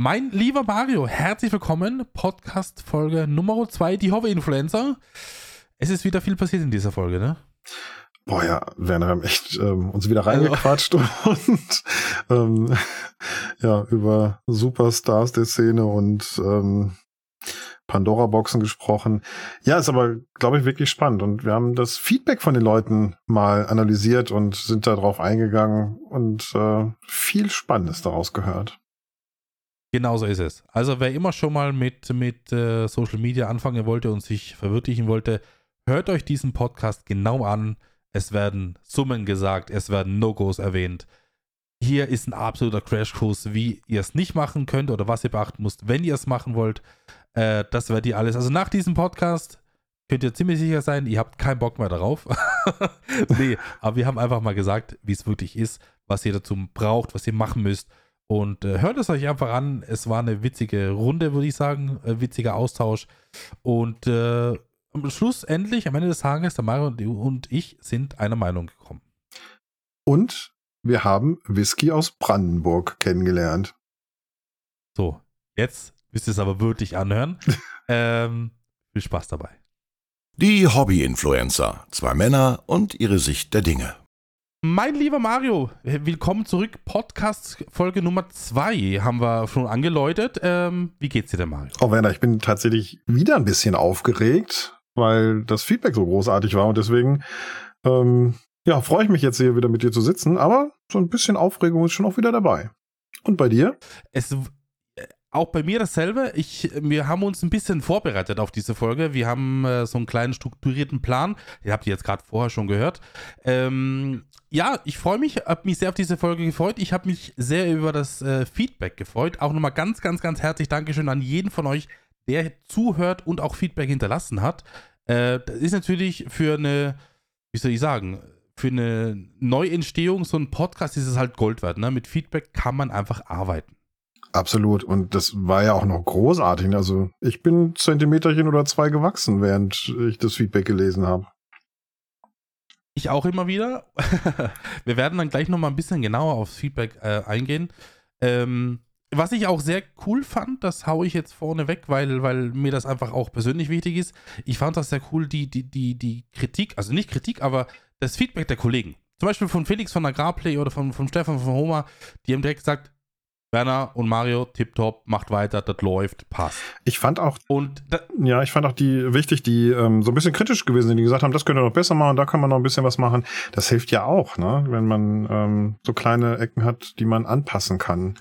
Mein lieber Mario, herzlich willkommen. Podcast Folge Nummer 2, die Hobby-Influencer. Es ist wieder viel passiert in dieser Folge, ne? Boah ja, Werner, haben echt ähm, uns wieder reingequatscht also. und ähm, ja, über Superstars der Szene und ähm, Pandora-Boxen gesprochen. Ja, ist aber, glaube ich, wirklich spannend. Und wir haben das Feedback von den Leuten mal analysiert und sind da drauf eingegangen und äh, viel Spannendes daraus gehört. Genauso ist es. Also wer immer schon mal mit, mit äh, Social Media anfangen wollte und sich verwirklichen wollte, hört euch diesen Podcast genau an. Es werden Summen gesagt, es werden No-Gos erwähnt. Hier ist ein absoluter Crashkurs, wie ihr es nicht machen könnt oder was ihr beachten müsst, wenn ihr es machen wollt. Äh, das werdet ihr alles. Also nach diesem Podcast könnt ihr ziemlich sicher sein, ihr habt keinen Bock mehr darauf. nee, aber wir haben einfach mal gesagt, wie es wirklich ist, was ihr dazu braucht, was ihr machen müsst. Und äh, hört es euch einfach an. Es war eine witzige Runde, würde ich sagen. Ein witziger Austausch. Und äh, am Schluss endlich, am Ende des Tages, der Mario und ich sind einer Meinung gekommen. Und wir haben Whisky aus Brandenburg kennengelernt. So, jetzt müsst ihr es aber wirklich anhören. ähm, viel Spaß dabei. Die Hobby-Influencer. Zwei Männer und ihre Sicht der Dinge. Mein lieber Mario, willkommen zurück. Podcast Folge Nummer 2 haben wir schon angeläutet. Ähm, wie geht's dir denn, Mario? Oh, Werner, ich bin tatsächlich wieder ein bisschen aufgeregt, weil das Feedback so großartig war und deswegen, ähm, ja, freue ich mich jetzt hier wieder mit dir zu sitzen, aber so ein bisschen Aufregung ist schon auch wieder dabei. Und bei dir? Es auch bei mir dasselbe. Ich, wir haben uns ein bisschen vorbereitet auf diese Folge. Wir haben äh, so einen kleinen strukturierten Plan. Ihr habt die jetzt gerade vorher schon gehört. Ähm, ja, ich freue mich, habe mich sehr auf diese Folge gefreut. Ich habe mich sehr über das äh, Feedback gefreut. Auch nochmal ganz, ganz, ganz herzlich Dankeschön an jeden von euch, der zuhört und auch Feedback hinterlassen hat. Äh, das ist natürlich für eine, wie soll ich sagen, für eine Neuentstehung, so ein Podcast ist es halt Gold wert. Ne? Mit Feedback kann man einfach arbeiten. Absolut. Und das war ja auch noch großartig. Also ich bin Zentimeterchen oder zwei gewachsen, während ich das Feedback gelesen habe. Ich auch immer wieder. Wir werden dann gleich nochmal ein bisschen genauer aufs Feedback äh, eingehen. Ähm, was ich auch sehr cool fand, das haue ich jetzt vorne weg, weil, weil mir das einfach auch persönlich wichtig ist. Ich fand das sehr cool, die, die, die, die Kritik, also nicht Kritik, aber das Feedback der Kollegen. Zum Beispiel von Felix von Agrarplay oder von, von Stefan von Homer, die haben direkt gesagt, Werner und Mario, tipptopp, macht weiter, das läuft, passt. Ich fand auch, und ja, ich fand auch die wichtig, die ähm, so ein bisschen kritisch gewesen sind, die gesagt haben, das könnte noch besser machen, da kann man noch ein bisschen was machen. Das hilft ja auch, ne, wenn man ähm, so kleine Ecken hat, die man anpassen kann.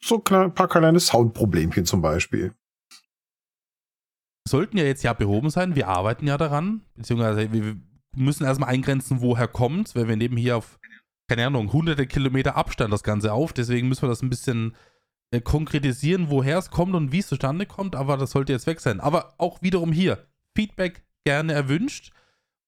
So ein paar kleine Soundproblemchen zum Beispiel. Sollten ja jetzt ja behoben sein, wir arbeiten ja daran, beziehungsweise wir müssen erstmal eingrenzen, woher kommt, weil wir nehmen hier auf keine Ahnung, hunderte Kilometer Abstand das Ganze auf. Deswegen müssen wir das ein bisschen äh, konkretisieren, woher es kommt und wie es zustande kommt. Aber das sollte jetzt weg sein. Aber auch wiederum hier, Feedback gerne erwünscht.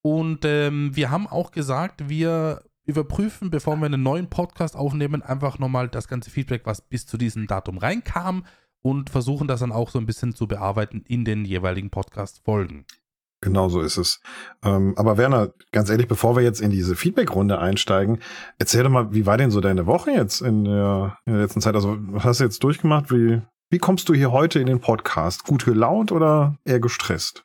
Und ähm, wir haben auch gesagt, wir überprüfen, bevor wir einen neuen Podcast aufnehmen, einfach nochmal das ganze Feedback, was bis zu diesem Datum reinkam und versuchen das dann auch so ein bisschen zu bearbeiten in den jeweiligen Podcast-Folgen. Genau so ist es. Ähm, aber Werner, ganz ehrlich, bevor wir jetzt in diese Feedback-Runde einsteigen, erzähl doch mal, wie war denn so deine Woche jetzt in der, in der letzten Zeit? Also, was hast du jetzt durchgemacht? Wie, wie kommst du hier heute in den Podcast? Gut gelaunt oder eher gestresst?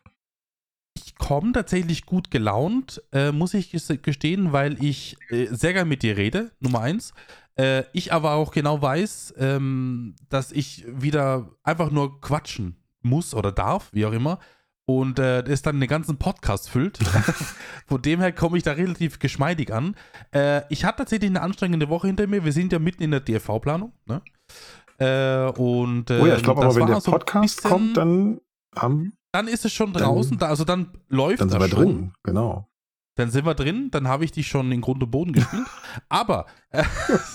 Ich komme tatsächlich gut gelaunt, äh, muss ich gestehen, weil ich äh, sehr gern mit dir rede, Nummer eins. Äh, ich aber auch genau weiß, ähm, dass ich wieder einfach nur quatschen muss oder darf, wie auch immer und äh, es dann den ganzen Podcast füllt. Von dem her komme ich da relativ geschmeidig an. Äh, ich hatte tatsächlich eine anstrengende Woche hinter mir. Wir sind ja mitten in der DFV-Planung. Ne? Äh, und, oh ja, ich glaube aber, wenn der so Podcast bisschen, kommt, dann haben. Dann ist es schon draußen, dann, also dann läuft Dann sind wir schon. drin, genau. Dann sind wir drin, dann habe ich dich schon in Grund und Boden gespielt. aber, äh,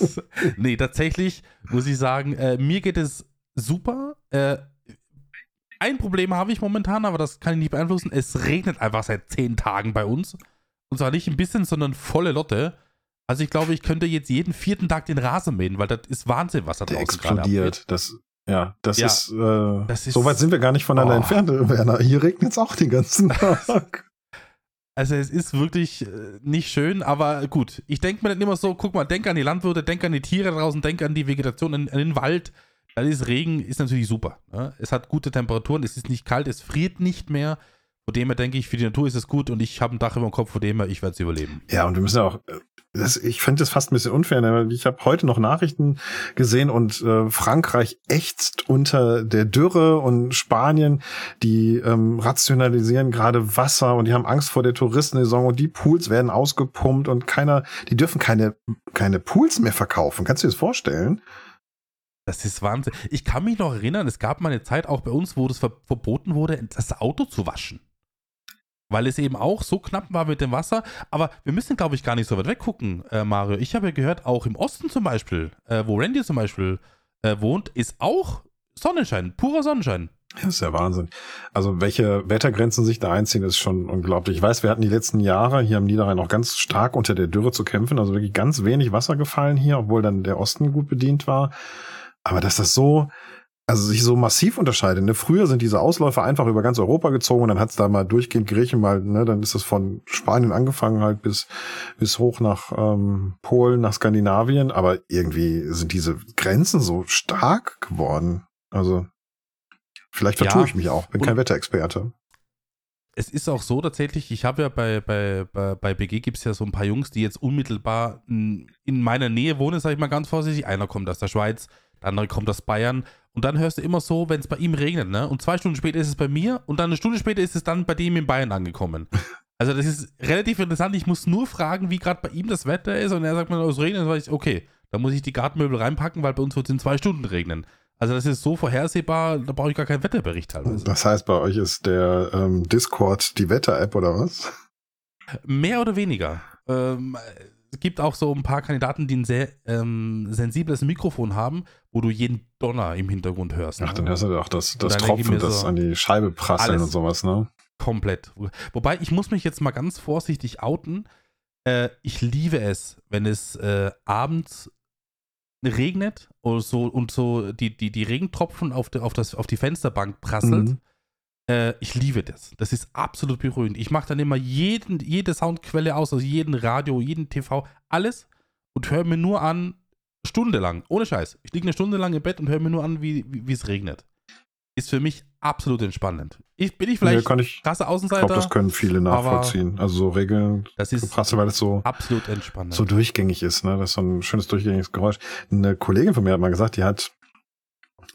nee, tatsächlich muss ich sagen, äh, mir geht es super. Ein Problem habe ich momentan, aber das kann ich nicht beeinflussen. Es regnet einfach seit zehn Tagen bei uns. Und zwar nicht ein bisschen, sondern volle Lotte. Also ich glaube, ich könnte jetzt jeden vierten Tag den Rasen mähen, weil das ist Wahnsinn, was da draußen explodiert. Das, ja, das, ja, ist, äh, das ist. So weit sind wir gar nicht voneinander oh. entfernt, Werner. Hier regnet es auch den ganzen Tag. Also es ist wirklich äh, nicht schön, aber gut. Ich denke mir dann immer so, guck mal, denk an die Landwirte, denk an die Tiere draußen, denk an die Vegetation, an, an den Wald dann ist Regen ist natürlich super. Ne? Es hat gute Temperaturen, es ist nicht kalt, es friert nicht mehr. Von dem her denke ich, für die Natur ist es gut und ich habe ein Dach über dem Kopf, von dem her, ich werde es überleben. Ja, und wir müssen auch, äh, das, ich finde das fast ein bisschen unfair, ne? ich habe heute noch Nachrichten gesehen und äh, Frankreich ächzt unter der Dürre und Spanien, die ähm, rationalisieren gerade Wasser und die haben Angst vor der Touristensaison und die Pools werden ausgepumpt und keiner, die dürfen keine, keine Pools mehr verkaufen. Kannst du dir das vorstellen? Das ist Wahnsinn. Ich kann mich noch erinnern, es gab mal eine Zeit auch bei uns, wo das verboten wurde, das Auto zu waschen weil es eben auch so knapp war mit dem Wasser. Aber wir müssen, glaube ich, gar nicht so weit weggucken, äh, Mario. Ich habe ja gehört, auch im Osten zum Beispiel, äh, wo Randy zum Beispiel äh, wohnt, ist auch Sonnenschein, purer Sonnenschein. Das ist ja Wahnsinn. Also welche Wettergrenzen sich da einziehen, ist schon unglaublich. Ich weiß, wir hatten die letzten Jahre hier am Niederrhein auch ganz stark unter der Dürre zu kämpfen. Also wirklich ganz wenig Wasser gefallen hier, obwohl dann der Osten gut bedient war. Aber dass das so, also sich so massiv unterscheidet. Ne? Früher sind diese Ausläufer einfach über ganz Europa gezogen und dann hat's da mal durchgehend Griechen mal, ne, dann ist das von Spanien angefangen halt bis, bis hoch nach ähm, Polen, nach Skandinavien, aber irgendwie sind diese Grenzen so stark geworden. Also vielleicht vertue ja, ich mich auch, bin kein Wetterexperte. Es ist auch so tatsächlich, ich habe ja bei, bei, bei, bei BG gibt es ja so ein paar Jungs, die jetzt unmittelbar in meiner Nähe wohnen, sage ich mal ganz vorsichtig. Einer kommt aus der Schweiz, der andere kommt aus Bayern und dann hörst du immer so, wenn es bei ihm regnet, ne? Und zwei Stunden später ist es bei mir und dann eine Stunde später ist es dann bei dem in Bayern angekommen. Also das ist relativ interessant. Ich muss nur fragen, wie gerade bei ihm das Wetter ist und er sagt mir, es regnet, dann sage ich, okay, da muss ich die Gartenmöbel reinpacken, weil bei uns wird es in zwei Stunden regnen. Also das ist so vorhersehbar, da brauche ich gar keinen Wetterbericht teilweise. Das heißt, bei euch ist der ähm, Discord die Wetter-App oder was? Mehr oder weniger. Ähm, es gibt auch so ein paar Kandidaten, die ein sehr ähm, sensibles Mikrofon haben, wo du jeden Donner im Hintergrund hörst. Ach, ne? dann hörst du auch das, das Tropfen, das so an die Scheibe prasseln und sowas, ne? Komplett. Wobei, ich muss mich jetzt mal ganz vorsichtig outen. Äh, ich liebe es, wenn es äh, abends regnet und so, und so die, die, die Regentropfen auf, die, auf, das, auf die Fensterbank prasselt. Mhm. Äh, ich liebe das. Das ist absolut beruhigend. Ich mache dann immer jeden, jede Soundquelle aus, also jeden Radio, jeden TV, alles und höre mir nur an, stundenlang, ohne Scheiß. Ich liege eine Stunde lang im Bett und höre mir nur an, wie, wie es regnet. Ist für mich absolut entspannend. Ich, bin ich vielleicht nee, ich, krasse Außenseiter? Ich glaube, das können viele nachvollziehen. Also so Regeln, das ist Prasse, weil es so absolut entspannend. so durchgängig ist. Ne? Das ist so ein schönes durchgängiges Geräusch. Eine Kollegin von mir hat mal gesagt, die hat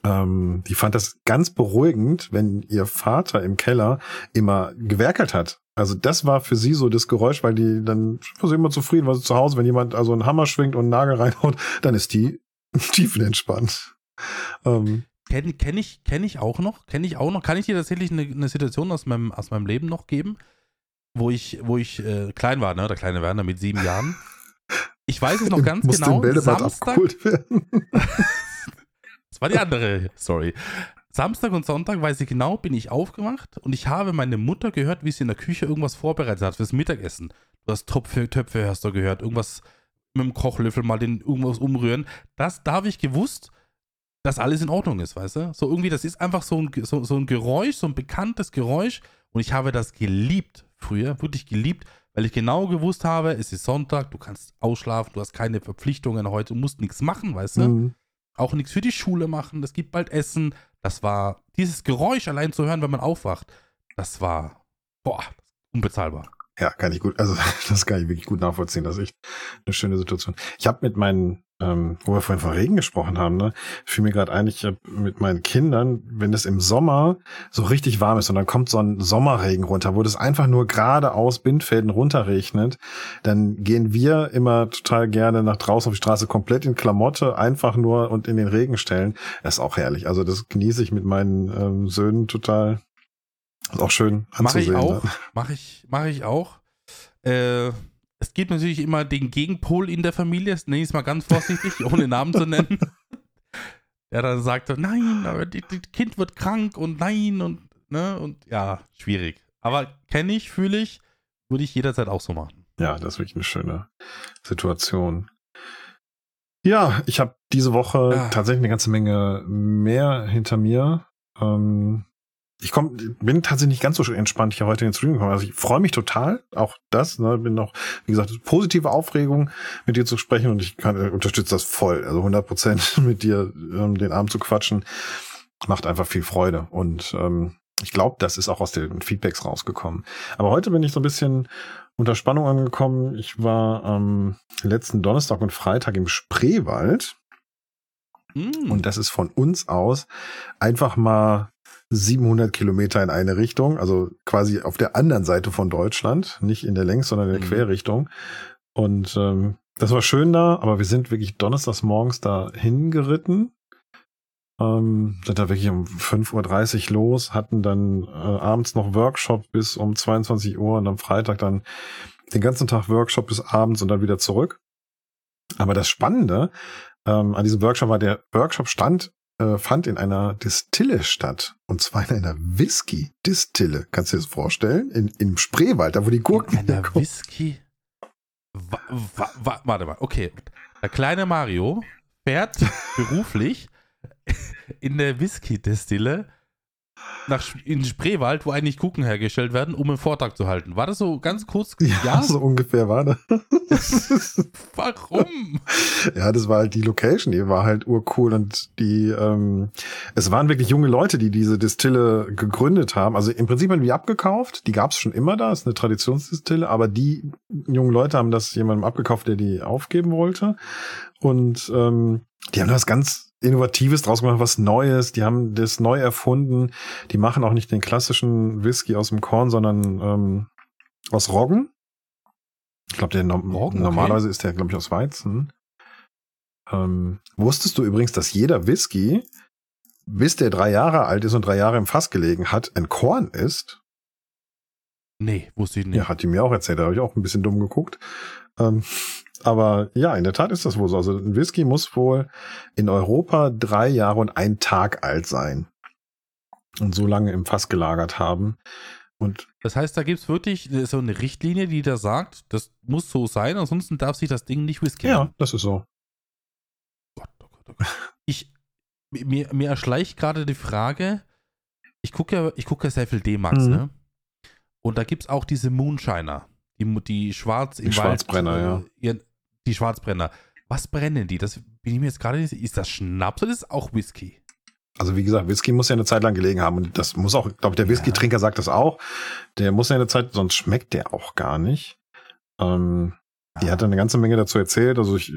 ähm, die fand das ganz beruhigend, wenn ihr Vater im Keller immer gewerkelt hat. Also das war für sie so das Geräusch, weil die dann war sie immer zufrieden, war sie zu Hause, wenn jemand also einen Hammer schwingt und einen Nagel reinhaut, dann ist die tiefenentspannt. Ähm, Kenne kenn ich, kenn ich auch noch, kenne ich auch noch. Kann ich dir tatsächlich eine, eine, Situation aus meinem, aus meinem Leben noch geben, wo ich, wo ich äh, klein war, ne? Der kleine Werner mit sieben Jahren. Ich weiß es noch ganz Muss genau. Samstag, werden. War die andere Story. Samstag und Sonntag, weiß ich genau, bin ich aufgemacht und ich habe meine Mutter gehört, wie sie in der Küche irgendwas vorbereitet hat fürs Mittagessen. Du hast Töpfe, Töpfe hast du gehört, irgendwas mit dem Kochlöffel mal den irgendwas umrühren. Das, da habe ich gewusst, dass alles in Ordnung ist, weißt du? So irgendwie, das ist einfach so ein, so, so ein Geräusch, so ein bekanntes Geräusch und ich habe das geliebt früher, wirklich geliebt, weil ich genau gewusst habe, es ist Sonntag, du kannst ausschlafen, du hast keine Verpflichtungen heute, du musst nichts machen, weißt du? Mhm auch nichts für die Schule machen, es gibt bald Essen. Das war, dieses Geräusch allein zu hören, wenn man aufwacht, das war, boah, unbezahlbar. Ja, kann ich gut, also das kann ich wirklich gut nachvollziehen. Das ist echt eine schöne Situation. Ich habe mit meinen, ähm, wo wir vorhin von Regen gesprochen haben, ne, fiel mir gerade ein, ich habe mit meinen Kindern, wenn es im Sommer so richtig warm ist und dann kommt so ein Sommerregen runter, wo das einfach nur geradeaus Bindfäden runterregnet, dann gehen wir immer total gerne nach draußen auf die Straße komplett in Klamotte, einfach nur und in den Regen stellen. Das ist auch herrlich. Also das genieße ich mit meinen ähm, Söhnen total ist auch schön anzusehen. Mache ich auch. Ne? Mache ich, mach ich auch. Äh, es gibt natürlich immer den Gegenpol in der Familie, das nenne ich es mal ganz vorsichtig, ohne Namen zu nennen. Der dann sagt, nein, aber das Kind wird krank und nein und, ne, und ja, schwierig. Aber kenne ich, fühle ich, würde ich jederzeit auch so machen. Ja, das ist wirklich eine schöne Situation. Ja, ich habe diese Woche ja. tatsächlich eine ganze Menge mehr hinter mir. Ähm, ich komm, bin tatsächlich nicht ganz so entspannt hier heute in den Stream gekommen. Also ich freue mich total, auch das, ne, bin auch, wie gesagt, positive Aufregung, mit dir zu sprechen und ich kann, unterstütze das voll. Also 100 Prozent mit dir ähm, den Abend zu quatschen, macht einfach viel Freude und ähm, ich glaube, das ist auch aus den Feedbacks rausgekommen. Aber heute bin ich so ein bisschen unter Spannung angekommen. Ich war am letzten Donnerstag und Freitag im Spreewald. Mm. Und das ist von uns aus einfach mal 700 Kilometer in eine Richtung, also quasi auf der anderen Seite von Deutschland, nicht in der Längs-, sondern in der mm. Querrichtung. Und ähm, das war schön da, aber wir sind wirklich donnerstags morgens da hingeritten ähm, sind da wirklich um 5.30 Uhr los, hatten dann äh, abends noch Workshop bis um 22 Uhr und am Freitag dann den ganzen Tag Workshop bis abends und dann wieder zurück. Aber das Spannende ähm, an diesem Workshop war, der Workshop stand, äh, fand in einer Distille statt. Und zwar in einer Whisky-Distille. Kannst du dir das vorstellen? In, Im Spreewald, da wo die Gurken In einer Whisky? Wa wa wa warte mal, okay. Der kleine Mario fährt beruflich in der Whisky-Destille nach in Spreewald, wo eigentlich Kuchen hergestellt werden, um einen Vortrag zu halten. War das so ganz kurz? Ja, ja? so ungefähr war das. Warum? Ja, das war halt die Location, die war halt urcool und die, ähm, es waren wirklich junge Leute, die diese Distille gegründet haben. Also im Prinzip haben die abgekauft, die gab es schon immer da, ist eine Traditionsdistille, aber die jungen Leute haben das jemandem abgekauft, der die aufgeben wollte. Und ähm, die haben das ganz Innovatives draus gemacht, was Neues. Die haben das neu erfunden. Die machen auch nicht den klassischen Whisky aus dem Korn, sondern ähm, aus Roggen. Ich glaube, der no Roggen, normalerweise okay. ist der, glaube ich, aus Weizen. Ähm, wusstest du übrigens, dass jeder Whisky, bis der drei Jahre alt ist und drei Jahre im Fass gelegen hat, ein Korn ist? Nee, wusste ich nicht. Ja, hat die mir auch erzählt. Da habe ich auch ein bisschen dumm geguckt. Ähm, aber ja, in der Tat ist das wohl so. Also ein Whisky muss wohl in Europa drei Jahre und ein Tag alt sein. Und so lange im Fass gelagert haben. Und das heißt, da gibt es wirklich so eine Richtlinie, die da sagt, das muss so sein, ansonsten darf sich das Ding nicht Whisky Ja, das ist so. Gott, oh Gott, oh Gott. Ich, mir, mir erschleicht gerade die Frage, ich gucke ja, ich gucke ja sehr viel D-Max, mhm. ne? Und da gibt es auch diese Moonshiner, die, die schwarz im die Wald, Schwarzbrenner, äh, ja. Ihren, die Schwarzbrenner. Was brennen die? Das bin ich mir jetzt gerade nicht. Ist das Schnaps oder ist das auch Whisky? Also wie gesagt, Whisky muss ja eine Zeit lang gelegen haben und das muss auch, ich glaube, der Whisky-Trinker sagt das auch. Der muss ja eine Zeit, sonst schmeckt der auch gar nicht. Ähm, ja. Die hat eine ganze Menge dazu erzählt. Also ich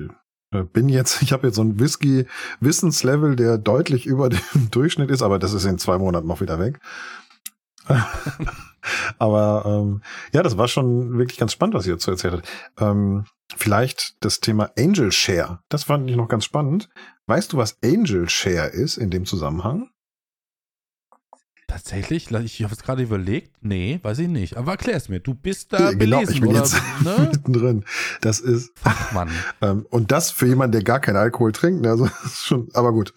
äh, bin jetzt, ich habe jetzt so ein Whisky-Wissenslevel, der deutlich über dem Durchschnitt ist, aber das ist in zwei Monaten noch wieder weg. aber ähm, ja, das war schon wirklich ganz spannend, was ihr dazu erzählt habt. Ähm, Vielleicht das Thema Angel Share. Das fand ich noch ganz spannend. Weißt du, was Angel Share ist in dem Zusammenhang? Tatsächlich? Ich habe es gerade überlegt. Nee, weiß ich nicht. Aber erklär es mir. Du bist da genau, belesen, ich bin oder? Jetzt ne? mittendrin. Das ist Fachmann. ähm, und das für jemanden, der gar keinen Alkohol trinkt. Ne? Also schon, aber gut.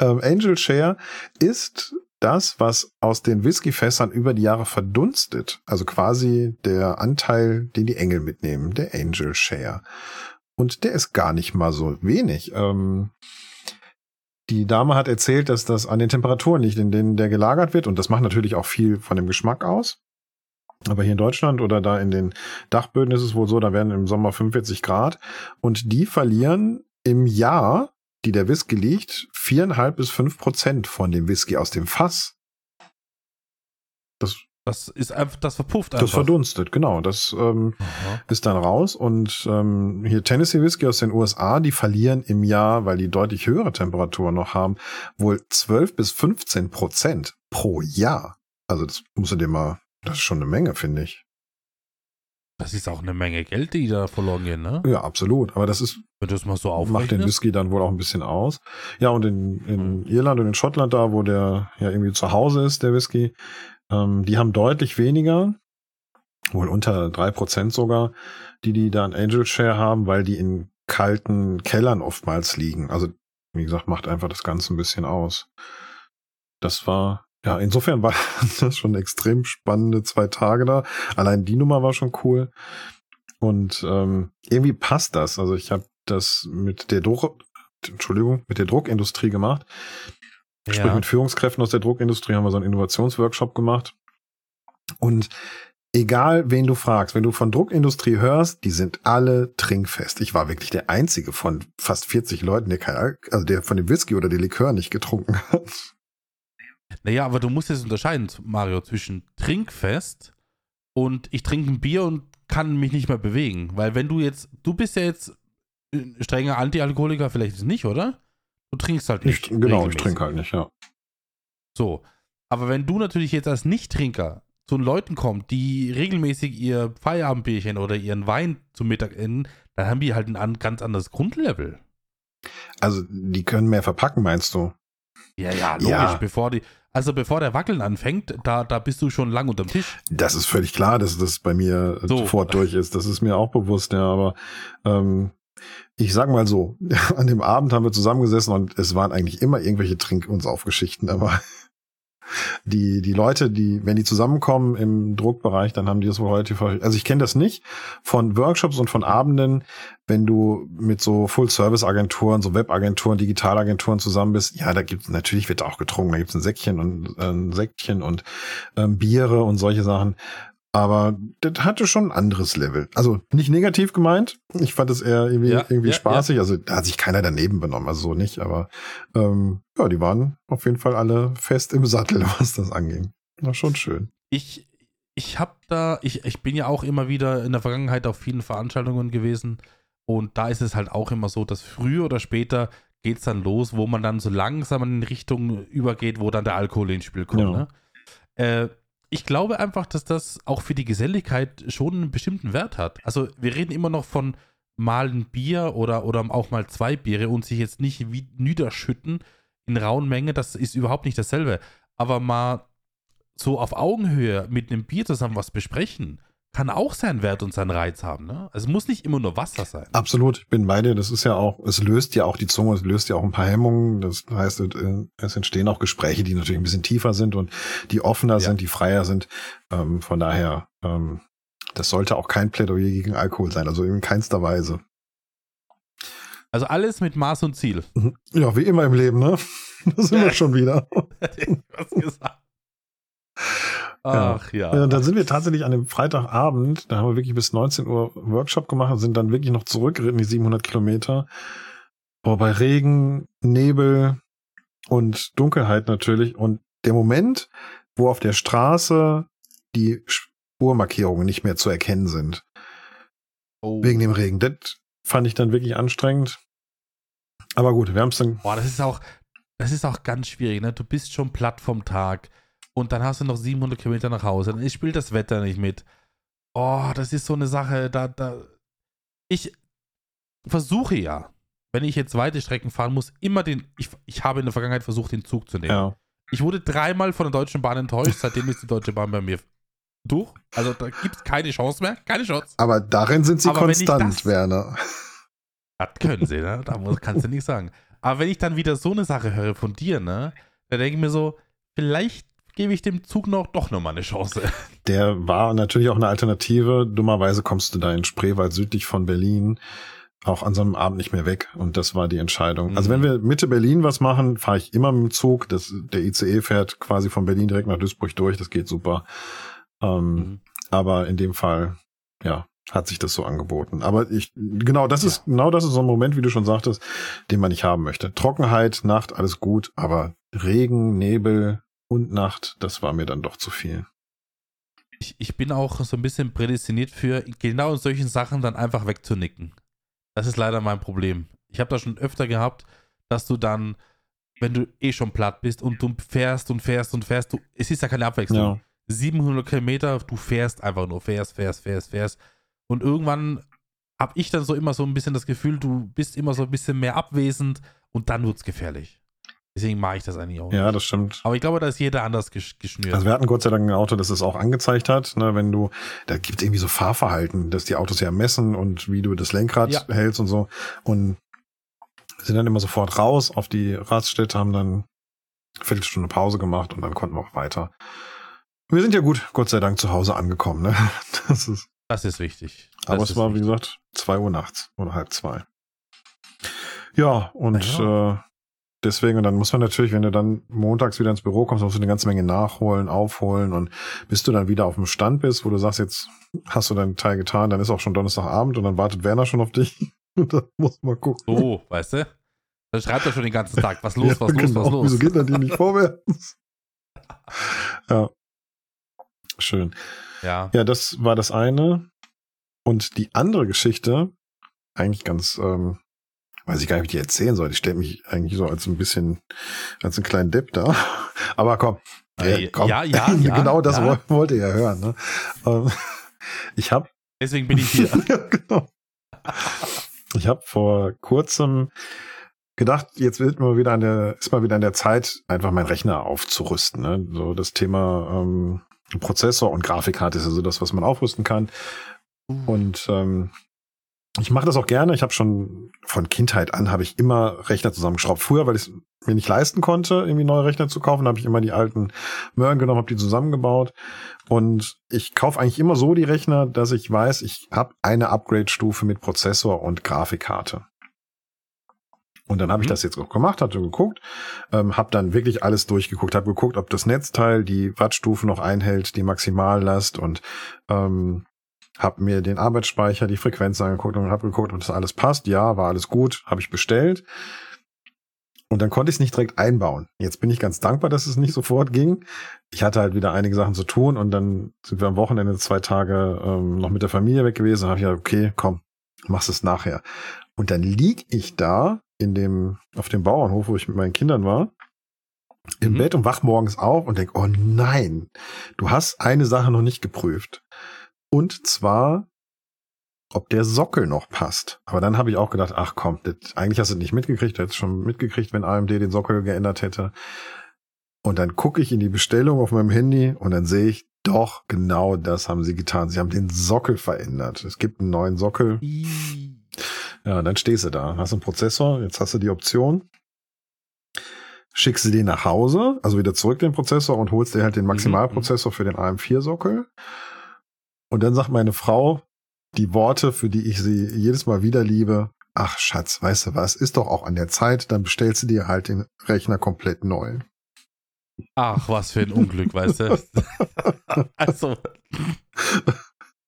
ähm, Angel Share ist das, was aus den Whiskyfässern über die Jahre verdunstet, also quasi der Anteil, den die Engel mitnehmen, der Angel Share. Und der ist gar nicht mal so wenig. Ähm, die Dame hat erzählt, dass das an den Temperaturen liegt, in denen der gelagert wird. Und das macht natürlich auch viel von dem Geschmack aus. Aber hier in Deutschland oder da in den Dachböden ist es wohl so, da werden im Sommer 45 Grad. Und die verlieren im Jahr die der Whisky liegt, viereinhalb bis fünf Prozent von dem Whisky aus dem Fass. Das, das ist einfach, das verpufft einfach. Das verdunstet, genau. Das ähm, ist dann raus. Und ähm, hier Tennessee Whisky aus den USA, die verlieren im Jahr, weil die deutlich höhere Temperaturen noch haben, wohl 12 bis 15 Prozent pro Jahr. Also das musst du dir mal, das ist schon eine Menge, finde ich. Das ist auch eine Menge Geld, die da verloren gehen, ne? Ja, absolut. Aber das ist. Wenn das mal so Macht den Whisky dann wohl auch ein bisschen aus. Ja, und in, in mhm. Irland und in Schottland da, wo der ja irgendwie zu Hause ist, der Whisky, ähm, die haben deutlich weniger, wohl unter drei Prozent sogar, die die da an Angel Share haben, weil die in kalten Kellern oftmals liegen. Also, wie gesagt, macht einfach das Ganze ein bisschen aus. Das war ja, insofern war das schon extrem spannende zwei Tage da. Allein die Nummer war schon cool. Und ähm, irgendwie passt das. Also ich habe das mit der Druck, Entschuldigung, mit der Druckindustrie gemacht. Ja. Sprich, mit Führungskräften aus der Druckindustrie haben wir so einen Innovationsworkshop gemacht. Und egal wen du fragst, wenn du von Druckindustrie hörst, die sind alle trinkfest. Ich war wirklich der einzige von fast 40 Leuten, der kein, also der von dem Whisky oder dem Likör nicht getrunken hat. Naja, aber du musst jetzt unterscheiden, Mario, zwischen trinkfest und ich trinke ein Bier und kann mich nicht mehr bewegen. Weil wenn du jetzt, du bist ja jetzt strenger Antialkoholiker, vielleicht ist es nicht, oder? Du trinkst halt nicht. Ich, genau, ich trinke halt nicht, ja. So. Aber wenn du natürlich jetzt als Nicht-Trinker zu den Leuten kommst, die regelmäßig ihr Feierabendbierchen oder ihren Wein zum Mittag enden, dann haben die halt ein ganz anderes Grundlevel. Also, die können mehr verpacken, meinst du? Ja, ja, logisch. Ja. Bevor die, also bevor der Wackeln anfängt, da, da bist du schon lang unterm Tisch. Das ist völlig klar, dass das bei mir so. sofort durch ist. Das ist mir auch bewusst, ja, aber ähm, ich sag mal so, an dem Abend haben wir zusammengesessen und es waren eigentlich immer irgendwelche Trink- und Saufgeschichten, aber die, die Leute, die, wenn die zusammenkommen im Druckbereich, dann haben die das wohl relativ. Also ich kenne das nicht von Workshops und von Abenden, wenn du mit so Full-Service-Agenturen, so Webagenturen, Digitalagenturen zusammen bist. Ja, da gibt's natürlich wird auch getrunken, da gibt's ein Säckchen und äh, ein Säckchen und ähm, Biere und solche Sachen. Aber das hatte schon ein anderes Level. Also nicht negativ gemeint. Ich fand es eher irgendwie, ja, irgendwie ja, spaßig. Ja. Also da hat sich keiner daneben benommen, also so nicht. Aber ähm, ja, die waren auf jeden Fall alle fest im Sattel, was das anging. War schon schön. Ich, ich habe da, ich, ich bin ja auch immer wieder in der Vergangenheit auf vielen Veranstaltungen gewesen. Und da ist es halt auch immer so, dass früher oder später geht es dann los, wo man dann so langsam in Richtung übergeht, wo dann der Alkohol ins Spiel kommt. Ne? Äh, ich glaube einfach, dass das auch für die Geselligkeit schon einen bestimmten Wert hat. Also wir reden immer noch von mal ein Bier oder, oder auch mal zwei Biere und sich jetzt nicht wie niederschütten in rauen Menge, das ist überhaupt nicht dasselbe. Aber mal so auf Augenhöhe mit einem Bier zusammen was besprechen, kann auch seinen Wert und seinen Reiz haben. Ne? Also es muss nicht immer nur Wasser sein. Absolut, ich bin bei dir. Das ist ja auch, es löst ja auch die Zunge, es löst ja auch ein paar Hemmungen. Das heißt, es entstehen auch Gespräche, die natürlich ein bisschen tiefer sind und die offener ja. sind, die freier sind. Ähm, von daher, ähm, das sollte auch kein Plädoyer gegen Alkohol sein, also in keinster Weise. Also alles mit Maß und Ziel. Mhm. Ja, wie immer im Leben, ne? Das sind wir schon wieder. Was gesagt. Ach ja. ja. Dann sind wir tatsächlich an dem Freitagabend, da haben wir wirklich bis 19 Uhr Workshop gemacht und sind dann wirklich noch zurückgeritten, die 700 Kilometer. Boah, bei Regen, Nebel und Dunkelheit natürlich. Und der Moment, wo auf der Straße die Spurmarkierungen nicht mehr zu erkennen sind. Oh. Wegen dem Regen. Das fand ich dann wirklich anstrengend. Aber gut, wir haben es dann. Boah, das ist auch, das ist auch ganz schwierig, ne? Du bist schon platt vom Tag und dann hast du noch 700 Kilometer nach Hause. Dann spielt das Wetter nicht mit. Oh, das ist so eine Sache, da, da. Ich versuche ja, wenn ich jetzt weite Strecken fahren muss, immer den. Ich, ich habe in der Vergangenheit versucht, den Zug zu nehmen. Ja. Ich wurde dreimal von der Deutschen Bahn enttäuscht, seitdem ist die Deutsche Bahn bei mir durch. Also da gibt es keine Chance mehr. Keine Chance. Aber darin sind sie Aber konstant, das, Werner. Das können sie, ne? Da muss, kannst du nicht sagen. Aber wenn ich dann wieder so eine Sache höre von dir, ne? Da denke ich mir so, vielleicht gebe ich dem Zug noch doch nochmal eine Chance. Der war natürlich auch eine Alternative. Dummerweise kommst du da in Spreewald südlich von Berlin auch an so einem Abend nicht mehr weg. Und das war die Entscheidung. Mhm. Also wenn wir Mitte Berlin was machen, fahre ich immer mit dem Zug. Das, der ICE fährt quasi von Berlin direkt nach Duisburg durch. Das geht super. Ähm, mhm. Aber in dem Fall, ja, hat sich das so angeboten. Aber ich, genau, das ja. ist, genau das ist so ein Moment, wie du schon sagtest, den man nicht haben möchte. Trockenheit, Nacht, alles gut, aber Regen, Nebel, und Nacht, das war mir dann doch zu viel. Ich, ich bin auch so ein bisschen prädestiniert für genau in solchen Sachen dann einfach wegzunicken. Das ist leider mein Problem. Ich habe das schon öfter gehabt, dass du dann, wenn du eh schon platt bist und du fährst und fährst und fährst, du, es ist ja keine Abwechslung. Ja. 700 Kilometer, du fährst einfach nur, fährst, fährst, fährst, fährst. Und irgendwann habe ich dann so immer so ein bisschen das Gefühl, du bist immer so ein bisschen mehr abwesend und dann wird es gefährlich. Deswegen mache ich das eigentlich auch. Ja, das stimmt. Aber ich glaube, da ist jeder anders geschnürt. Also wir hatten Gott sei Dank ein Auto, das es auch angezeigt hat. Ne, wenn du, da gibt es irgendwie so Fahrverhalten, dass die Autos ja messen und wie du das Lenkrad ja. hältst und so. Und sind dann immer sofort raus auf die Raststätte, haben dann eine Viertelstunde Pause gemacht und dann konnten wir auch weiter. Wir sind ja gut, Gott sei Dank, zu Hause angekommen. Ne? Das ist, das ist wichtig. Das aber es war, wichtig. wie gesagt, zwei Uhr nachts oder halb zwei. Ja, und ja. Äh, deswegen, und dann muss man natürlich, wenn du dann montags wieder ins Büro kommst, musst du eine ganze Menge nachholen, aufholen und bis du dann wieder auf dem Stand bist, wo du sagst, jetzt hast du deinen Teil getan, dann ist auch schon Donnerstagabend und dann wartet Werner schon auf dich. Und dann muss man gucken. So, weißt du? Dann schreibt er schon den ganzen Tag, was los, Ja, was los, genau. was los. Wieso geht dann die nicht vorwärts? ja. Schön. Ja. Ja, das war das eine. Und die andere Geschichte, eigentlich ganz, ähm, weiß ich gar nicht, wie ich die erzählen soll. Ich stelle mich eigentlich so als ein bisschen, als einen kleinen Depp da. Aber komm. Ey, komm. ja, ja, ja, genau das ja. woll- wollte ihr ja hören. Ne? Ähm, ich habe Deswegen bin ich hier. ja, genau. Ich habe vor kurzem gedacht, jetzt wird mal wieder an der, ist mal wieder an der Zeit, einfach meinen Rechner aufzurüsten. Ne? So das Thema ähm, Prozessor und Grafikkarte ist also das, was man aufrüsten kann. Und ähm, ich mache das auch gerne. Ich habe schon von Kindheit an habe ich immer Rechner zusammengeschraubt. Früher, weil ich es mir nicht leisten konnte, irgendwie neue Rechner zu kaufen, habe ich immer die alten Möhren genommen, habe die zusammengebaut. Und ich kaufe eigentlich immer so die Rechner, dass ich weiß, ich habe eine Upgrade-Stufe mit Prozessor und Grafikkarte. Und dann habe ich Mhm. das jetzt auch gemacht, hatte geguckt, ähm, habe dann wirklich alles durchgeguckt, habe geguckt, ob das Netzteil die Wattstufe noch einhält, die Maximallast und ähm, habe mir den Arbeitsspeicher, die Frequenz angeguckt und habe geguckt, ob das alles passt. Ja, war alles gut, habe ich bestellt. Und dann konnte ich es nicht direkt einbauen. Jetzt bin ich ganz dankbar, dass es nicht sofort ging. Ich hatte halt wieder einige Sachen zu tun und dann sind wir am Wochenende zwei Tage ähm, noch mit der Familie weg gewesen. Habe ich gesagt, okay, komm, machst es nachher. Und dann lieg ich da in dem auf dem Bauernhof, wo ich mit meinen Kindern war, im Mhm. Bett und wach morgens auf und denk, oh nein, du hast eine Sache noch nicht geprüft. Und zwar, ob der Sockel noch passt. Aber dann habe ich auch gedacht, ach komm, das, eigentlich hast du nicht mitgekriegt, du hättest schon mitgekriegt, wenn AMD den Sockel geändert hätte. Und dann gucke ich in die Bestellung auf meinem Handy und dann sehe ich, doch, genau das haben sie getan. Sie haben den Sockel verändert. Es gibt einen neuen Sockel. Ja, dann stehst du da, hast einen Prozessor, jetzt hast du die Option, schickst du den nach Hause, also wieder zurück den Prozessor und holst dir halt den Maximalprozessor für den AM4-Sockel. Und dann sagt meine Frau die Worte, für die ich sie jedes Mal wieder liebe. Ach Schatz, weißt du was, ist doch auch an der Zeit, dann bestellst du dir halt den Rechner komplett neu. Ach, was für ein Unglück, weißt du? also,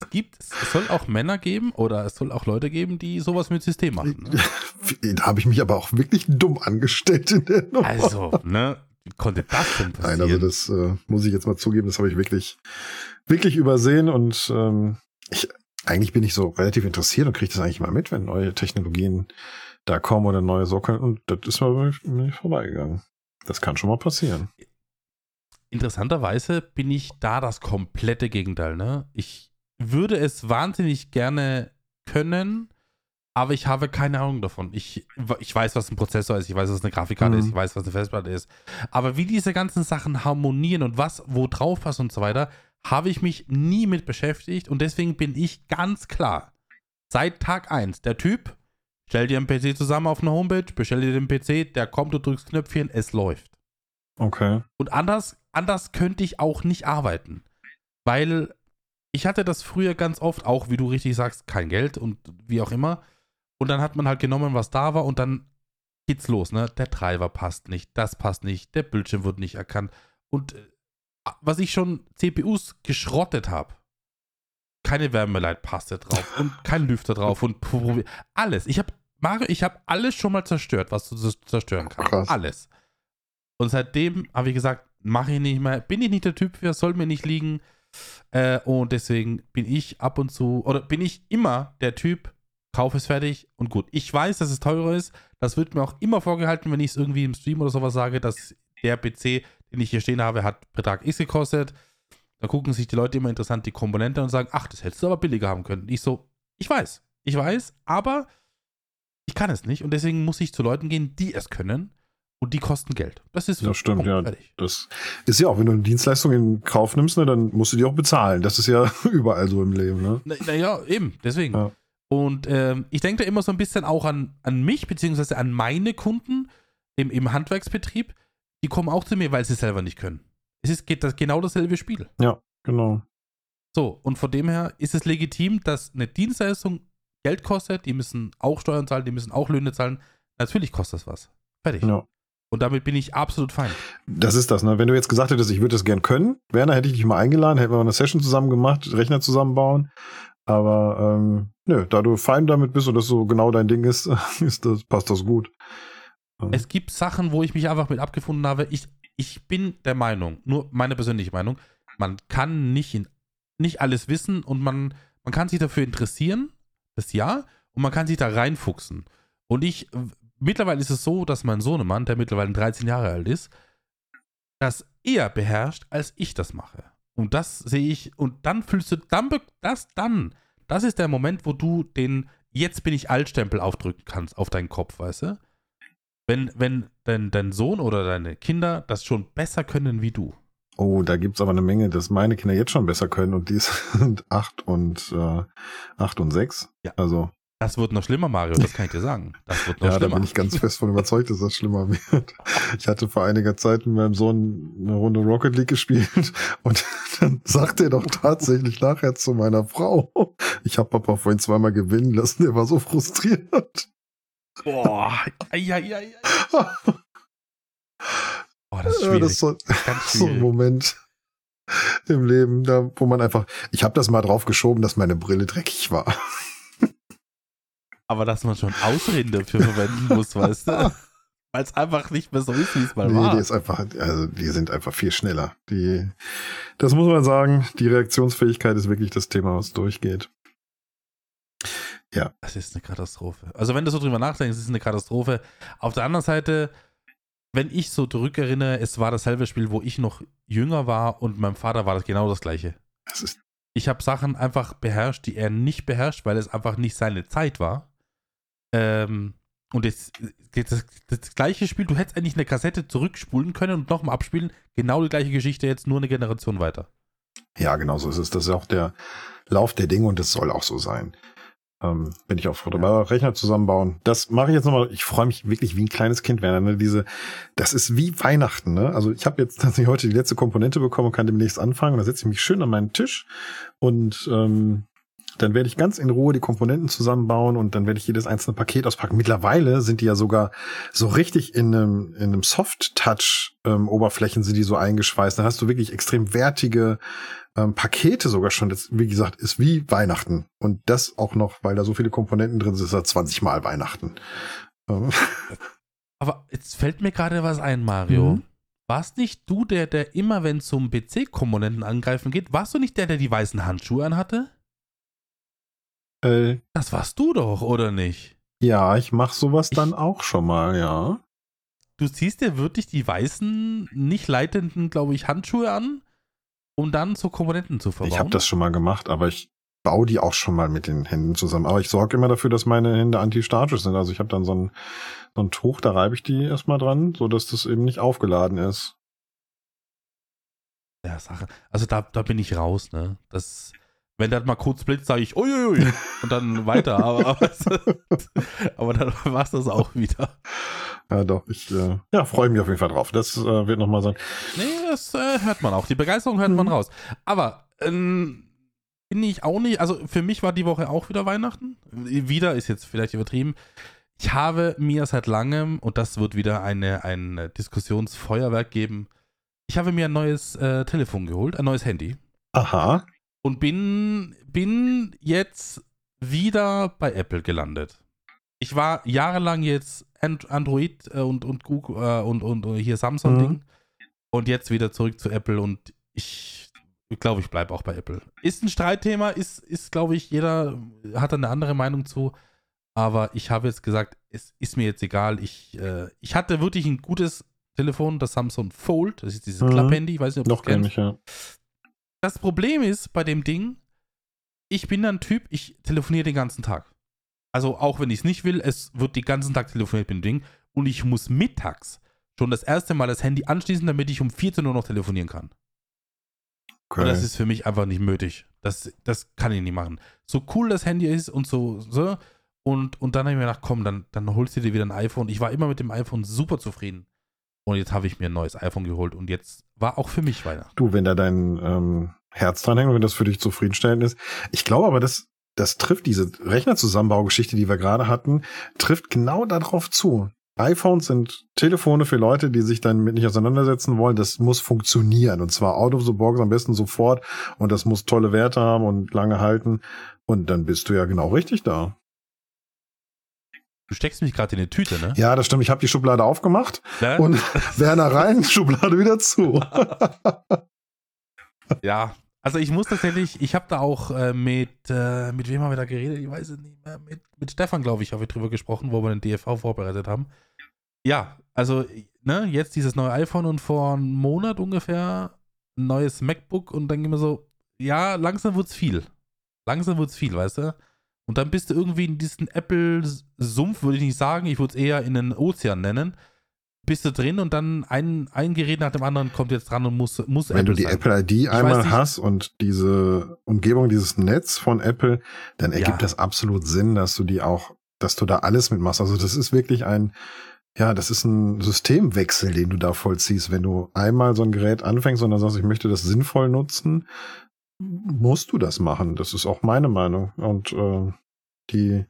es gibt, es soll auch Männer geben oder es soll auch Leute geben, die sowas mit System machen. Ne? Da habe ich mich aber auch wirklich dumm angestellt in der Nummer. Also, ne? Wie konnte das denn passieren? Nein, also das äh, muss ich jetzt mal zugeben, das habe ich wirklich, wirklich übersehen und ähm, ich, eigentlich bin ich so relativ interessiert und kriege das eigentlich mal mit, wenn neue Technologien da kommen oder neue Sockel und das ist mir nicht vorbeigegangen. Das kann schon mal passieren. Interessanterweise bin ich da das komplette Gegenteil. Ne? Ich würde es wahnsinnig gerne können, aber ich habe keine Ahnung davon. Ich, ich weiß, was ein Prozessor ist, ich weiß, was eine Grafikkarte Mhm. ist, ich weiß, was eine Festplatte ist. Aber wie diese ganzen Sachen harmonieren und was wo drauf passt und so weiter, habe ich mich nie mit beschäftigt und deswegen bin ich ganz klar, seit Tag 1, der Typ, stell dir einen PC zusammen auf einer Homepage, bestell dir den PC, der kommt, du drückst Knöpfchen, es läuft. Okay. Und anders, anders könnte ich auch nicht arbeiten. Weil ich hatte das früher ganz oft, auch wie du richtig sagst, kein Geld und wie auch immer. Und dann hat man halt genommen, was da war und dann geht's los, ne? Der Treiber passt nicht, das passt nicht, der Bildschirm wird nicht erkannt. Und äh, was ich schon CPUs geschrottet habe, keine Wärmeleitpaste drauf und kein Lüfter drauf und alles. Ich habe Mario, ich habe alles schon mal zerstört, was du zerstören kannst. Krass. Alles. Und seitdem habe ich gesagt, mache ich nicht mehr, bin ich nicht der Typ für, soll mir nicht liegen. Äh, und deswegen bin ich ab und zu, oder bin ich immer der Typ, kauf es fertig und gut. Ich weiß, dass es teurer ist. Das wird mir auch immer vorgehalten, wenn ich es irgendwie im Stream oder sowas sage, dass der PC, den ich hier stehen habe, hat Betrag X gekostet. Da gucken sich die Leute immer interessant die Komponente und sagen, ach, das hättest du aber billiger haben können. Ich so, ich weiß, ich weiß, aber ich kann es nicht und deswegen muss ich zu Leuten gehen, die es können und die kosten Geld. Das ist Das stimmt, ja. fertig. Das ist ja auch, wenn du eine Dienstleistung in Kauf nimmst, ne, dann musst du die auch bezahlen. Das ist ja überall so im Leben, ne? Naja, na eben, deswegen. Ja. Und ähm, ich denke da immer so ein bisschen auch an, an mich, beziehungsweise an meine Kunden im, im Handwerksbetrieb. Die kommen auch zu mir, weil sie selber nicht können. Es ist geht das genau dasselbe Spiel. Genau. So, und von dem her ist es legitim, dass eine Dienstleistung Geld kostet. Die müssen auch Steuern zahlen, die müssen auch Löhne zahlen. Natürlich kostet das was. Fertig. Ja. Und damit bin ich absolut fein. Das ist das, ne? Wenn du jetzt gesagt hättest, ich würde das gern können, Werner, hätte ich dich mal eingeladen, hätten wir eine Session zusammen gemacht, Rechner zusammenbauen. Aber ähm, nö, da du fein damit bist und das so genau dein Ding ist, ist das, passt das gut. Es gibt Sachen, wo ich mich einfach mit abgefunden habe. Ich, ich bin der Meinung, nur meine persönliche Meinung, man kann nicht, in, nicht alles wissen und man, man kann sich dafür interessieren, das ja, und man kann sich da reinfuchsen. Und ich, mittlerweile ist es so, dass mein Sohnemann, der mittlerweile 13 Jahre alt ist, das eher beherrscht, als ich das mache. Und das sehe ich, und dann fühlst du, dann, das dann, das ist der Moment, wo du den Jetzt bin ich Altstempel aufdrücken kannst auf deinen Kopf, weißt du? Wenn, wenn dein, dein Sohn oder deine Kinder das schon besser können wie du. Oh, da gibt's aber eine Menge, dass meine Kinder jetzt schon besser können und die sind acht und äh, acht und sechs. Ja. Also Das wird noch schlimmer, Mario, das kann ich dir sagen. Das wird noch ja, da schlimmer. bin ich ganz fest von überzeugt, dass das schlimmer wird. Ich hatte vor einiger Zeit mit meinem Sohn eine Runde Rocket League gespielt und dann sagt er doch tatsächlich nachher zu meiner Frau, ich habe Papa vorhin zweimal gewinnen lassen, der war so frustriert. Boah, ja, ja, ja. Boah, das ist schwierig. das ist so, Ganz so ein. Moment im Leben, da wo man einfach, ich habe das mal drauf geschoben, dass meine Brille dreckig war. Aber dass man schon Ausreden dafür verwenden muss, weißt du? Weil es einfach nicht mehr so ist, wie es mal Nee, war. die ist einfach, also die sind einfach viel schneller. Die, das muss man sagen, die Reaktionsfähigkeit ist wirklich das Thema, was durchgeht. Das ist eine Katastrophe. Also wenn du so drüber nachdenkst, ist es eine Katastrophe. Auf der anderen Seite, wenn ich so zurückerinnere, es war dasselbe Spiel, wo ich noch jünger war und meinem Vater war das genau das gleiche. Das Ich habe Sachen einfach beherrscht, die er nicht beherrscht, weil es einfach nicht seine Zeit war. Ähm, und jetzt das, das gleiche Spiel, du hättest eigentlich eine Kassette zurückspulen können und nochmal abspielen. Genau die gleiche Geschichte, jetzt nur eine Generation weiter. ja, genau so ist es. Das ist auch der Lauf der Dinge und das soll auch so sein. Ähm, bin ich auch froh drüber. Rechner zusammenbauen. Das mache ich jetzt nochmal. Ich freue mich wirklich wie ein kleines Kind werden. Ne? Diese, das ist wie Weihnachten. Ne? Also ich habe jetzt tatsächlich heute die letzte Komponente bekommen und kann demnächst anfangen. Und da setze ich mich schön an meinen Tisch und ähm, dann werde ich ganz in Ruhe die Komponenten zusammenbauen und dann werde ich jedes einzelne Paket auspacken. Mittlerweile sind die ja sogar so richtig in einem, in einem Soft-Touch-Oberflächen sind die so eingeschweißt. Dann hast du wirklich extrem wertige ähm, Pakete sogar schon. Das, wie gesagt, ist wie Weihnachten. Und das auch noch, weil da so viele Komponenten drin sind, ist das 20 Mal Weihnachten. Ähm, Aber jetzt fällt mir gerade was ein, Mario. Mhm. Warst nicht du der, der immer, wenn es um PC-Komponenten angreifen geht, warst du nicht der, der die weißen Handschuhe anhatte? Äh, Das warst du doch, oder nicht? ja, ich mache sowas Ich- dann auch schon mal, ja. Du ziehst dir wirklich die weißen, nicht leitenden, glaube ich, Handschuhe an, um dann so Komponenten zu verbauen. Ich habe das schon mal gemacht, aber ich baue die auch schon mal mit den Händen zusammen. Aber ich sorge immer dafür, dass meine Hände antistatisch sind. Also ich habe dann so ein, so ein Tuch, da reibe ich die erstmal dran, so dass das eben nicht aufgeladen ist. Ja, Sache. Also da, da bin ich raus, ne? Das, wenn das mal kurz blitzt, sage ich uiuiui und dann weiter. Aber, aber, aber dann war es das auch wieder. Ja, doch, ich äh, ja, freue mich auf jeden Fall drauf. Das äh, wird nochmal sein. Nee, das äh, hört man auch. Die Begeisterung hört man Mhm. raus. Aber ähm, bin ich auch nicht, also für mich war die Woche auch wieder Weihnachten. Wieder ist jetzt vielleicht übertrieben. Ich habe mir seit langem, und das wird wieder eine, ein Diskussionsfeuerwerk geben, ich habe mir ein neues äh, Telefon geholt, ein neues Handy. Aha. Und bin, bin jetzt wieder bei Apple gelandet. Ich war jahrelang jetzt And Android äh, und, und Google äh, und, und, und hier Samsung-Ding. Und jetzt wieder zurück zu Apple und ich glaube, ich bleibe auch bei Apple. Ist ein Streitthema, ist, ist glaube ich, jeder hat da eine andere Meinung zu. Aber ich habe jetzt gesagt, es ist mir jetzt egal. Ich, äh, ich hatte wirklich ein gutes Telefon, das Samsung Fold. Das ist dieses Mhm. Klapp-Handy. Ich weiß nicht, ob du Noch es kennst. ich, ja. Das Problem ist bei dem Ding, ich bin ein Typ, ich telefoniere den ganzen Tag. Also auch wenn ich es nicht will, es wird den ganzen Tag telefoniert mit dem Ding und ich muss mittags schon das erste Mal das Handy anschließen, damit ich um 14 Uhr noch telefonieren kann. Und Okay. das ist für mich einfach nicht möglich. Das, das kann ich nicht machen. So cool das Handy ist und so, so. Und, und dann habe ich mir gedacht, komm, dann, dann holst du dir wieder ein iPhone. Ich war immer mit dem iPhone super zufrieden. Und jetzt habe ich mir ein neues iPhone geholt und jetzt war auch für mich Weihnachten. Du, wenn da dein ähm, Herz dran hängt und wenn das für dich zufriedenstellend ist. Ich glaube aber, das, das trifft diese Rechnerzusammenbaugeschichte, die wir gerade hatten, trifft genau darauf zu. iPhones sind Telefone für Leute, die sich dann mit nicht auseinandersetzen wollen. Das muss funktionieren und zwar out of the box am besten sofort und das muss tolle Werte haben und lange halten und dann bist du ja genau richtig da. Du steckst mich gerade in eine Tüte, ne? Ja, das stimmt. Ich habe die Schublade aufgemacht Ne? und Werner rein, Schublade wieder zu. Ja, also ich muss tatsächlich, ich habe da auch äh, mit, äh, mit wem haben wir da geredet? Ich weiß es nicht mehr. Mit, mit Stefan, glaube ich, habe ich drüber gesprochen, wo wir den DFV vorbereitet haben. Ja, also, ne, jetzt dieses neue iPhone und vor einem Monat ungefähr ein neues MacBook und dann gehen wir so, ja, langsam wird's viel. Langsam wird's viel, weißt du? Und dann bist du irgendwie in diesen Apple-Sumpf, würde ich nicht sagen, ich würde es eher in den Ozean nennen. Bist du drin und dann ein, ein Gerät nach dem anderen kommt jetzt dran und muss, muss Wenn du die sein. Apple ID weiß einmal hast und diese Umgebung, dieses Netz von Apple, dann ergibt Ja. das absolut Sinn, dass du die auch, dass du da alles mitmachst. Also das ist wirklich ein, ja, das ist ein Systemwechsel, den du da vollziehst. Wenn du einmal so ein Gerät anfängst und dann sagst, ich möchte das sinnvoll nutzen, musst du das machen. Das ist auch meine Meinung. Und äh, die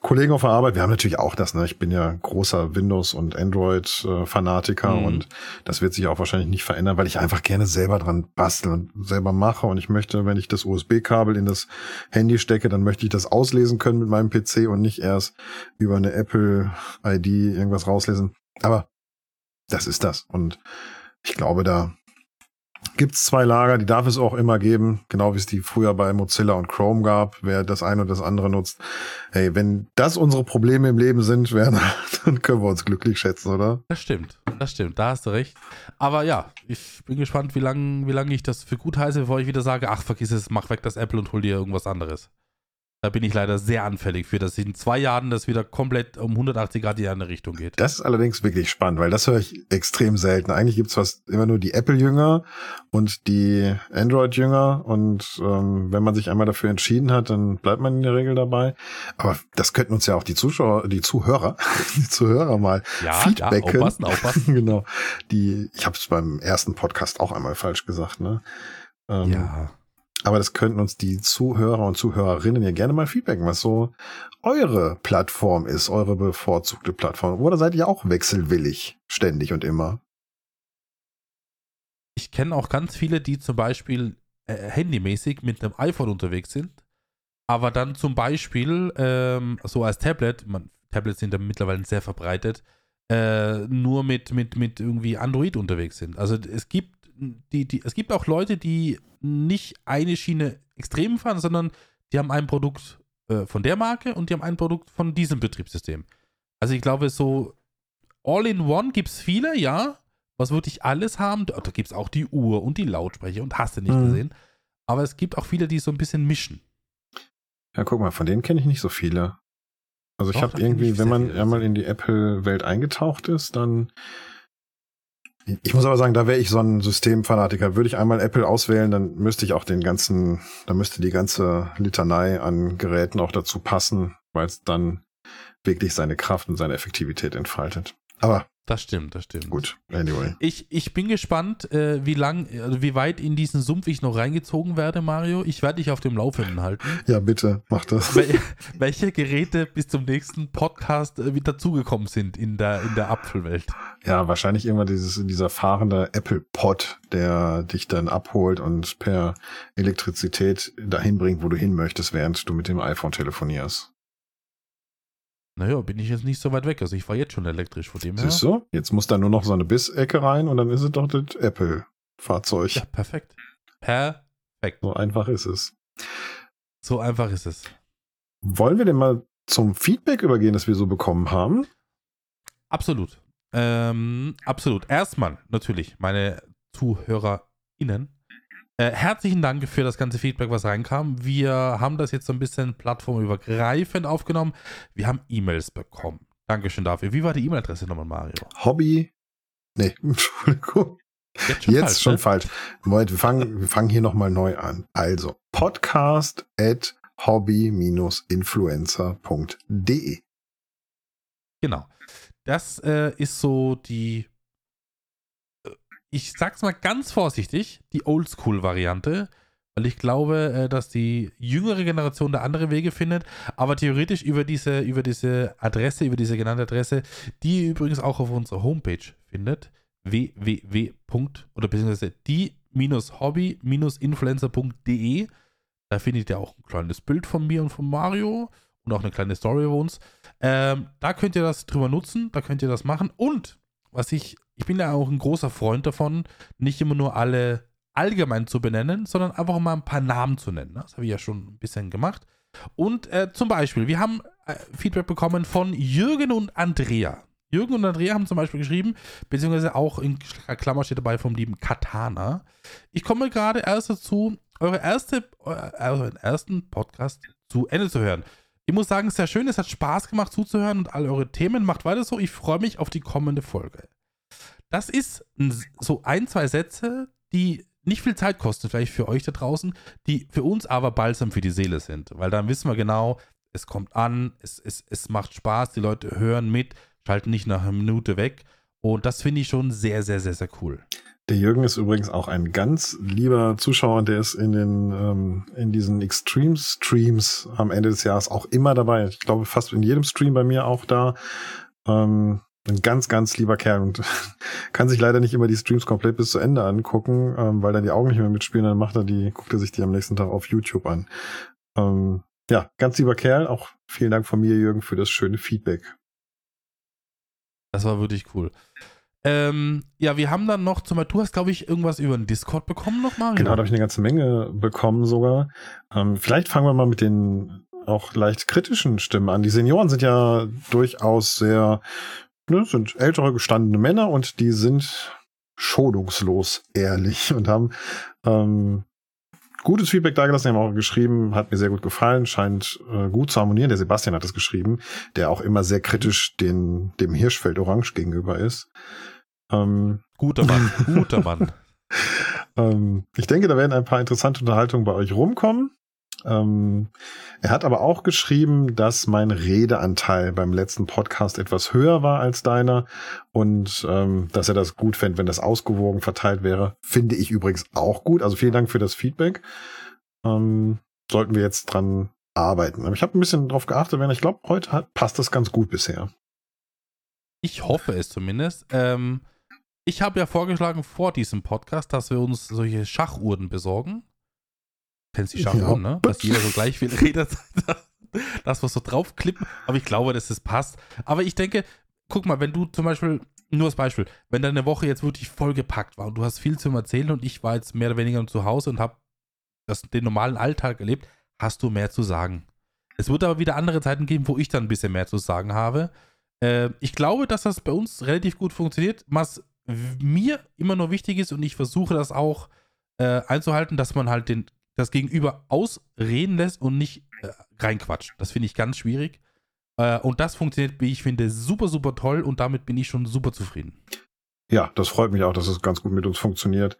Kollegen auf der Arbeit, wir haben natürlich auch das, ne? Ich bin ja großer Windows- und Android-Fanatiker Mhm. und das wird sich auch wahrscheinlich nicht verändern, weil ich einfach gerne selber dran bastel und selber mache. Und ich möchte, wenn ich das USB-Kabel in das Handy stecke, dann möchte ich das auslesen können mit meinem PC und nicht erst über eine Apple-ID irgendwas rauslesen. Aber das ist das. Und ich glaube, da gibt's zwei Lager, die darf es auch immer geben, genau wie es die früher bei Mozilla und Chrome gab, wer das eine und das andere nutzt. Hey, wenn das unsere Probleme im Leben sind, Werner, dann können wir uns glücklich schätzen, oder? Das stimmt, das stimmt, da hast du recht. Aber ja, ich bin gespannt, wie lange wie lang ich das für gut heiße, bevor ich wieder sage, ach, vergiss es, mach weg das Apple und hol dir irgendwas anderes. Da bin ich leider sehr anfällig für, dass in zwei Jahren das wieder komplett um 180 Grad in die andere Richtung geht. Das ist allerdings wirklich spannend, weil das höre ich extrem selten. Eigentlich gibt's fast immer nur die Apple-Jünger und die Android-Jünger. Und ähm, wenn man sich einmal dafür entschieden hat, dann bleibt man in der Regel dabei. Aber das könnten uns ja auch die Zuschauer, die Zuhörer, die Zuhörer mal Ja, feedbacken. ja, aufpassen, aufpassen. genau. Die, ich habe es beim ersten Podcast auch einmal falsch gesagt, ne? Ähm, Ja, Aber das könnten uns die Zuhörer und Zuhörerinnen ja gerne mal feedbacken, was so eure Plattform ist, eure bevorzugte Plattform. Oder seid ihr auch wechselwillig, ständig und immer? ich kenne auch ganz viele, die zum Beispiel äh, handymäßig mit einem iPhone unterwegs sind, aber dann zum Beispiel ähm, so als Tablet, man, Tablets sind ja mittlerweile sehr verbreitet, äh, nur mit, mit, mit irgendwie Android unterwegs sind. Also es gibt die, die, es gibt auch Leute, die nicht eine Schiene extrem fahren, sondern die haben ein Produkt äh, von der Marke und die haben ein Produkt von diesem Betriebssystem. Also ich glaube, so All-in-One gibt es viele, ja, was wirklich alles haben. Da, gibt es auch die Uhr und die Lautsprecher und hast du nicht Mhm. gesehen. Aber es gibt auch viele, die so ein bisschen mischen. Ja, guck mal, von denen kenne ich nicht so viele. Also ich Doch, habe da kenn irgendwie, ich wenn man einmal in die Apple-Welt eingetaucht ist, dann ich muss aber sagen, da wäre ich so ein Systemfanatiker. Würde ich einmal Apple auswählen, dann müsste ich auch den ganzen, dann müsste die ganze Litanei an Geräten auch dazu passen, weil es dann wirklich seine Kraft und seine Effektivität entfaltet. Aber Das stimmt, das stimmt. gut, anyway. Ich, ich bin gespannt, äh, wie lang, also wie weit in diesen Sumpf ich noch reingezogen werde, Mario. Ich werde dich auf dem Laufenden halten. Ja, bitte, mach das. Wel welche Geräte bis zum nächsten Podcast äh, wieder dazugekommen sind in der, in der Apfelwelt. Ja, wahrscheinlich irgendwann dieses, dieser fahrende Apple-Pod, der dich dann abholt und per Elektrizität dahin bringt, wo du hin möchtest, während du mit dem iPhone telefonierst. Naja, bin ich jetzt nicht so weit weg. Also ich war jetzt schon elektrisch von dem her. Siehst du? Jetzt muss da nur noch so eine Bissecke rein und dann ist es doch das Apple-Fahrzeug. Ja, perfekt. Perfekt. So einfach ist es. So einfach ist es. Wollen wir denn mal zum Feedback übergehen, das wir so bekommen haben? Absolut. Ähm, absolut. Erstmal natürlich meine ZuhörerInnen. Äh, herzlichen Dank für das ganze Feedback, was reinkam. Wir haben das jetzt so ein bisschen plattformübergreifend aufgenommen. Wir haben E-Mails bekommen. Dankeschön dafür. Wie war die E-Mail-Adresse nochmal, Mario? Hobby. Nee, Entschuldigung. Jetzt schon Jetzt falsch, schon ne? falsch. Moment, wir fangen, wir fangen hier nochmal neu an. Also, podcast at hobby-influencer.de. Genau. Das äh, ist so die, ich sag's mal ganz vorsichtig, die Oldschool-Variante. weil ich glaube, äh, dass die jüngere Generation da andere Wege findet, aber theoretisch über diese, über diese Adresse, über diese genannte Adresse, die ihr übrigens auch auf unserer Homepage findet, www. oder beziehungsweise die-hobby-influencer.de. Da findet ihr auch ein kleines Bild von mir und von Mario und auch eine kleine Story über uns. Ähm, da könnt ihr das drüber nutzen, da könnt ihr das machen. Und was ich, ich bin ja auch ein großer Freund davon, nicht immer nur alle allgemein zu benennen, sondern einfach mal ein paar Namen zu nennen. Das habe ich ja schon ein bisschen gemacht. Und äh, zum Beispiel, wir haben äh, Feedback bekommen von Jürgen und Andrea. Jürgen und Andrea haben zum Beispiel geschrieben, beziehungsweise auch in Klammer steht dabei vom lieben Katana. Ich komme gerade erst dazu, eure erste, euren ersten Podcast zu Ende zu hören. Ich muss sagen, sehr schön, es hat Spaß gemacht zuzuhören und all eure Themen. Macht weiter so. Ich freue mich auf die kommende Folge. Das ist so ein, zwei Sätze, die nicht viel Zeit kosten, vielleicht für euch da draußen, die für uns aber balsam für die Seele sind. Weil dann wissen wir genau, es kommt an, es, es, es macht Spaß, die Leute hören mit, schalten nicht nach einer Minute weg. Und das finde ich schon sehr, sehr, sehr, sehr cool. Der Jürgen ist übrigens auch ein ganz lieber Zuschauer, der ist in den ähm, in diesen Extreme Streams am Ende des Jahres auch immer dabei. Ich glaube fast in jedem Stream bei mir auch da. Ähm, ein ganz, ganz lieber Kerl und kann sich leider nicht immer die Streams komplett bis zu Ende angucken, ähm, weil dann die Augen nicht mehr mitspielen, dann macht er die, guckt er sich die am nächsten Tag auf YouTube an. Ähm, ja, ganz lieber Kerl, auch vielen Dank von mir, Jürgen, für das schöne Feedback. Das war wirklich cool. Ähm, ja, wir haben dann noch, zum Beispiel, du hast, glaube ich, irgendwas über den Discord bekommen nochmal. Genau, da habe ich eine ganze Menge bekommen sogar. Ähm, vielleicht fangen wir mal mit den auch leicht kritischen Stimmen an. Die Senioren sind ja durchaus sehr ne, sind ältere gestandene Männer und die sind schonungslos ehrlich und haben ähm, gutes Feedback dagelassen, haben auch geschrieben, hat mir sehr gut gefallen, scheint äh, gut zu harmonieren. Der Sebastian hat es geschrieben, der auch immer sehr kritisch den, dem Hirschfeld Orange gegenüber ist. Ähm, guter Mann, guter Mann. ähm, ich denke, da werden ein paar interessante Unterhaltungen bei euch rumkommen. Ähm, er hat aber auch geschrieben, dass mein Redeanteil beim letzten Podcast etwas höher war als deiner und ähm, dass er das gut fände, wenn das ausgewogen verteilt wäre. Finde ich übrigens auch gut. Also vielen Dank für das Feedback. Ähm, sollten wir jetzt dran arbeiten. Ich habe ein bisschen drauf geachtet, wenn ich glaube, heute hat, passt das ganz gut bisher. Ich hoffe es zumindest. Ähm, ich habe ja vorgeschlagen vor diesem Podcast, dass wir uns solche Schachuhren besorgen kennst die Schaffung, ja. ne? Dass jeder so gleich viel redet, dass wir so draufklippen. Aber ich glaube, dass es passt. Aber ich denke, guck mal, wenn du zum Beispiel, nur als Beispiel, wenn deine Woche jetzt wirklich vollgepackt war und du hast viel zu erzählen und ich war jetzt mehr oder weniger zu Hause und habe den normalen Alltag erlebt, hast du mehr zu sagen. Es wird aber wieder andere Zeiten geben, wo ich dann ein bisschen mehr zu sagen habe. Äh, ich glaube, dass das bei uns relativ gut funktioniert. Was mir immer nur wichtig ist und ich versuche das auch äh, einzuhalten, dass man halt den das Gegenüber ausreden lässt und nicht äh, reinquatscht. Das finde ich ganz schwierig. Äh, und das funktioniert, wie ich finde, super, super toll und damit bin ich schon super zufrieden. Ja, das freut mich auch, dass es ganz gut mit uns funktioniert.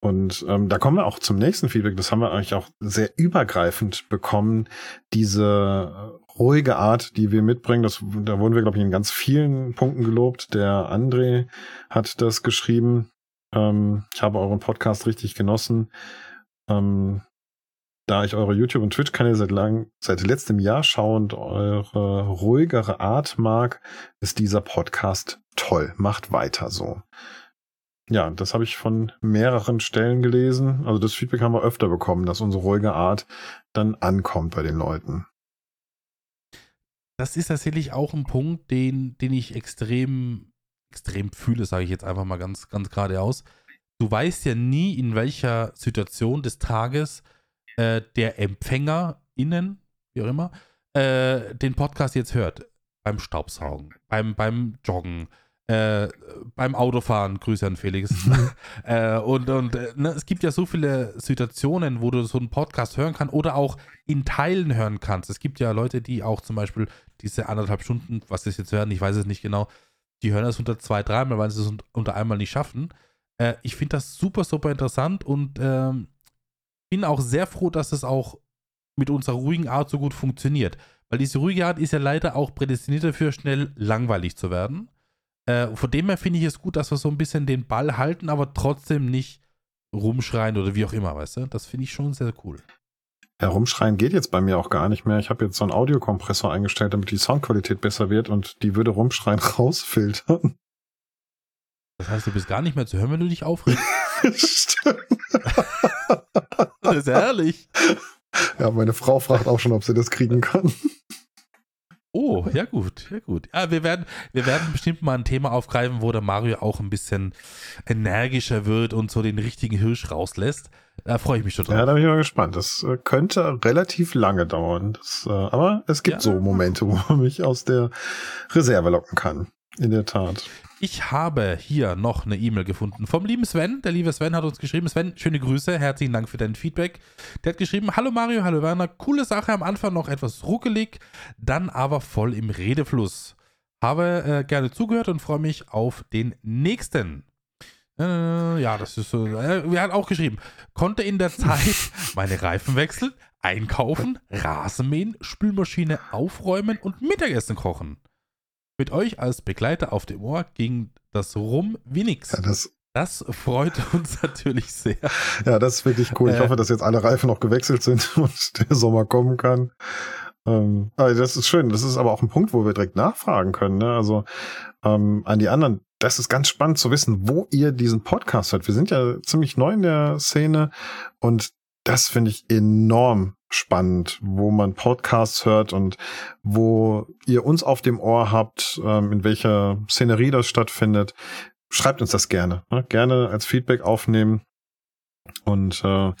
Und ähm, da kommen wir auch zum nächsten Feedback. Das haben wir eigentlich auch sehr übergreifend bekommen. Diese äh, ruhige Art, die wir mitbringen, das, da wurden wir, glaube ich, in ganz vielen Punkten gelobt. Der André hat das geschrieben. Ähm, ich habe euren Podcast richtig genossen. Ähm, da ich eure YouTube- und Twitch-Kanäle seit lang, seit letztem Jahr schaue und eure ruhigere Art mag, ist dieser Podcast toll. Macht weiter so. Ja, das habe ich von mehreren Stellen gelesen. Also das Feedback haben wir öfter bekommen, dass unsere ruhige Art dann ankommt bei den Leuten. Das ist tatsächlich auch ein Punkt, den, den ich extrem, extrem fühle, sage ich jetzt einfach mal ganz, ganz geradeaus. Du weißt ja nie, in welcher Situation des Tages äh, der Empfänger innen, wie auch immer, äh, den Podcast jetzt hört. Beim Staubsaugen, beim, beim Joggen, äh, beim Autofahren, Grüße an Felix. äh, und und äh, ne, es gibt ja so viele Situationen, wo du so einen Podcast hören kannst oder auch in Teilen hören kannst. Es gibt ja Leute, die auch zum Beispiel diese anderthalb Stunden, was das jetzt hören, ich weiß es nicht genau, die hören das unter zwei, dreimal, weil sie es unter einmal nicht schaffen. Äh, ich finde das super, super interessant und ähm, bin auch sehr froh, dass es auch mit unserer ruhigen Art so gut funktioniert. Weil diese ruhige Art ist ja leider auch prädestiniert dafür, schnell langweilig zu werden. Äh, von dem her finde ich es gut, dass wir so ein bisschen den Ball halten, aber trotzdem nicht rumschreien oder wie auch immer, weißt du? Das finde ich schon sehr cool. Herumschreien geht jetzt bei mir auch gar nicht mehr. Ich habe jetzt so einen Audiokompressor eingestellt, damit die Soundqualität besser wird und die würde Rumschreien rausfiltern. Das heißt, du bist gar nicht mehr zu hören, wenn du dich aufregst. Stimmt. Das ist herrlich. Ja, meine Frau fragt auch schon, ob sie das kriegen kann. Oh, ja gut, ja gut. Ja, wir werden, wir werden bestimmt mal ein Thema aufgreifen, wo der Mario auch ein bisschen energischer wird und so den richtigen Hirsch rauslässt. Da freue ich mich schon drauf. Ja, da bin ich mal gespannt. Das äh, könnte relativ lange dauern. Das, äh, aber es gibt Ja. so Momente, wo man mich aus der Reserve locken kann. In der Tat. Ich habe hier noch eine E-Mail gefunden vom lieben Sven. Der liebe Sven hat uns geschrieben. Sven, schöne Grüße. Herzlichen Dank für dein Feedback. Der hat geschrieben: Hallo Mario, hallo Werner. Coole Sache. Am Anfang noch etwas ruckelig, dann aber voll im Redefluss. Habe äh, gerne zugehört und freue mich auf den nächsten. Äh, ja, das ist so. Äh, er hat auch geschrieben: Konnte in der Zeit meine Reifen wechseln, einkaufen, Rasenmähen, Spülmaschine aufräumen und Mittagessen kochen. Mit euch als Begleiter auf dem Ohr ging das rum wie nix. Ja, das, Das freut uns natürlich sehr. ja, das ist wirklich cool. Ich Äh. hoffe, dass jetzt alle Reifen noch gewechselt sind und der Sommer kommen kann. Ähm, also das ist schön. Das ist aber auch ein Punkt, wo wir direkt nachfragen können. Ne? Also ähm, an die anderen. Das ist ganz spannend zu wissen, wo ihr diesen Podcast hört. Wir sind ja ziemlich neu in der Szene und das finde ich enorm spannend, wo man Podcasts hört und wo ihr uns auf dem Ohr habt, ähm, in welcher Szenerie das stattfindet. Schreibt uns das gerne. Ne? Gerne als Feedback aufnehmen. Und äh,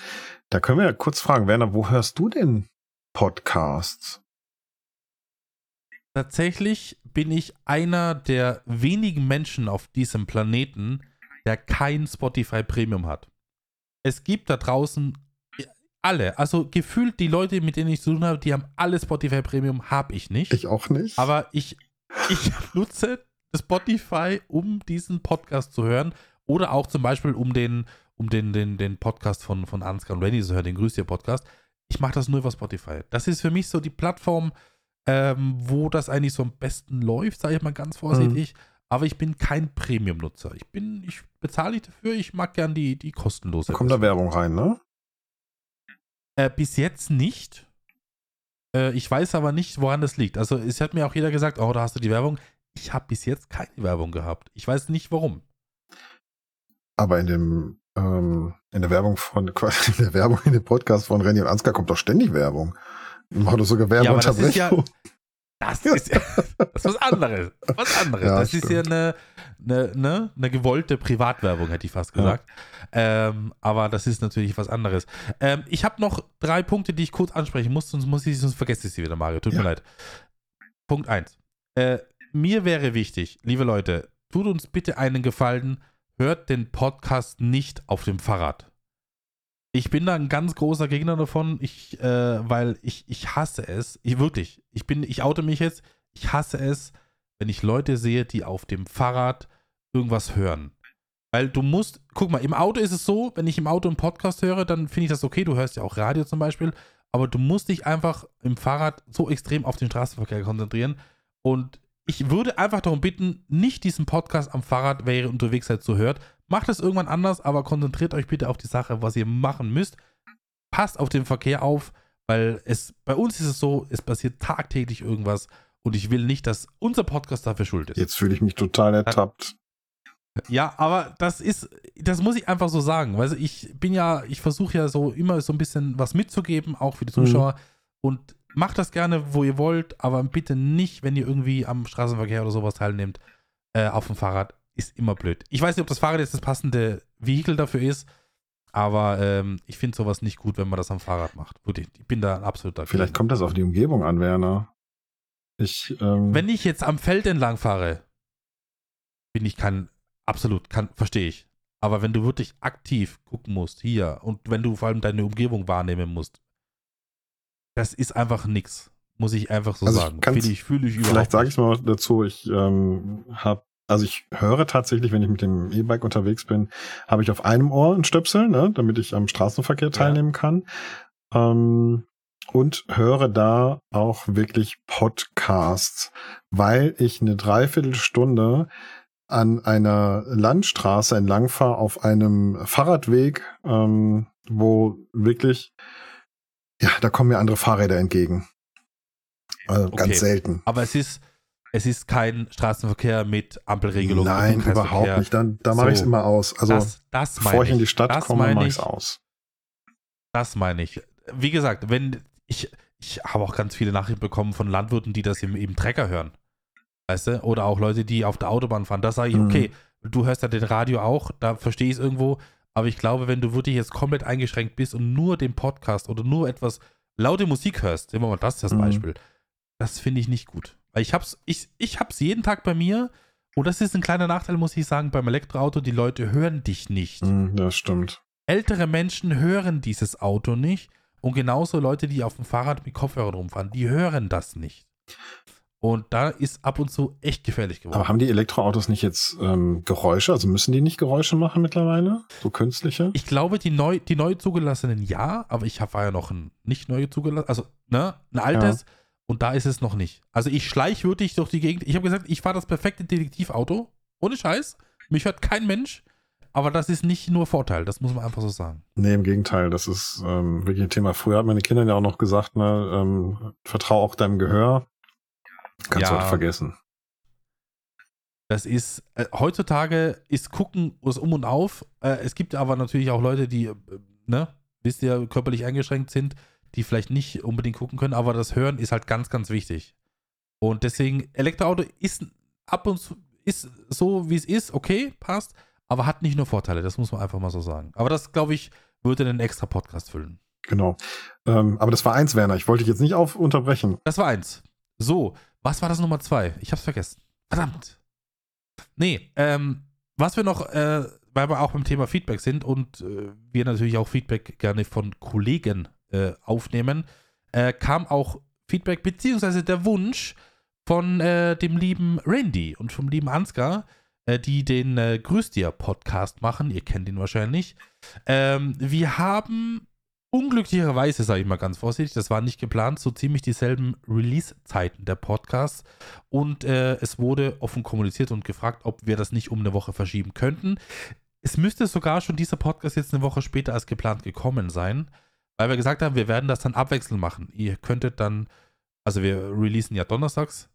da können wir ja kurz fragen, Werner, wo hörst du denn Podcasts? Tatsächlich bin ich einer der wenigen Menschen auf diesem Planeten, der kein Spotify Premium hat. Es gibt da draußen alle, also gefühlt die Leute, mit denen ich zu tun habe, die haben alle Spotify Premium, habe ich nicht. Ich auch nicht. Aber ich, ich nutze Spotify, um diesen Podcast zu hören. Oder auch zum Beispiel, um den, um den, den, den Podcast von, von Ansgar und Randy zu hören, den Grüß dir Podcast. Ich mache das nur über Spotify. Das ist für mich so die Plattform, ähm, wo das eigentlich so am besten läuft, sage ich mal ganz vorsichtig. Aber ich bin kein Premium-Nutzer. Ich bin, ich bezahle nicht dafür, ich mag gern die, die kostenlose. da kommt da Werbung rein, ne? Äh, bis jetzt nicht. Äh, ich weiß aber nicht, woran das liegt. Also es hat mir auch jeder gesagt, oh, da hast du die Werbung. Ich habe bis jetzt keine Werbung gehabt. Ich weiß nicht warum. Aber in dem ähm, in der Werbung von in der Werbung in dem Podcast von Renny und Ansgar kommt doch ständig Werbung. Machen doch sogar ist ja- Werbeunterbrechung. Das ist, das ist was anderes. Was anderes. Ja, das ist ja eine, eine, ne, eine gewollte Privatwerbung, hätte ich fast Ja. gesagt. Ähm, aber das ist natürlich was anderes. Ähm, ich habe noch drei Punkte, die ich kurz ansprechen muss, sonst muss ich, sonst vergesse ich sie wieder, Mario. Tut Ja. mir leid. Punkt 1. Äh, mir wäre wichtig, liebe Leute, tut uns bitte einen Gefallen, hört den Podcast nicht auf dem Fahrrad. Ich bin da ein ganz großer Gegner davon, ich, äh, weil ich, ich hasse es. Ich wirklich, ich bin, ich oute mich jetzt, ich hasse es, wenn ich Leute sehe, die auf dem Fahrrad irgendwas hören. Weil du musst, guck mal, im Auto ist es so, wenn ich im Auto einen Podcast höre, dann finde ich das okay, du hörst ja auch Radio zum Beispiel, aber du musst dich einfach im Fahrrad so extrem auf den Straßenverkehr konzentrieren. Und ich würde einfach darum bitten, nicht diesen Podcast am Fahrrad, wer ihr unterwegs seid, so hört. Macht es irgendwann anders, aber konzentriert euch bitte auf die Sache, was ihr machen müsst. Passt auf den Verkehr auf, weil es bei uns ist es so, es passiert tagtäglich irgendwas und ich will nicht, dass unser Podcast dafür schuld ist. Jetzt fühle ich mich total ertappt. Ja, aber das ist, das muss ich einfach so sagen. Weil ich bin ja, ich versuche ja so immer so ein bisschen was mitzugeben, auch für die Zuschauer. Und macht das gerne, wo ihr wollt, aber bitte nicht, wenn ihr irgendwie am Straßenverkehr oder sowas teilnehmt, äh, auf dem Fahrrad. Ist immer blöd. Ich weiß nicht, ob das Fahrrad jetzt das passende Vehikel dafür ist, aber ähm, ich finde sowas nicht gut, wenn man das am Fahrrad macht. Wirklich, ich bin da absolut dafür. Vielleicht kommt das auf die Umgebung an, Werner. Ich, ähm, Wenn ich jetzt am Feld entlang fahre, bin ich kein, absolut, kann, verstehe ich. Aber wenn du wirklich aktiv gucken musst, hier, und wenn du vor allem deine Umgebung wahrnehmen musst, das ist einfach nix. Muss ich einfach so Also ich sagen. ich, fühle ich überhaupt Vielleicht sage ich mal dazu, ich ähm, habe, also ich höre tatsächlich, wenn ich mit dem E-Bike unterwegs bin, habe ich auf einem Ohr einen Stöpsel, ne, damit ich am Straßenverkehr teilnehmen kann. Ähm, und höre da auch wirklich Podcasts, weil ich eine Dreiviertelstunde an einer Landstraße entlang fahre auf einem Fahrradweg, ähm, wo wirklich, ja, da kommen mir andere Fahrräder entgegen. Also Okay. Ganz selten. Aber es ist, es ist kein Straßenverkehr mit Ampelregelung. Nein, überhaupt nicht. Dann, da mache ich es So. immer aus. Also das, das bevor ich in die Stadt das komme, mache ich, es aus. Das meine ich. Wie gesagt, wenn ich, ich habe auch ganz viele Nachrichten bekommen von Landwirten, die das im, im Trecker hören. Weißt du? Oder auch Leute, die auf der Autobahn fahren. Da sage ich, Mhm. okay, du hörst ja den Radio auch, da verstehe ich es irgendwo. Aber ich glaube, wenn du wirklich jetzt komplett eingeschränkt bist und nur den Podcast oder nur etwas laute Musik hörst, nehmen wir mal das das Mhm. Beispiel, das finde ich nicht gut. Weil ich hab's, ich, ich hab's jeden Tag bei mir und das ist ein kleiner Nachteil, muss ich sagen, beim Elektroauto, die Leute hören dich nicht. Hm, das stimmt. Ältere Menschen hören dieses Auto nicht und genauso Leute, die auf dem Fahrrad mit Kopfhörern rumfahren, die hören das nicht. Und da ist ab und zu echt gefährlich geworden. Aber haben die Elektroautos nicht jetzt ähm, Geräusche? Also müssen die nicht Geräusche machen mittlerweile? So künstliche? ich glaube, die neu, die neu zugelassenen ja, aber ich war ja noch ein nicht neu zugelassen, also ne, ein altes und da ist es noch nicht. Also ich schleich wirklich durch die Gegend. Ich habe gesagt, ich fahre das perfekte Detektivauto, ohne Scheiß. Mich hört kein Mensch, aber das ist nicht nur Vorteil, das muss man einfach so sagen. Nee, im Gegenteil, das ist ähm, wirklich ein Thema. Früher hat meine Kinder ja auch noch gesagt, ne, ähm, vertrau auch deinem Gehör. Kannst du Ja. heute vergessen. Das ist, äh, heutzutage ist Gucken das Um und Auf. Äh, es gibt aber natürlich auch Leute, die, äh, ne, wisst ihr, körperlich eingeschränkt sind, die vielleicht nicht unbedingt gucken können, aber das Hören ist halt ganz, ganz wichtig. Und deswegen, Elektroauto ist ab und zu, ist so, wie es ist, okay, passt, aber hat nicht nur Vorteile, das muss man einfach mal so sagen. Aber das, glaube ich, würde einen extra Podcast füllen. Genau. Ähm, aber das war eins, Werner. Ich wollte dich jetzt nicht auf unterbrechen. Das war eins. So, was war das Nummer zwei? Ich hab's vergessen. Verdammt. Nee, ähm, was wir noch, äh, weil wir auch beim Thema Feedback sind und äh, wir natürlich auch Feedback gerne von Kollegen äh, aufnehmen, äh, kam auch Feedback beziehungsweise der Wunsch von äh, dem lieben Randy und vom lieben Ansgar, äh, die den äh, Grüß dir Podcast machen. Ihr kennt ihn wahrscheinlich. Ähm, wir haben unglücklicherweise, sage ich mal ganz vorsichtig, das war nicht geplant, so ziemlich dieselben Release-Zeiten der Podcasts und äh, es wurde offen kommuniziert und gefragt, ob wir das nicht um eine Woche verschieben könnten. Es müsste sogar schon dieser Podcast jetzt eine Woche später als geplant gekommen sein, weil wir gesagt haben, wir werden das dann abwechselnd machen. Ihr könntet dann, also wir releasen ja donnerstags,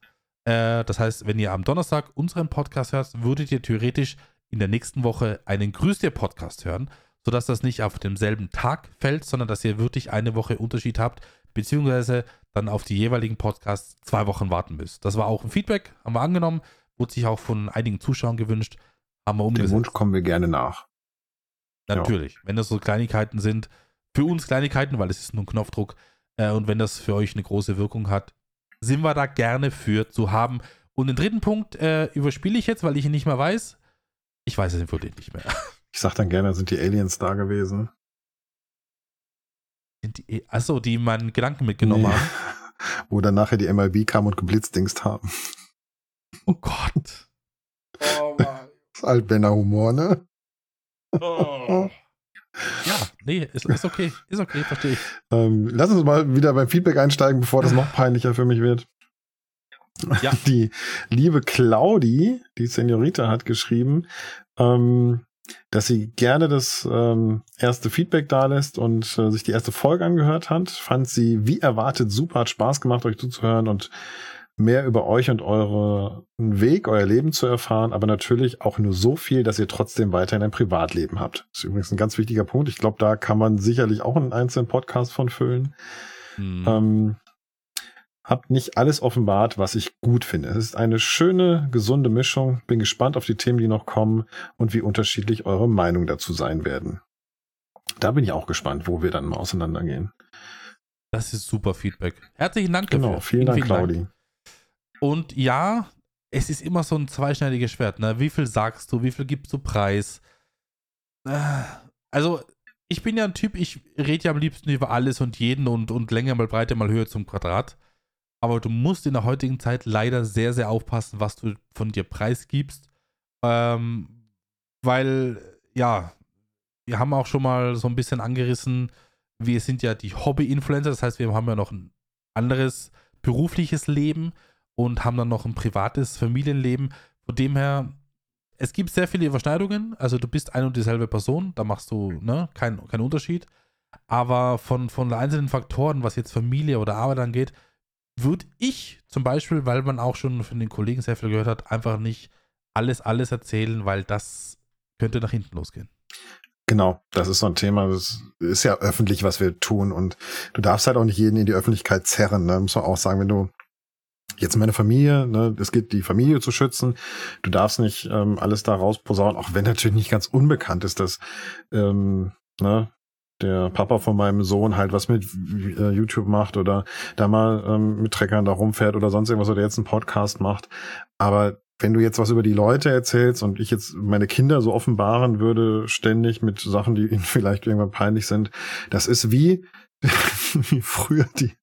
äh, das heißt, wenn ihr am Donnerstag unseren Podcast hört, würdet ihr theoretisch in der nächsten Woche einen Grüß dir Podcast hören sodass das nicht auf demselben Tag fällt, sondern dass ihr wirklich eine Woche Unterschied habt, beziehungsweise dann auf die jeweiligen Podcasts zwei Wochen warten müsst. Das war auch ein Feedback, haben wir angenommen, wurde sich auch von einigen Zuschauern gewünscht, haben wir Dem umgesetzt. Wunsch kommen wir gerne nach. Natürlich, wenn das so Kleinigkeiten sind, für uns Kleinigkeiten, weil es ist nur ein Knopfdruck, äh, und wenn das für euch eine große Wirkung hat, sind wir da gerne für zu haben. Und den dritten Punkt äh, überspiele ich jetzt, weil ich ihn nicht mehr weiß. Ich weiß es wirklich nicht mehr. Ich sag dann gerne, sind die Aliens da gewesen? Die, achso, die meinen Gedanken mitgenommen Nee. haben. Wo dann nachher die MLB kam und geblitzdingst haben. Oh Gott. Oh Mann. Das ist Altberner Humor, ne? Oh. Ja, nee, ist, ist okay. Ist okay, verstehe ich. Ähm, lass uns mal wieder beim Feedback einsteigen, bevor das noch peinlicher für mich wird. Ja. Die liebe Claudi, die Seniorita, hat geschrieben, ähm, dass sie gerne das ähm, erste Feedback da lässt und äh, sich die erste Folge angehört hat. Fand sie wie erwartet super, hat Spaß gemacht, euch zuzuhören und mehr über euch und euren Weg, euer Leben zu erfahren, aber natürlich auch nur so viel, dass ihr trotzdem weiterhin ein Privatleben habt. Das ist übrigens ein ganz wichtiger Punkt. Ich glaube, da kann man sicherlich auch einen einzelnen Podcast von füllen. Hm. Ähm, habt nicht alles offenbart, was ich gut finde. Es ist eine schöne, gesunde Mischung. Bin gespannt auf die Themen, die noch kommen und wie unterschiedlich eure Meinung dazu sein werden. Da bin ich auch gespannt, wo wir dann mal auseinandergehen. Das ist super Feedback. Herzlichen Dank Genau, dafür. vielen Dank, Claudi. Und ja, es ist immer so ein zweischneidiges Schwert. Ne? Wie viel sagst du? Wie viel gibst du preis? Äh, Also, ich bin ja ein Typ, ich rede ja am liebsten über alles und jeden und, und Länge mal Breite mal Höhe zum Quadrat. Aber du musst in der heutigen Zeit leider sehr, sehr aufpassen, was du von dir preisgibst. Ähm, weil, ja, wir haben auch schon mal so ein bisschen angerissen, wir sind ja die Hobby-Influencer, das heißt, wir haben ja noch ein anderes berufliches Leben und haben dann noch ein privates Familienleben. Von dem her es gibt sehr viele Überschneidungen. Also du bist eine und dieselbe Person, da machst du ne, keinen kein Unterschied. Aber von, von einzelnen Faktoren, was jetzt Familie oder Arbeit angeht, würde ich zum Beispiel, weil man auch schon von den Kollegen sehr viel gehört hat, einfach nicht alles, alles erzählen, weil das könnte nach hinten losgehen. Genau, das ist so ein Thema, das ist ja öffentlich, was wir tun und du darfst halt auch nicht jeden in die Öffentlichkeit zerren, ne? muss man auch sagen, wenn du jetzt meine Familie, ne, es geht die Familie zu schützen, du darfst nicht ähm, alles da rausposaunen, auch wenn natürlich nicht ganz unbekannt ist, dass ähm, ne, der Papa von meinem Sohn halt was mit äh, YouTube macht oder da mal ähm, mit Treckern da rumfährt oder sonst irgendwas oder jetzt einen Podcast macht. Aber wenn du jetzt was über die Leute erzählst und ich jetzt meine Kinder so offenbaren würde, ständig mit Sachen, die ihnen vielleicht irgendwann peinlich sind, das ist wie, wie früher die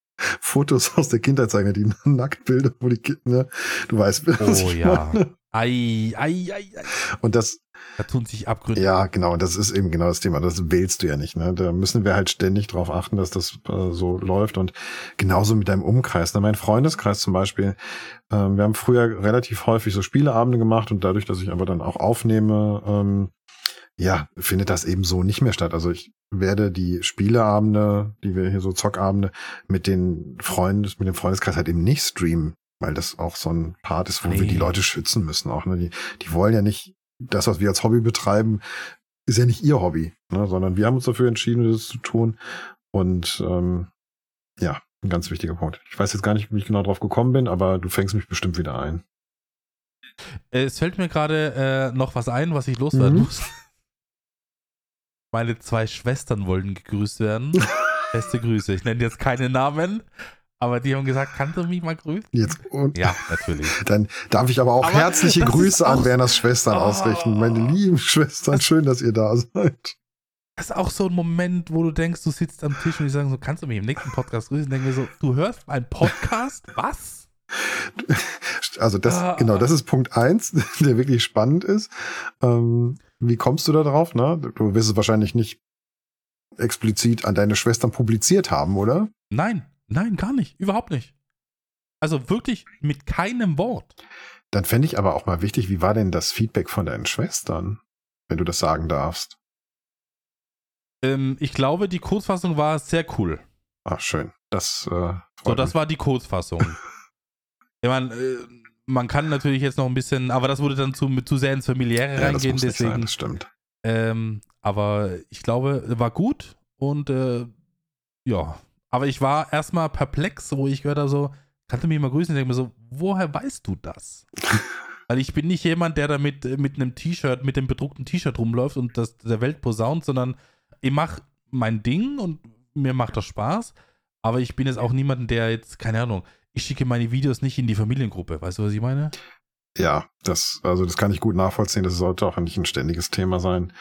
Fotos aus der Kindheit zeigen, die Nacktbilder, wo die Kinder, ne, du weißt, was Oh ja. Ei, ei, ei, ei. Und das, da tun sich Abgründe. Ja, genau. Das ist eben genau das Thema. Das wählst du ja nicht. Ne? Da müssen wir halt ständig drauf achten, dass das äh, so läuft. Und genauso mit deinem Umkreis. Ne? Mein Freundeskreis zum Beispiel. Äh, wir haben früher relativ häufig so Spieleabende gemacht und dadurch, dass ich aber dann auch aufnehme, ähm, ja, findet das eben so nicht mehr statt. Also ich werde die Spieleabende, die wir hier so Zockabende mit den Freunden, mit dem Freundeskreis halt eben nicht streamen, weil das auch so ein Part ist, wo nee. wir die Leute schützen müssen. Auch ne? die, die wollen ja nicht das, was wir als Hobby betreiben, ist ja nicht ihr Hobby, ne? sondern wir haben uns dafür entschieden, das zu tun. Und ähm, ja, ein ganz wichtiger Punkt. Ich weiß jetzt gar nicht, wie ich genau drauf gekommen bin, aber du fängst mich bestimmt wieder ein. Es fällt mir gerade äh, noch was ein, was ich loswerden mhm. muss. Meine zwei Schwestern wollten gegrüßt werden. Beste Grüße. Ich nenne jetzt keine Namen, aber die haben gesagt, kannst du mich mal grüßen? Jetzt, und ja, natürlich. Dann darf ich aber auch aber herzliche Grüße auch, an Werners Schwestern oh. ausrichten. Meine lieben Schwestern, schön, dass ihr da seid. Das ist auch so ein Moment, wo du denkst, du sitzt am Tisch und die sagen so, kannst du mich im nächsten Podcast grüßen? Und denke mir so, du hörst meinen Podcast? Was? Also das, ah. genau, das ist Punkt eins, der wirklich spannend ist. Ähm, wie kommst du da drauf? Ne? Du wirst es wahrscheinlich nicht explizit an deine Schwestern publiziert haben, oder? Nein, Nein, gar nicht. Überhaupt nicht. Also wirklich mit keinem Wort. Dann fände ich aber auch mal wichtig, wie war denn das Feedback von deinen Schwestern, wenn du das sagen darfst? Ähm, ich glaube, die Kurzfassung war sehr cool. Ach, schön. Das, äh, so, das war die Kurzfassung. ich meine, äh, man kann natürlich jetzt noch ein bisschen, aber das würde dann zu, zu sehr ins Familiäre ja, reingehen, das deswegen. Sein, das stimmt. Ähm, aber ich glaube, war gut und äh, ja, aber ich war erstmal perplex, wo ich gehört habe, so, kannst du mich mal grüßen? Ich denke mir so, woher weißt du das? Weil ich bin nicht jemand, der da mit, mit einem T-Shirt, mit dem bedruckten T-Shirt rumläuft und das der Welt posaunt, sondern ich mache mein Ding und mir macht das Spaß. Aber ich bin jetzt auch niemand, der jetzt, keine Ahnung, ich schicke meine Videos nicht in die Familiengruppe. Weißt du, was ich meine? Ja, das, also das kann ich gut nachvollziehen. Das sollte auch nicht ein ständiges Thema sein.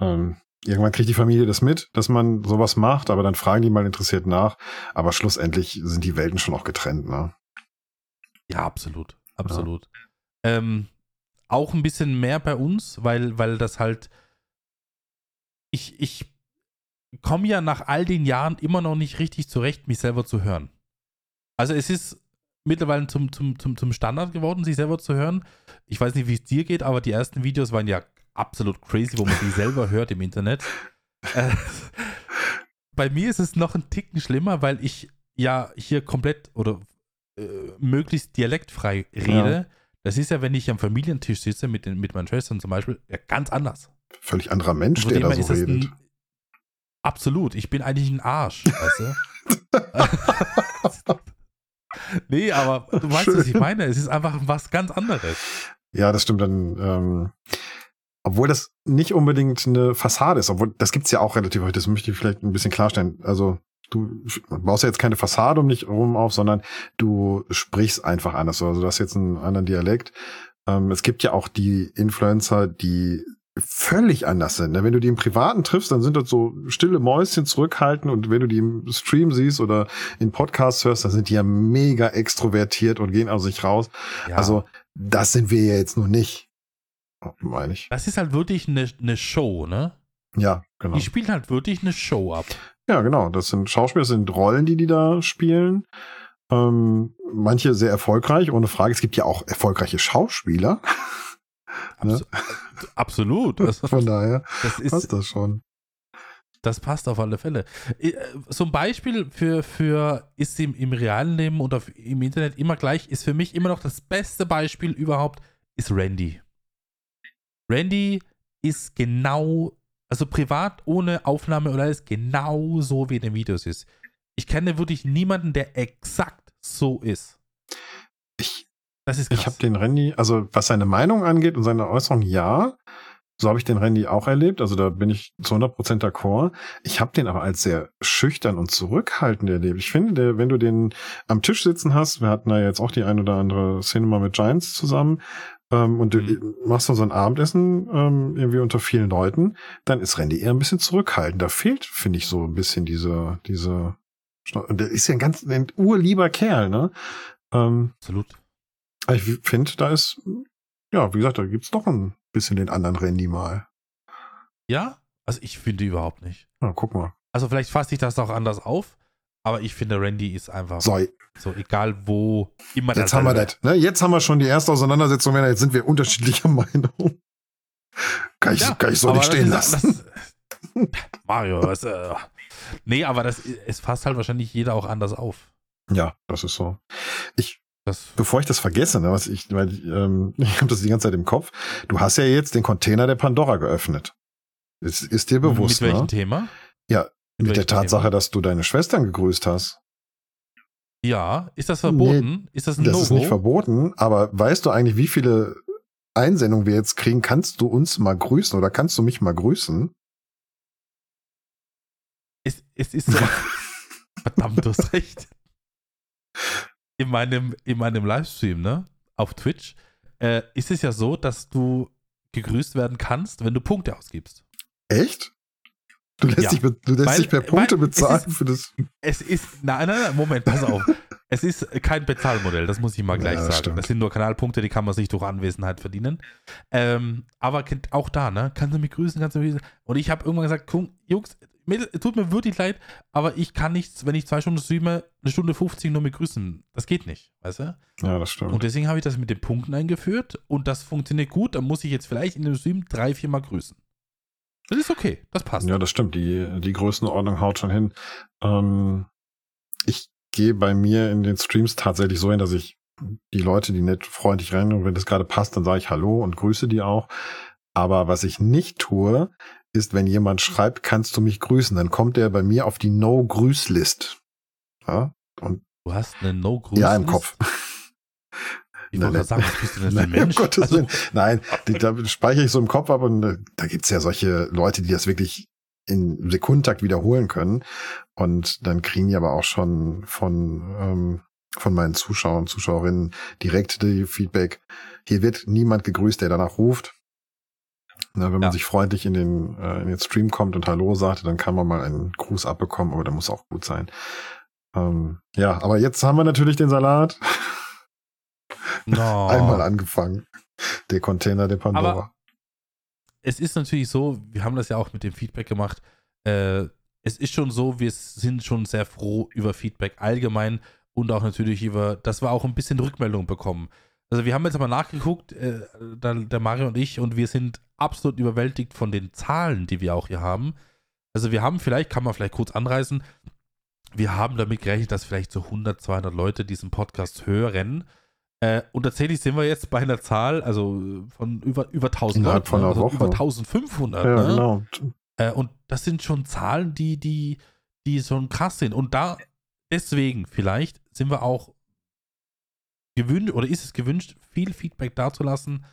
Ähm, Irgendwann kriegt die Familie das mit, dass man sowas macht, aber dann fragen die mal interessiert nach. Aber schlussendlich sind die Welten schon auch getrennt, ne? Ja, absolut. Absolut. Ja. Ähm, auch ein bisschen mehr bei uns, weil, weil das halt. Ich, ich komme ja nach all den Jahren immer noch nicht richtig zurecht, mich selber zu hören. Also es ist mittlerweile zum, zum, zum, zum Standard geworden, sich selber zu hören. Ich weiß nicht, wie es dir geht, aber die ersten Videos waren ja absolut crazy, wo man die selber hört im Internet. Äh, bei mir ist es noch ein Ticken schlimmer, weil ich ja hier komplett oder äh, möglichst dialektfrei rede. Ja. Das ist ja, wenn ich am Familientisch sitze mit, den, mit meinen Schwestern zum Beispiel, ja, ganz anders. Völlig anderer Mensch, der da so redet. Ein, absolut. Ich bin eigentlich ein Arsch, weißt du? nee, aber du weißt, Schön. was ich meine. Es ist einfach was ganz anderes. Ja, das stimmt. Dann ähm, obwohl das nicht unbedingt eine Fassade ist, obwohl das gibt's ja auch relativ häufig, das möchte ich vielleicht ein bisschen klarstellen. Also du baust ja jetzt keine Fassade um dich rum auf, sondern du sprichst einfach anders. Also du hast jetzt einen anderen Dialekt. Ähm, es gibt ja auch die Influencer, die völlig anders sind. Ne? Wenn du die im Privaten triffst, dann sind das so stille Mäuschen zurückhalten und wenn du die im Stream siehst oder in Podcasts hörst, dann sind die ja mega extrovertiert und gehen aus sich raus. Ja. Also das sind wir ja jetzt noch nicht meine ich. Das ist halt wirklich eine, eine Show, ne? Ja, genau. Die spielen halt wirklich eine Show ab. Ja, genau. Das sind Schauspieler, das sind Rollen, die die da spielen. Ähm, manche sehr erfolgreich, ohne Frage. Es gibt ja auch erfolgreiche Schauspieler. abso absolut. Also, Von daher das ist, passt das schon. Das passt auf alle Fälle. Äh, So ein Beispiel für, für ist im, im realen Leben und auf, im Internet immer gleich, ist für mich immer noch das beste Beispiel überhaupt, ist Randy. Randy ist genau, also privat ohne Aufnahme oder alles, genau so wie in den Videos ist. Ich kenne wirklich niemanden, der exakt so ist. Ich, Das ist ich krass. habe den Randy, also was seine Meinung angeht und seine Äußerung, ja. So habe ich den Randy auch erlebt. Also da bin ich zu 100% d'accord. Ich habe den aber als sehr schüchtern und zurückhaltend erlebt. Ich finde, der, wenn du den am Tisch sitzen hast, wir hatten da jetzt auch die ein oder andere Szene mal mit Giants zusammen, ähm, und du Mhm. machst dann so ein Abendessen ähm, irgendwie unter vielen Leuten, dann ist Randy eher ein bisschen zurückhaltend. Da fehlt, finde ich, so ein bisschen diese, diese, und der ist ja ein ganz ein urlieber Kerl, ne? Ähm, Absolut. Ich finde, da ist, ja, wie gesagt, da gibt's doch ein bisschen den anderen Randy mal. Ja? Also ich finde überhaupt nicht. Ja, guck mal. Also vielleicht fasse ich das auch anders auf, aber ich finde, Randy ist einfach So, so, egal wo, immer jetzt haben wir das. Ne? Jetzt haben wir schon die erste Auseinandersetzung. Jetzt sind wir unterschiedlicher Meinung. Kann ich, Ja, kann ich so nicht stehen ist- lassen. Das, Mario, was, äh, nee, aber das, es fasst halt wahrscheinlich jeder auch anders auf. ja, das ist so. Ich, Das, bevor ich das vergesse, ne, was ich, weil ich, ähm, ich habe das die ganze Zeit im Kopf. Du hast ja jetzt den Container der Pandora geöffnet. Ist, ist dir bewusst, mit welchem ne? Thema? Ja, Mit der welchem Tatsache, Thema? dass du deine Schwestern gegrüßt hast. Ja, ist das verboten? ist das ein Das No-Go? ist nicht verboten, aber weißt du eigentlich, wie viele Einsendungen wir jetzt kriegen? Kannst du uns mal grüßen oder kannst du mich mal grüßen? Es, es ist so. Verdammt, du hast recht. In meinem, in meinem Livestream, ne? Auf Twitch, äh, ist es ja so, dass du gegrüßt werden kannst, wenn du Punkte ausgibst. Echt? Du lässt, Ja. dich, du lässt Weil- dich per Punkte bezahlen ist- für das. Es ist. Nein, nein, nein, Moment, pass auf. es ist kein Bezahlmodell, das muss ich mal gleich Ja, sagen. stimmt. Das sind nur Kanalpunkte, die kann man sich durch Anwesenheit verdienen. Ähm, aber auch da, ne? Kannst du mich grüßen, kannst du mich grüßen. Und ich habe irgendwann gesagt, Jungs, Mädel, tut mir wirklich leid, aber ich kann nichts, wenn ich zwei Stunden streame, eine Stunde 50 nur mit grüßen. Das geht nicht, weißt du? Ja, das stimmt. Und deswegen habe ich das mit den Punkten eingeführt und das funktioniert gut. Dann muss ich jetzt vielleicht in dem Stream drei, vier Mal grüßen. Das ist okay, das passt. Ja, das stimmt. Die, die Größenordnung haut schon hin. Ähm, ich gehe bei mir in den Streams tatsächlich so hin, dass ich die Leute, die nett freundlich rennen und wenn das gerade passt, dann sage ich Hallo und grüße die auch. Aber was ich nicht tue, ist, wenn jemand schreibt, kannst du mich grüßen, dann kommt der bei mir auf die No-Grüß-List. Ja? Und Du hast eine No-Grüß. ja, im Kopf. Ich Nein, wollte sagen, bist du denn Nein, um? Gottes Also, Willen. Nein, die, da speichere ich so im Kopf ab und äh, da gibt's ja solche Leute, die das wirklich in Sekundentakt wiederholen können. Und dann kriegen die aber auch schon von, ähm, von meinen Zuschauern und Zuschauerinnen direkt die Feedback. Hier wird niemand gegrüßt, der danach ruft. Na, wenn man Ja. sich freundlich in den, äh, in den Stream kommt und Hallo sagt, dann kann man mal einen Gruß abbekommen, aber der muss auch gut sein. Ähm, ja, aber jetzt haben wir natürlich den Salat. no. Einmal angefangen. Der Container der Pandora. Aber- es ist natürlich so, wir haben das ja auch mit dem Feedback gemacht. Äh, es ist schon so, wir sind schon sehr froh über Feedback allgemein und auch natürlich über, dass wir auch ein bisschen Rückmeldung bekommen. Also wir haben jetzt aber nachgeguckt, äh, da, der Mario und ich, und wir sind absolut überwältigt von den Zahlen, die wir auch hier haben. Also wir haben vielleicht, kann man vielleicht kurz anreißen, wir haben damit gerechnet, dass vielleicht so 100, 200 Leute diesen Podcast hören. Äh, und tatsächlich sind wir jetzt bei einer Zahl, also von über, über 1000 Innerhalb Leuten, von also Woche. über 1500. Ja, ne? genau. Äh, und das sind schon Zahlen, die, die, die schon krass sind. Und da, deswegen vielleicht, sind wir auch gewünscht, oder ist es gewünscht, viel Feedback dazulassen.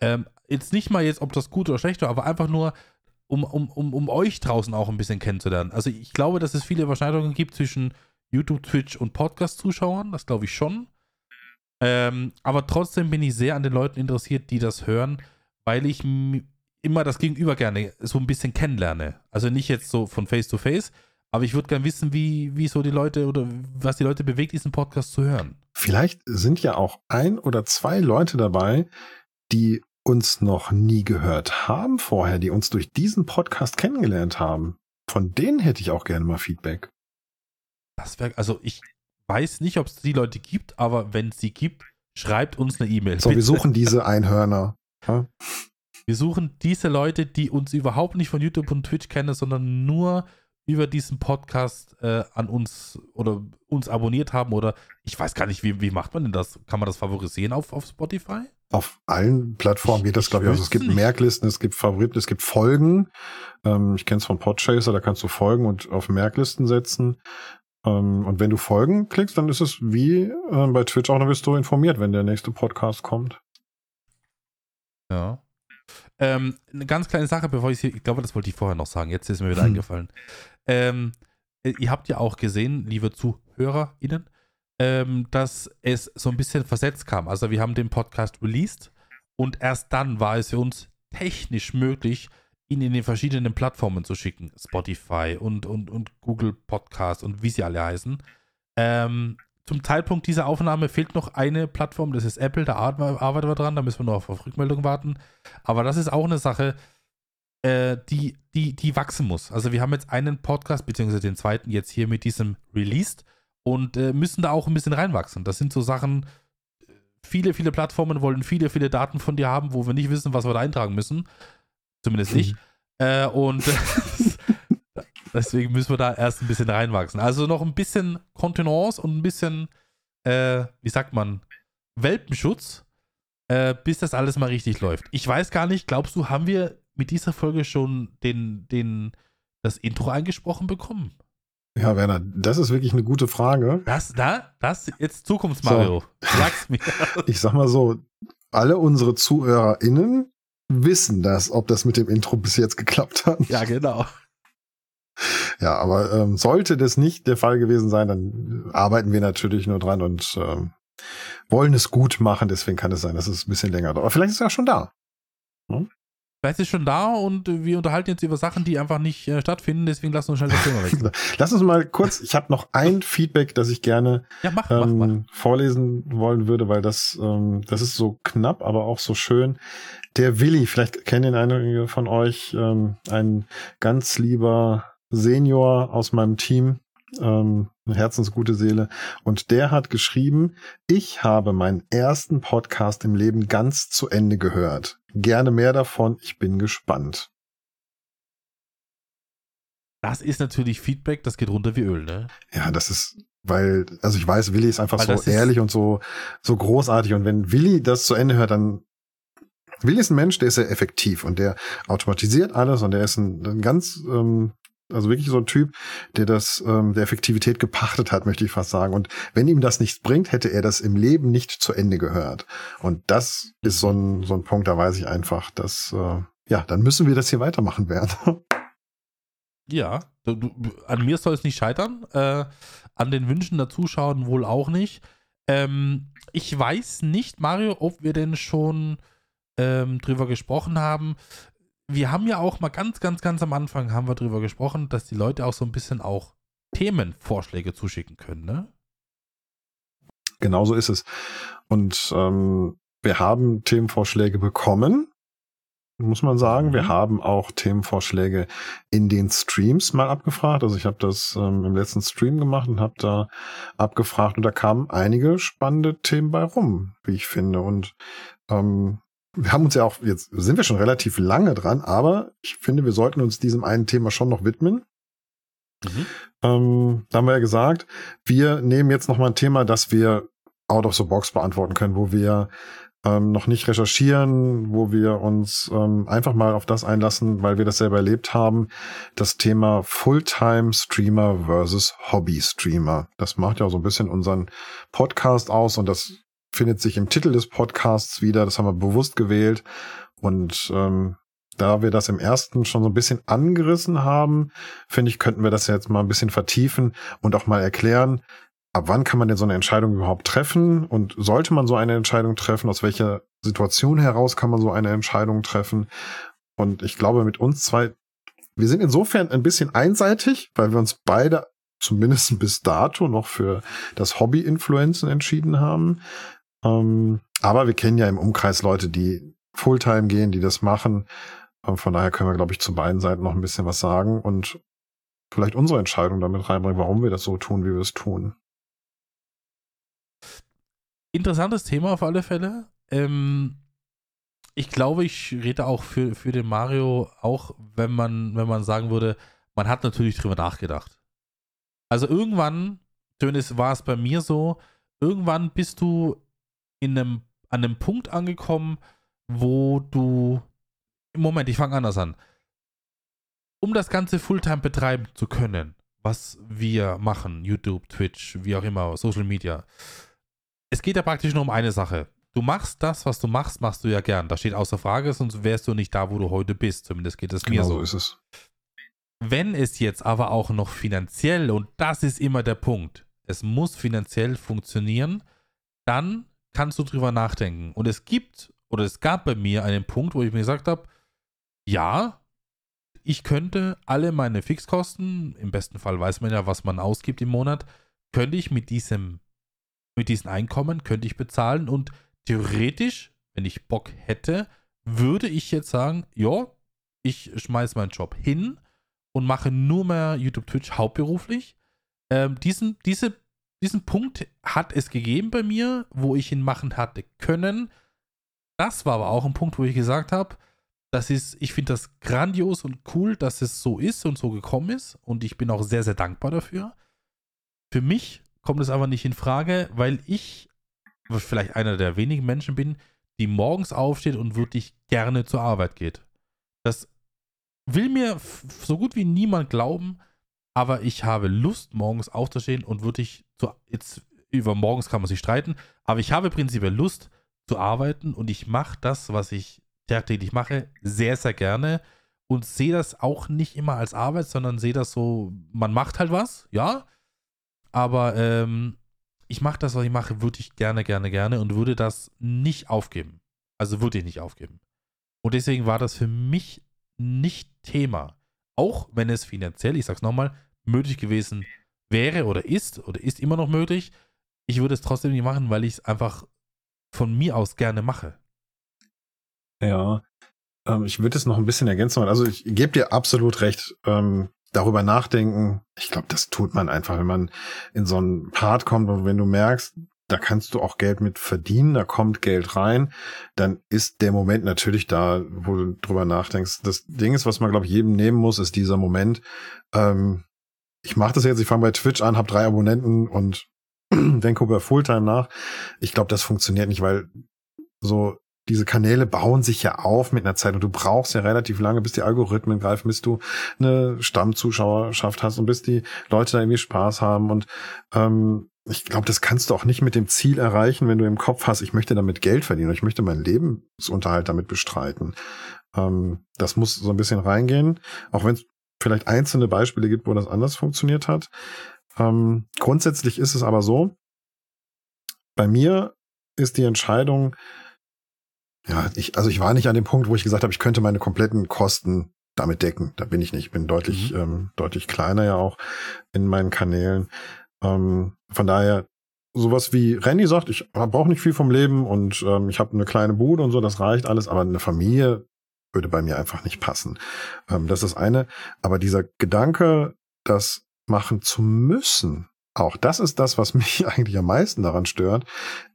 Ähm, jetzt nicht mal jetzt, ob das gut oder schlecht war, aber einfach nur, um, um, um, um euch draußen auch ein bisschen kennenzulernen. Also ich glaube, dass es viele Überschneidungen gibt zwischen YouTube, Twitch und Podcast-Zuschauern. Das glaube ich schon. Ähm, aber trotzdem bin ich sehr an den Leuten interessiert, die das hören, weil ich immer das Gegenüber gerne so ein bisschen kennenlerne. Also nicht jetzt so von Face to Face, aber ich würde gerne wissen, wie, wie so die Leute oder was die Leute bewegt, diesen Podcast zu hören. Vielleicht sind ja auch ein oder zwei Leute dabei, die uns noch nie gehört haben vorher, die uns durch diesen Podcast kennengelernt haben. Von denen hätte ich auch gerne mal Feedback. Das wäre, also ich weiß nicht, ob es die Leute gibt, aber wenn es sie gibt, schreibt uns eine E-Mail. So, wir bitte. suchen diese Einhörner. Ja? Wir suchen diese Leute, die uns überhaupt nicht von YouTube und Twitch kennen, sondern nur über diesen Podcast äh, an uns oder uns abonniert haben oder ich weiß gar nicht, wie, wie macht man denn das? Kann man das favorisieren auf, auf Spotify? Auf allen Plattformen geht das, glaube ich. Also es gibt nicht. Merklisten, es gibt Favoriten, es gibt Folgen. Ähm, ich kenne es von Podchaser, da kannst du Folgen und auf Merklisten setzen. Ähm, und wenn du Folgen klickst, dann ist es wie äh, bei Twitch auch, dann wirst du informiert, wenn der nächste Podcast kommt. Ja. Ähm, eine ganz kleine Sache, bevor ich hier, ich glaube, das wollte ich vorher noch sagen, jetzt ist mir wieder hm. eingefallen. Ähm, äh, ihr habt ja auch gesehen, liebe ZuhörerInnen, ähm, dass es so ein bisschen versetzt kam. Also wir haben den Podcast released und erst dann war es für uns technisch möglich, ihn in den verschiedenen Plattformen zu schicken. Spotify und, und, und Google Podcast und wie sie alle heißen. Ähm, zum Zeitpunkt dieser Aufnahme fehlt noch eine Plattform, das ist Apple, da arbeiten wir dran, da müssen wir noch auf, auf Rückmeldung warten. Aber das ist auch eine Sache, äh, die, die, die wachsen muss. Also wir haben jetzt einen Podcast, beziehungsweise den zweiten jetzt hier mit diesem released und äh, müssen da auch ein bisschen reinwachsen. Das sind so Sachen, viele, viele Plattformen wollen viele, viele Daten von dir haben, wo wir nicht wissen, was wir da eintragen müssen. Zumindest nicht. Mhm. Äh, und deswegen müssen wir da erst ein bisschen reinwachsen. Also noch ein bisschen Kontenance und ein bisschen, äh, wie sagt man, Welpenschutz, äh, bis das alles mal richtig läuft. Ich weiß gar nicht, glaubst du, haben wir mit dieser Folge schon den, den, das Intro eingesprochen bekommen? Ja, Werner, das ist wirklich eine gute Frage. Das, da, das jetzt Zukunftsmario. So. Sag's mir. Ich sag mal so, alle unsere ZuhörerInnen wissen das, ob das mit dem Intro bis jetzt geklappt hat. Ja, genau. Ja, aber ähm, sollte das nicht der Fall gewesen sein, dann arbeiten wir natürlich nur dran und ähm, wollen es gut machen. Deswegen kann es sein, dass es ein bisschen länger dauert. Aber vielleicht ist es ja schon da. Hm? Vielleicht ist schon da und wir unterhalten jetzt über Sachen, die einfach nicht äh, stattfinden, deswegen lass uns schnell das Thema wechseln. lass uns mal kurz, ich habe noch ein Feedback, das ich gerne ja, mach, ähm, mach, mach. vorlesen wollen würde, weil das, ähm, das ist so knapp, aber auch so schön. Der Willi, vielleicht kennen ihn einige von euch, ähm, ein ganz lieber Senior aus meinem Team, ähm, eine herzensgute Seele. Und der hat geschrieben, ich habe meinen ersten Podcast im Leben ganz zu Ende gehört. Gerne mehr davon, ich bin gespannt. Das ist natürlich Feedback, das geht runter wie Öl, ne? Ja, das ist, weil, also ich weiß, Willi ist einfach weil so ehrlich und so, so großartig. Und wenn Willi das zu Ende hört, dann Willi ist ein Mensch, der ist sehr effektiv und der automatisiert alles und der ist ein, ein ganz ähm, also wirklich so ein Typ, der das ähm, der Effektivität gepachtet hat, möchte ich fast sagen. Und wenn ihm das nichts bringt, hätte er das im Leben nicht zu Ende gehört. Und das ist so ein, so ein Punkt, da weiß ich einfach, dass, äh, ja, dann müssen wir das hier weitermachen werden. Ja, du, an mir soll es nicht scheitern. Äh, an den Wünschen der Zuschauer wohl auch nicht. Ähm, ich weiß nicht, Mario, ob wir denn schon ähm, drüber gesprochen haben wir haben ja auch mal ganz, ganz, ganz am Anfang haben wir drüber gesprochen, dass die Leute auch so ein bisschen auch Themenvorschläge zuschicken können, ne? Genau so ist es. Und ähm, wir haben Themenvorschläge bekommen, muss man sagen. Mhm. Wir haben auch Themenvorschläge in den Streams mal abgefragt. Also ich habe das ähm, im letzten Stream gemacht und habe da abgefragt und da kamen einige spannende Themen bei rum, wie ich finde. Und ähm, wir haben uns ja auch, jetzt sind wir schon relativ lange dran, aber ich finde, wir sollten uns diesem einen Thema schon noch widmen. Mhm. Ähm, da haben wir ja gesagt, wir nehmen jetzt nochmal ein Thema, das wir out of the box beantworten können, wo wir ähm, noch nicht recherchieren, wo wir uns ähm, einfach mal auf das einlassen, weil wir das selber erlebt haben. Das Thema Fulltime-Streamer versus Hobby-Streamer. Das macht ja so ein bisschen unseren Podcast aus und das findet sich im Titel des Podcasts wieder. Das haben wir bewusst gewählt. Und ähm, da wir das im ersten schon so ein bisschen angerissen haben, finde ich, könnten wir das jetzt mal ein bisschen vertiefen und auch mal erklären, ab wann kann man denn so eine Entscheidung überhaupt treffen und sollte man so eine Entscheidung treffen, aus welcher Situation heraus kann man so eine Entscheidung treffen. Und ich glaube, mit uns zwei, wir sind insofern ein bisschen einseitig, weil wir uns beide zumindest bis dato noch für das Hobby-Influenzen entschieden haben. Ähm, aber wir kennen ja im Umkreis Leute, die Fulltime gehen, die das machen. Ähm, von daher können wir, glaube ich, zu beiden Seiten noch ein bisschen was sagen und vielleicht unsere Entscheidung damit reinbringen, warum wir das so tun, wie wir es tun. Interessantes Thema auf alle Fälle. Ähm, ich glaube, ich rede auch für, für den Mario, auch wenn man, wenn man sagen würde, man hat natürlich drüber nachgedacht. Also irgendwann, zumindest war es bei mir so, irgendwann bist du in einem, an einem Punkt angekommen, wo du. Moment, ich fange anders an. Um das Ganze Fulltime betreiben zu können, was wir machen, YouTube, Twitch, wie auch immer, Social Media, es geht ja praktisch nur um eine Sache. Du machst das, was du machst, machst du ja gern. Das steht außer Frage, sonst wärst du nicht da, wo du heute bist. Zumindest geht es genau mir so. so ist es. Wenn es jetzt aber auch noch finanziell, und das ist immer der Punkt, es muss finanziell funktionieren, dann kannst du drüber nachdenken. Und es gibt, oder es gab bei mir einen Punkt, wo ich mir gesagt habe, ja, ich könnte alle meine Fixkosten, im besten Fall weiß man ja, was man ausgibt im Monat, könnte ich mit diesem, mit diesem Einkommen, könnte ich bezahlen und theoretisch, wenn ich Bock hätte, würde ich jetzt sagen, ja, ich schmeiße meinen Job hin und mache nur mehr YouTube, Twitch hauptberuflich. Ähm, diesen, diese, diesen Punkt hat es gegeben bei mir, wo ich ihn machen hatte können. Das war aber auch ein Punkt, wo ich gesagt habe, das ist, ich finde das grandios und cool, dass es so ist und so gekommen ist. Und ich bin auch sehr, sehr dankbar dafür. Für mich kommt es aber nicht in Frage, weil ich vielleicht einer der wenigen Menschen bin, die morgens aufsteht und wirklich gerne zur Arbeit geht. Das will mir so gut wie niemand glauben, aber ich habe Lust, morgens aufzustehen und wirklich zu, jetzt über morgens kann man sich streiten, aber ich habe prinzipiell Lust zu arbeiten und ich mache das, was ich tagtäglich mache, sehr, sehr gerne und sehe das auch nicht immer als Arbeit, sondern sehe das so, man macht halt was, ja, aber ähm, ich mache das, was ich mache, wirklich gerne, gerne, gerne und würde das nicht aufgeben. Also würde ich nicht aufgeben. Und deswegen war das für mich nicht Thema. Auch wenn es finanziell, ich sag's nochmal, möglich gewesen wäre oder ist oder ist immer noch möglich. Ich würde es trotzdem nicht machen, weil ich es einfach von mir aus gerne mache. Ja, ähm, ich würde es noch ein bisschen ergänzen. Also ich gebe dir absolut recht. Ähm, darüber nachdenken, ich glaube, das tut man einfach, wenn man in so einen Part kommt und wenn du merkst, da kannst du auch Geld mit verdienen, da kommt Geld rein, dann ist der Moment natürlich da, wo du drüber nachdenkst. Das Ding ist, was man, glaube ich, jedem nehmen muss, ist dieser Moment. Ähm, ich mache das jetzt, ich fange bei Twitch an, habe drei Abonnenten und über Fulltime nach. Ich glaube, das funktioniert nicht, weil so diese Kanäle bauen sich ja auf mit einer Zeit und du brauchst ja relativ lange, bis die Algorithmen greifen, bis du eine Stammzuschauerschaft hast und bis die Leute da irgendwie Spaß haben und ähm, ich glaube, das kannst du auch nicht mit dem Ziel erreichen, wenn du im Kopf hast, ich möchte damit Geld verdienen, ich möchte meinen Lebensunterhalt damit bestreiten. Ähm, das muss so ein bisschen reingehen, auch wenn es vielleicht einzelne Beispiele gibt, wo das anders funktioniert hat. Ähm, grundsätzlich ist es aber so, bei mir ist die Entscheidung, ja, ich, also ich war nicht an dem Punkt, wo ich gesagt habe, ich könnte meine kompletten Kosten damit decken. Da bin ich nicht. Ich bin deutlich, mhm. ähm, deutlich kleiner ja auch in meinen Kanälen. Ähm, von daher, sowas wie Randy sagt, ich brauche nicht viel vom Leben und ähm, ich habe eine kleine Bude und so, das reicht alles, aber eine Familie würde bei mir einfach nicht passen. Ähm, das ist eine. Aber dieser Gedanke, das machen zu müssen, auch das ist das, was mich eigentlich am meisten daran stört.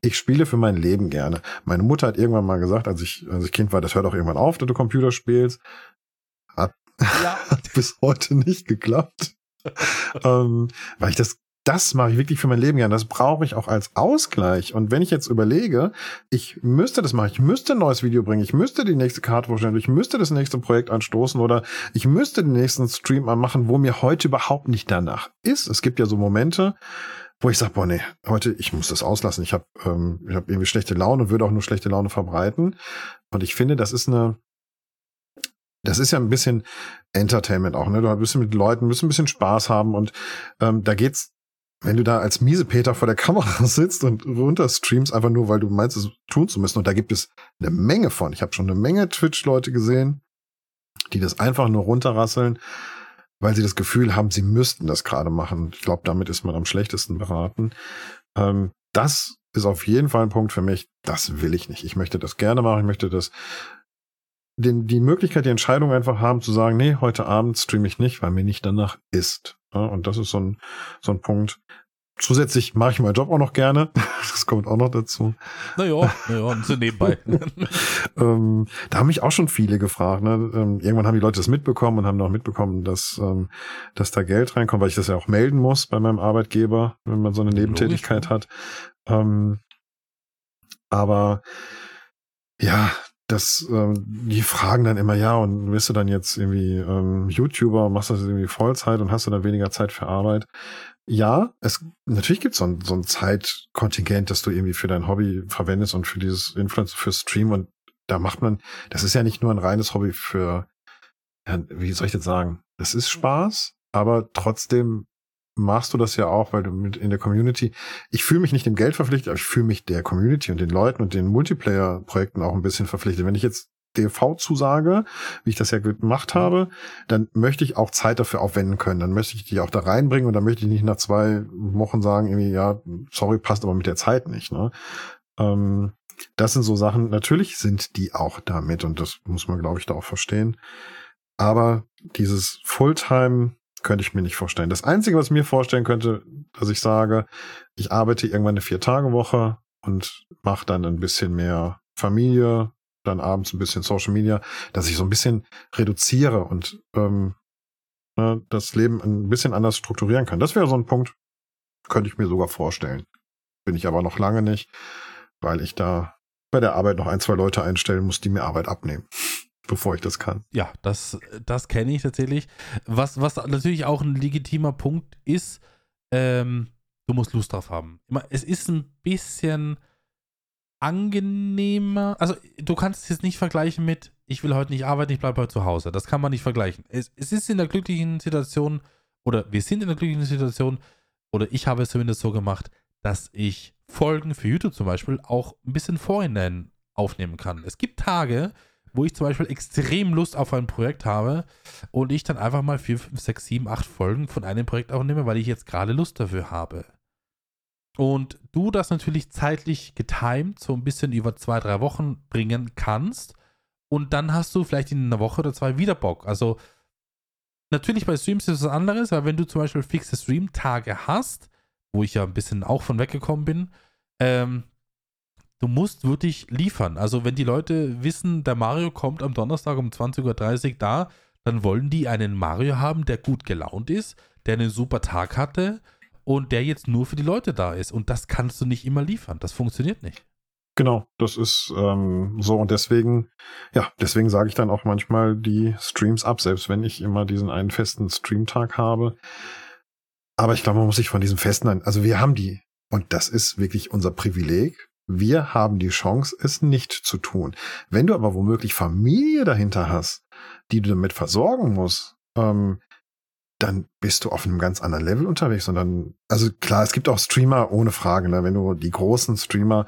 Ich spiele für mein Leben gerne. Meine Mutter hat irgendwann mal gesagt, als ich, als ich Kind war, das hört auch irgendwann auf, dass du Computer spielst. Hat, ja. hat bis heute nicht geklappt. ähm, weil ich das das mache ich wirklich für mein Leben gern. Das brauche ich auch als Ausgleich. Und wenn ich jetzt überlege, ich müsste das machen, ich müsste ein neues Video bringen, ich müsste die nächste Karte vorstellen, ich müsste das nächste Projekt anstoßen oder ich müsste den nächsten Stream anmachen, wo mir heute überhaupt nicht danach ist. Es gibt ja so Momente, wo ich sage, boah, nee, heute, ich muss das auslassen. Ich habe ähm, ich hab irgendwie schlechte Laune würde auch nur schlechte Laune verbreiten. Und ich finde, das ist eine, das ist ja ein bisschen Entertainment auch, ne? Du bist mit Leuten, müssen ein bisschen Spaß haben und ähm, da geht's wenn du da als Miesepeter vor der Kamera sitzt und runterstreamst, einfach nur, weil du meinst, es tun zu müssen. Und da gibt es eine Menge von. Ich habe schon eine Menge Twitch-Leute gesehen, die das einfach nur runterrasseln, weil sie das Gefühl haben, sie müssten das gerade machen. Ich glaube, damit ist man am schlechtesten beraten. Ähm, das ist auf jeden Fall ein Punkt für mich. Das will ich nicht. Ich möchte das gerne machen. Ich möchte das den, die Möglichkeit, die Entscheidung einfach haben zu sagen, nee, heute Abend streame ich nicht, weil mir nicht danach ist. Ja, und das ist so ein, so ein Punkt. zusätzlich mache ich meinen Job auch noch gerne. Das kommt auch noch dazu. Naja, naja, so nebenbei. ähm, da haben mich auch schon viele gefragt. Ne? Ähm, irgendwann haben die Leute das mitbekommen und haben auch mitbekommen, dass, ähm, dass da Geld reinkommt, weil ich das ja auch melden muss bei meinem Arbeitgeber, wenn man so eine Nebentätigkeit Logisch. hat. Ähm, aber ja, das, ähm, die fragen dann immer, ja, und bist du dann jetzt irgendwie ähm, YouTuber, machst du das irgendwie Vollzeit und hast du dann weniger Zeit für Arbeit? Ja, es natürlich gibt so ein, so ein Zeitkontingent, das du irgendwie für dein Hobby verwendest und für dieses Influencer für Stream und da macht man, das ist ja nicht nur ein reines Hobby für, ja, wie soll ich das sagen? Das ist Spaß, aber trotzdem machst du das ja auch, weil du mit in der Community, ich fühle mich nicht dem Geld verpflichtet, aber ich fühle mich der Community und den Leuten und den Multiplayer-Projekten auch ein bisschen verpflichtet. Wenn ich jetzt DV zusage, wie ich das ja gemacht habe, dann möchte ich auch Zeit dafür aufwenden können. Dann möchte ich die auch da reinbringen und dann möchte ich nicht nach zwei Wochen sagen, irgendwie, ja, sorry, passt aber mit der Zeit nicht. Ne? Ähm, das sind so Sachen, natürlich sind die auch damit und das muss man, glaube ich, da auch verstehen. Aber dieses Fulltime könnte ich mir nicht vorstellen. Das Einzige, was ich mir vorstellen könnte, dass ich sage, ich arbeite irgendwann eine Vier-Tage-Woche und mache dann ein bisschen mehr Familie, dann abends ein bisschen Social Media, dass ich so ein bisschen reduziere und ähm, ne, das Leben ein bisschen anders strukturieren kann. Das wäre so ein Punkt, könnte ich mir sogar vorstellen. Bin ich aber noch lange nicht, weil ich da bei der Arbeit noch ein, zwei Leute einstellen muss, die mir Arbeit abnehmen bevor ich das kann. Ja, das, das kenne ich tatsächlich. Was, was natürlich auch ein legitimer Punkt ist, ähm, du musst Lust drauf haben. Es ist ein bisschen angenehmer. Also, du kannst es jetzt nicht vergleichen mit, ich will heute nicht arbeiten, ich bleibe heute zu Hause. Das kann man nicht vergleichen. Es, es ist in der glücklichen Situation, oder wir sind in der glücklichen Situation, oder ich habe es zumindest so gemacht, dass ich Folgen für YouTube zum Beispiel auch ein bisschen vorhinein aufnehmen kann. Es gibt Tage, wo ich zum Beispiel extrem Lust auf ein Projekt habe und ich dann einfach mal 4, 5, 6, 7, 8 Folgen von einem Projekt aufnehme, weil ich jetzt gerade Lust dafür habe. Und du das natürlich zeitlich getimed so ein bisschen über zwei, drei Wochen bringen kannst und dann hast du vielleicht in einer Woche oder zwei wieder Bock. Also natürlich bei Streams ist es was anderes, aber wenn du zum Beispiel fixe Stream-Tage hast, wo ich ja ein bisschen auch von weggekommen bin, ähm, du musst wirklich liefern. Also wenn die Leute wissen, der Mario kommt am Donnerstag um 20.30 Uhr da, dann wollen die einen Mario haben, der gut gelaunt ist, der einen super Tag hatte und der jetzt nur für die Leute da ist. Und das kannst du nicht immer liefern. Das funktioniert nicht. Genau, das ist ähm, so und deswegen, ja, deswegen sage ich dann auch manchmal die Streams ab, selbst wenn ich immer diesen einen festen Streamtag habe. Aber ich glaube, man muss sich von diesem festen, also wir haben die und das ist wirklich unser Privileg. Wir haben die Chance, es nicht zu tun. Wenn du aber womöglich Familie dahinter hast, die du damit versorgen musst, ähm, dann bist du auf einem ganz anderen Level unterwegs. Und dann, also klar, es gibt auch Streamer ohne Frage. Ne? Wenn du die großen Streamer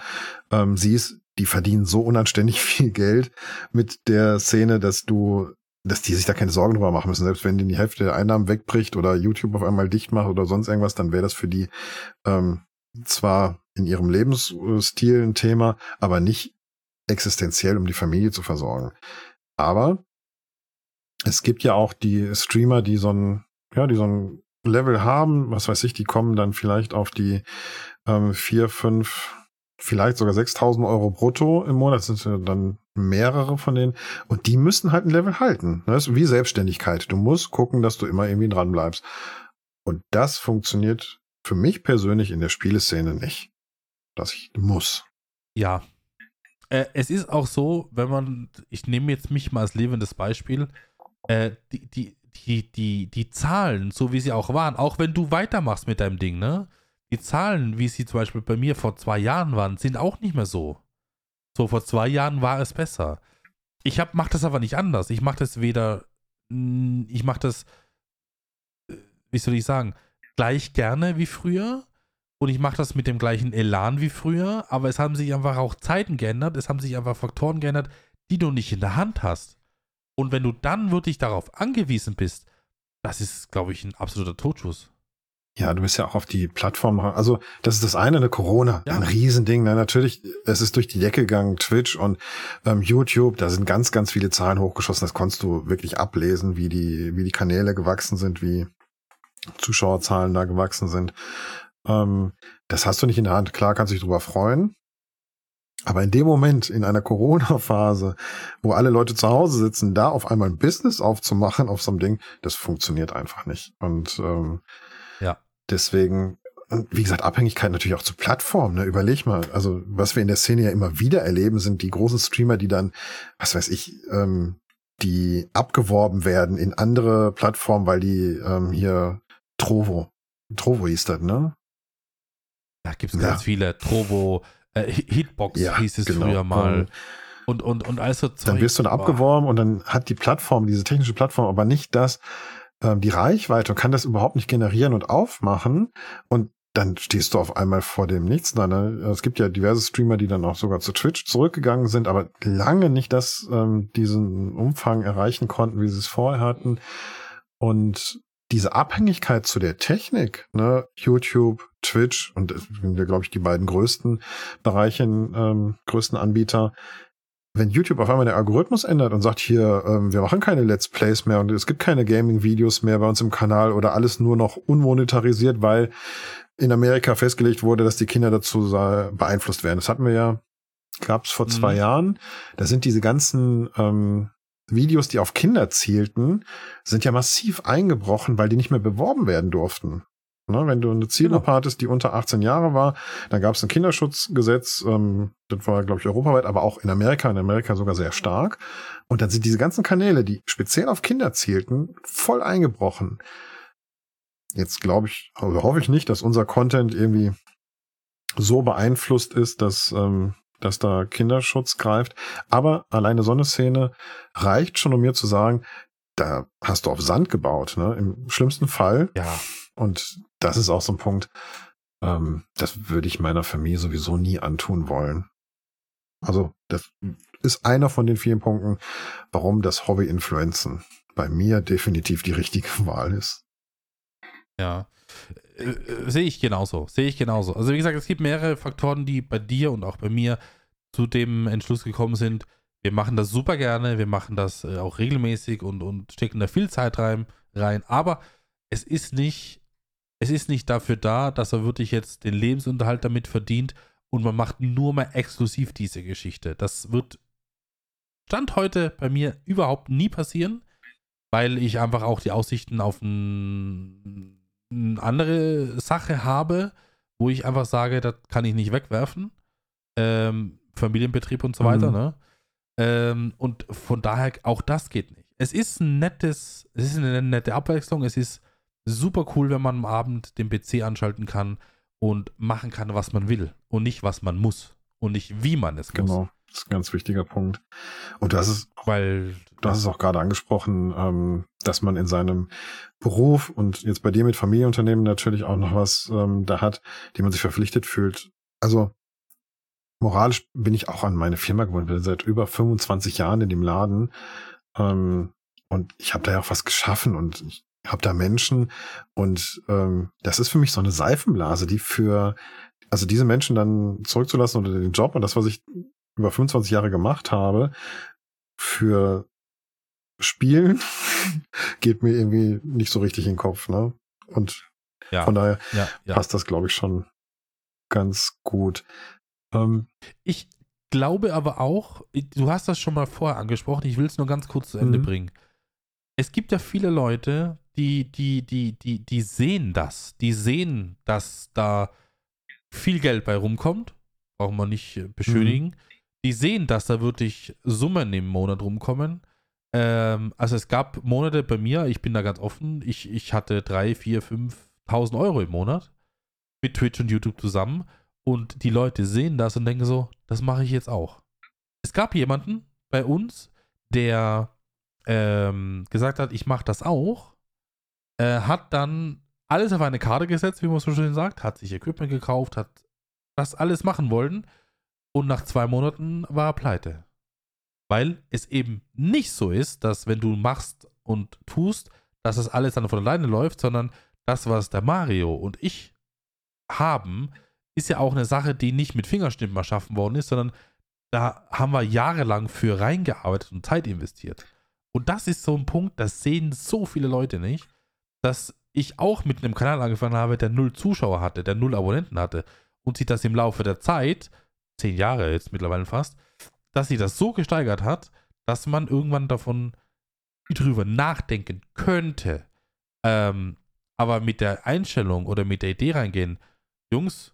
ähm, siehst, die verdienen so unanständig viel Geld mit der Szene, dass du, dass die sich da keine Sorgen drüber machen müssen. Selbst wenn die Hälfte der Einnahmen wegbricht oder YouTube auf einmal dicht macht oder sonst irgendwas, dann wäre das für die ähm, zwar in ihrem Lebensstil ein Thema, aber nicht existenziell, um die Familie zu versorgen. Aber es gibt ja auch die Streamer, die so ein, ja, die so ein Level haben, was weiß ich, die kommen dann vielleicht auf die ähm, vier, fünf, vielleicht sogar 6.000 Euro brutto im Monat, das sind dann mehrere von denen, und die müssen halt ein Level halten. Das ist wie Selbstständigkeit. Du musst gucken, dass du immer irgendwie dran bleibst. Und das funktioniert für mich persönlich in der Spieleszene nicht dass ich muss. Ja. Äh, es ist auch so, wenn man, ich nehme jetzt mich mal als lebendes Beispiel, äh, die, die, die, die, die Zahlen, so wie sie auch waren, auch wenn du weitermachst mit deinem Ding, ne? Die Zahlen, wie sie zum Beispiel bei mir vor zwei Jahren waren, sind auch nicht mehr so. So, vor zwei Jahren war es besser. Ich hab, mach das aber nicht anders. Ich mache das weder, ich mache das, äh, wie soll ich sagen, gleich gerne wie früher, und ich mache das mit dem gleichen Elan wie früher, aber es haben sich einfach auch Zeiten geändert, es haben sich einfach Faktoren geändert, die du nicht in der Hand hast. Und wenn du dann wirklich darauf angewiesen bist, das ist, glaube ich, ein absoluter Totschuss. Ja, du bist ja auch auf die Plattform. Also, das ist das eine, eine Corona. Ja. Ein Riesending. Na, natürlich, es ist durch die Decke gegangen, Twitch und ähm, YouTube. Da sind ganz, ganz viele Zahlen hochgeschossen. Das konntest du wirklich ablesen, wie die, wie die Kanäle gewachsen sind, wie Zuschauerzahlen da gewachsen sind. Ähm, das hast du nicht in der Hand. Klar kannst du dich drüber freuen. Aber in dem Moment, in einer Corona-Phase, wo alle Leute zu Hause sitzen, da auf einmal ein Business aufzumachen auf so einem Ding, das funktioniert einfach nicht. Und ähm, ja. deswegen, wie gesagt, Abhängigkeit natürlich auch zu Plattformen. Ne? Überleg mal, also was wir in der Szene ja immer wieder erleben, sind die großen Streamer, die dann, was weiß ich, ähm, die abgeworben werden in andere Plattformen, weil die ähm, hier Trovo, Trovo hieß das, ne? Ja, gibt es ja. ganz viele. Trovo, äh, Hitbox ja, hieß es genau. früher mal. Und, und, und also Zeug. Dann wirst du da abgeworben und dann hat die Plattform, diese technische Plattform, aber nicht das, ähm, die Reichweite und kann das überhaupt nicht generieren und aufmachen. Und dann stehst du auf einmal vor dem Nichts. Ne? Es gibt ja diverse Streamer, die dann auch sogar zu Twitch zurückgegangen sind, aber lange nicht das, ähm, diesen Umfang erreichen konnten, wie sie es vorher hatten. Und diese Abhängigkeit zu der Technik, ne, YouTube, Twitch und das sind ja, glaube ich, die beiden größten Bereiche, ähm, größten Anbieter. Wenn YouTube auf einmal den Algorithmus ändert und sagt, hier, ähm, wir machen keine Let's Plays mehr und es gibt keine Gaming-Videos mehr bei uns im Kanal oder alles nur noch unmonetarisiert, weil in Amerika festgelegt wurde, dass die Kinder dazu beeinflusst werden. Das hatten wir ja, gab's vor zwei mhm. Jahren. Da sind diese ganzen ähm, Videos, die auf Kinder zielten, sind ja massiv eingebrochen, weil die nicht mehr beworben werden durften. Ne, wenn du eine Zielgruppe genau. hattest, die unter 18 Jahre war, dann gab es ein Kinderschutzgesetz, ähm, das war, glaube ich, europaweit, aber auch in Amerika, in Amerika sogar sehr stark. Und dann sind diese ganzen Kanäle, die speziell auf Kinder zielten, voll eingebrochen. Jetzt glaube ich, also hoffe ich nicht, dass unser Content irgendwie so beeinflusst ist, dass ähm, dass da Kinderschutz greift. Aber alleine so eine Szene reicht schon, um mir zu sagen, da hast du auf Sand gebaut, ne? Im schlimmsten Fall. Ja. Und das ist auch so ein Punkt, ähm, das würde ich meiner Familie sowieso nie antun wollen. Also, das ist einer von den vielen Punkten, warum das Hobby-Influenzen bei mir definitiv die richtige Wahl ist. Ja. Äh, sehe ich genauso. Sehe ich genauso. Also wie gesagt, es gibt mehrere Faktoren, die bei dir und auch bei mir zu dem Entschluss gekommen sind. Wir machen das super gerne, wir machen das äh, auch regelmäßig und, und stecken da viel Zeit rein, rein. Aber es ist nicht, es ist nicht dafür da, dass er wirklich jetzt den Lebensunterhalt damit verdient und man macht nur mal exklusiv diese Geschichte. Das wird Stand heute bei mir überhaupt nie passieren, weil ich einfach auch die Aussichten auf ein eine andere Sache habe, wo ich einfach sage, das kann ich nicht wegwerfen. Ähm, Familienbetrieb und so mhm. weiter, ne? Ähm, und von daher, auch das geht nicht. Es ist ein nettes, es ist eine nette Abwechslung, es ist super cool, wenn man am Abend den PC anschalten kann und machen kann, was man will und nicht, was man muss und nicht, wie man es genau. muss. Das ist ein ganz wichtiger Punkt. Und das ist, weil du hast es auch gerade angesprochen, ähm, dass man in seinem Beruf und jetzt bei dir mit Familienunternehmen natürlich auch noch was ähm, da hat, die man sich verpflichtet fühlt. Also moralisch bin ich auch an meine Firma gewohnt, bin seit über 25 Jahren in dem Laden ähm, und ich habe da ja auch was geschaffen und ich habe da Menschen und ähm, das ist für mich so eine Seifenblase, die für also diese Menschen dann zurückzulassen oder den Job und das, was ich über 25 Jahre gemacht habe, für Spielen geht mir irgendwie nicht so richtig in den Kopf, ne? Und ja, von daher ja, ja. passt das, glaube ich, schon ganz gut. Ähm, ich glaube aber auch, du hast das schon mal vorher angesprochen, ich will es nur ganz kurz zu Ende mhm. bringen. Es gibt ja viele Leute, die, die, die, die, die sehen das. Die sehen, dass da viel Geld bei rumkommt. Brauchen wir nicht beschönigen. Mhm die sehen, dass da wirklich Summen im Monat rumkommen. Ähm, also es gab Monate bei mir, ich bin da ganz offen, ich, ich hatte 3, 4, 5.000 Euro im Monat mit Twitch und YouTube zusammen und die Leute sehen das und denken so, das mache ich jetzt auch. Es gab jemanden bei uns, der ähm, gesagt hat, ich mache das auch, äh, hat dann alles auf eine Karte gesetzt, wie man so schön sagt, hat sich Equipment gekauft, hat das alles machen wollen und nach zwei Monaten war er pleite. Weil es eben nicht so ist, dass wenn du machst und tust, dass das alles dann von alleine läuft, sondern das, was der Mario und ich haben, ist ja auch eine Sache, die nicht mit Fingerschnippen erschaffen worden ist, sondern da haben wir jahrelang für reingearbeitet und Zeit investiert. Und das ist so ein Punkt, das sehen so viele Leute nicht, dass ich auch mit einem Kanal angefangen habe, der null Zuschauer hatte, der null Abonnenten hatte und sich das im Laufe der Zeit, zehn Jahre jetzt mittlerweile fast, dass sich das so gesteigert hat, dass man irgendwann davon drüber nachdenken könnte. Ähm, aber mit der Einstellung oder mit der Idee reingehen, Jungs,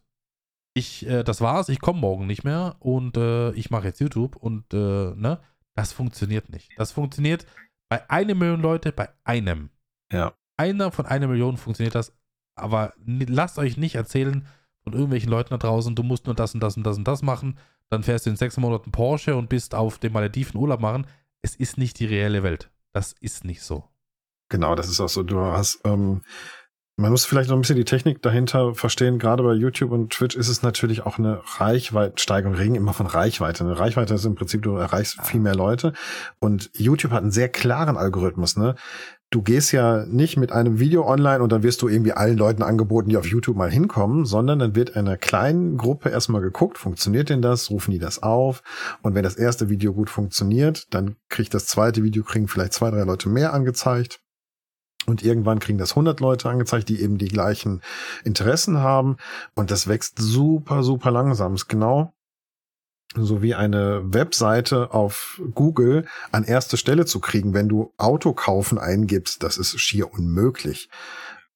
ich, äh, das war's, ich komme morgen nicht mehr und äh, ich mache jetzt YouTube und äh, ne, das funktioniert nicht. Das funktioniert bei einer Million Leute, bei einem. Ja. Einer von einer Million funktioniert das, aber lasst euch nicht erzählen von irgendwelchen Leuten da draußen, du musst nur das und das und das und das machen, dann fährst du in sechs Monaten Porsche und bist auf dem Malediven Urlaub machen. Es ist nicht die reelle Welt. Das ist nicht so. Genau, das ist auch so. Du hast, ähm, man muss vielleicht noch ein bisschen die Technik dahinter verstehen. Gerade bei YouTube und Twitch ist es natürlich auch eine Reichweitensteigerung. Reden immer von Reichweite. Eine Reichweite ist im Prinzip, du erreichst viel mehr Leute. Und YouTube hat einen sehr klaren Algorithmus. Ne? Du gehst ja nicht mit einem Video online und dann wirst du irgendwie allen Leuten angeboten, die auf YouTube mal hinkommen, sondern dann wird einer kleinen Gruppe erstmal geguckt, funktioniert denn das, rufen die das auf und wenn das erste Video gut funktioniert, dann kriegt das zweite Video, kriegen vielleicht zwei, drei Leute mehr angezeigt und irgendwann kriegen das 100 Leute angezeigt, die eben die gleichen Interessen haben. Und das wächst super, super langsam. ist genau so wie eine Webseite auf Google an erste Stelle zu kriegen, wenn du Auto kaufen eingibst. Das ist schier unmöglich.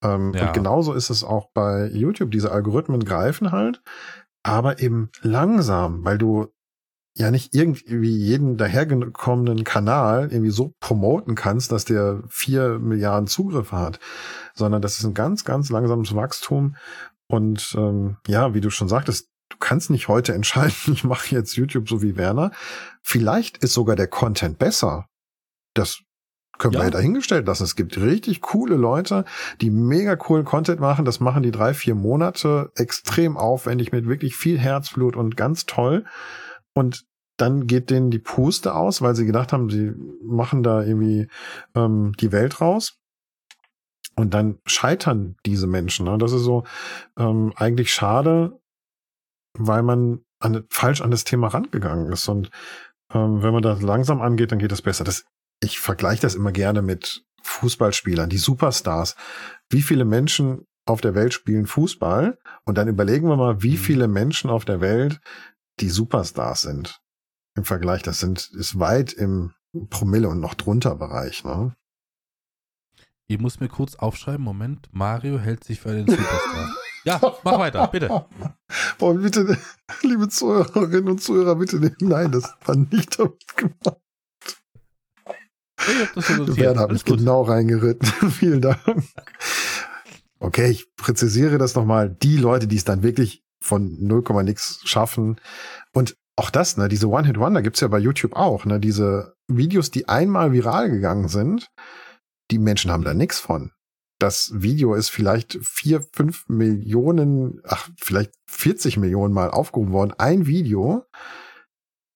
Ähm, ja. Und genauso ist es auch bei YouTube. Diese Algorithmen greifen halt, aber eben langsam, weil du ja nicht irgendwie jeden dahergekommenen Kanal irgendwie so promoten kannst, dass der vier Milliarden Zugriffe hat, sondern das ist ein ganz, ganz langsames Wachstum. Und ähm, ja, wie du schon sagtest, du kannst nicht heute entscheiden, ich mache jetzt YouTube so wie Werner. Vielleicht ist sogar der Content besser. Das können ja. wir ja dahingestellt lassen. Es gibt richtig coole Leute, die mega coolen Content machen. Das machen die drei, vier Monate extrem aufwendig mit wirklich viel Herzblut und ganz toll. Und dann geht denen die Puste aus, weil sie gedacht haben, sie machen da irgendwie ähm, die Welt raus. Und dann scheitern diese Menschen. Ne? Das ist so ähm, eigentlich schade, weil man an, falsch an das Thema rangegangen ist. Und ähm, wenn man das langsam angeht, dann geht das besser. Das, ich vergleiche das immer gerne mit Fußballspielern, die Superstars. Wie viele Menschen auf der Welt spielen Fußball? Und dann überlegen wir mal, wie mhm. viele Menschen auf der Welt die Superstars sind im Vergleich. Das sind, ist weit im Promille und noch drunter Bereich, ne? Ich muss mir kurz aufschreiben, Moment, Mario hält sich für einen Superstar. ja, mach weiter, bitte. Boah, bitte, liebe Zuhörerinnen und Zuhörer, bitte nehmen. Nein, das war nicht damit gemacht. Werner hat mich genau reingeritten. Vielen Dank. Okay, ich präzisiere das nochmal. Die Leute, die es dann wirklich von 0, nix schaffen. Und auch das, ne, diese One-Hit-Wonder gibt's ja bei YouTube auch, ne, diese Videos, die einmal viral gegangen sind, die Menschen haben da nichts von. Das Video ist vielleicht vier, fünf Millionen, ach, vielleicht 40 Millionen Mal aufgehoben worden. Ein Video.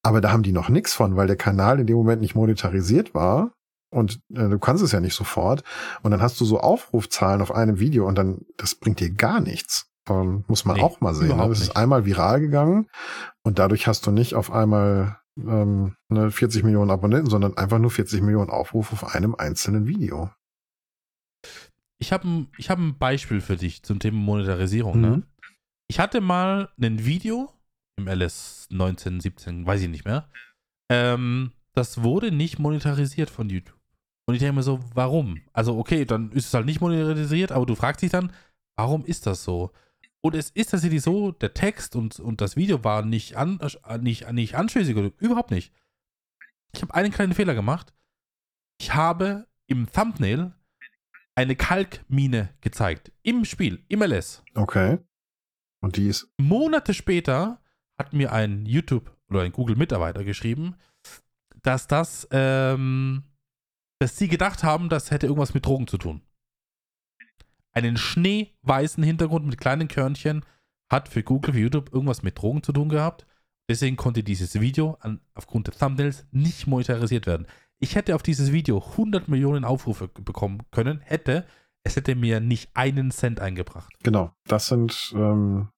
Aber da haben die noch nichts von, weil der Kanal in dem Moment nicht monetarisiert war. Und äh, du kannst es ja nicht sofort. Und dann hast du so Aufrufzahlen auf einem Video und dann, das bringt dir gar nichts. Ähm, muss man nee, auch mal sehen. Ne? Das ist einmal viral gegangen und dadurch hast du nicht auf einmal ähm, ne, 40 Millionen Abonnenten, sondern einfach nur 40 Millionen Aufrufe auf einem einzelnen Video. Ich habe ein, hab ein Beispiel für dich zum Thema Monetarisierung. Ne? Mhm. Ne? Ich hatte mal ein Video im LS 19, 17, weiß ich nicht mehr. Ähm, das wurde nicht monetarisiert von YouTube. Und ich denke mir so, warum? Also, okay, dann ist es halt nicht monetarisiert, aber du fragst dich dann, warum ist das so? Und es ist tatsächlich so, der Text und, und das Video waren nicht, an, nicht, nicht anstößig oder überhaupt nicht. Ich habe einen kleinen Fehler gemacht. Ich habe im Thumbnail eine Kalkmine gezeigt. Im Spiel, im LS. Okay. Und die ist. Monate später hat mir ein YouTube oder ein Google-Mitarbeiter geschrieben, dass das, ähm, dass sie gedacht haben, das hätte irgendwas mit Drogen zu tun einen schneeweißen Hintergrund mit kleinen Körnchen, hat für Google, für YouTube irgendwas mit Drogen zu tun gehabt. Deswegen konnte dieses Video an, aufgrund der Thumbnails nicht monetarisiert werden. Ich hätte auf dieses Video 100 Millionen Aufrufe bekommen können, hätte, es hätte mir nicht einen Cent eingebracht. Genau, das sind, ähm,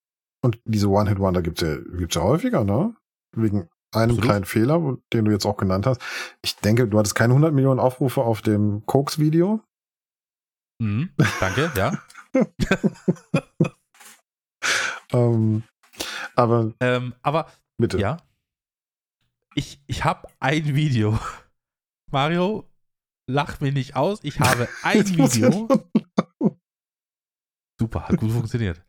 und diese One-Hit-Wonder gibt es ja, gibt's ja häufiger, ne? Wegen einem Absolut. kleinen Fehler, den du jetzt auch genannt hast. Ich denke, du hattest keine 100 Millionen Aufrufe auf dem Koks-Video. Mhm, danke, ja. ähm, aber ähm, aber bitte. Ja. Ich, ich habe ein Video. Mario, lach mich nicht aus. Ich habe ein Video. Super, hat gut funktioniert.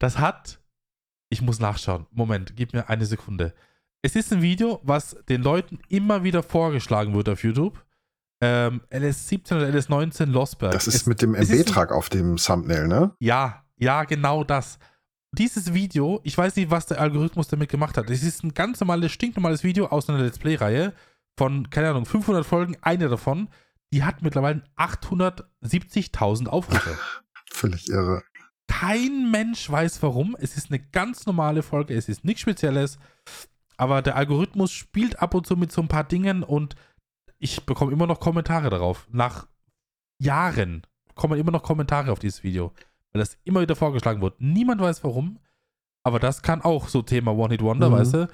Das hat. Ich muss nachschauen. Moment, gib mir eine Sekunde. Es ist ein Video, was den Leuten immer wieder vorgeschlagen wird auf YouTube. Ähm, LS17 oder LS19 Losberg. Das ist es, mit dem MB-Trag auf dem Thumbnail, ne? ja, ja, genau das. Dieses Video, ich weiß nicht, was der Algorithmus damit gemacht hat. Es ist ein ganz normales, stinknormales Video aus einer Let's Play-Reihe von, keine Ahnung, 500 Folgen. Eine davon, die hat mittlerweile 870.000 Aufrufe. Völlig irre. Kein Mensch weiß warum. Es ist eine ganz normale Folge, es ist nichts Spezielles. Aber der Algorithmus spielt ab und zu mit so ein paar Dingen und ich bekomme immer noch Kommentare darauf. Nach Jahren kommen immer noch Kommentare auf dieses Video, weil das immer wieder vorgeschlagen wird. Niemand weiß warum, aber das kann auch so Thema One Hit Wonder, Mhm. weißt du?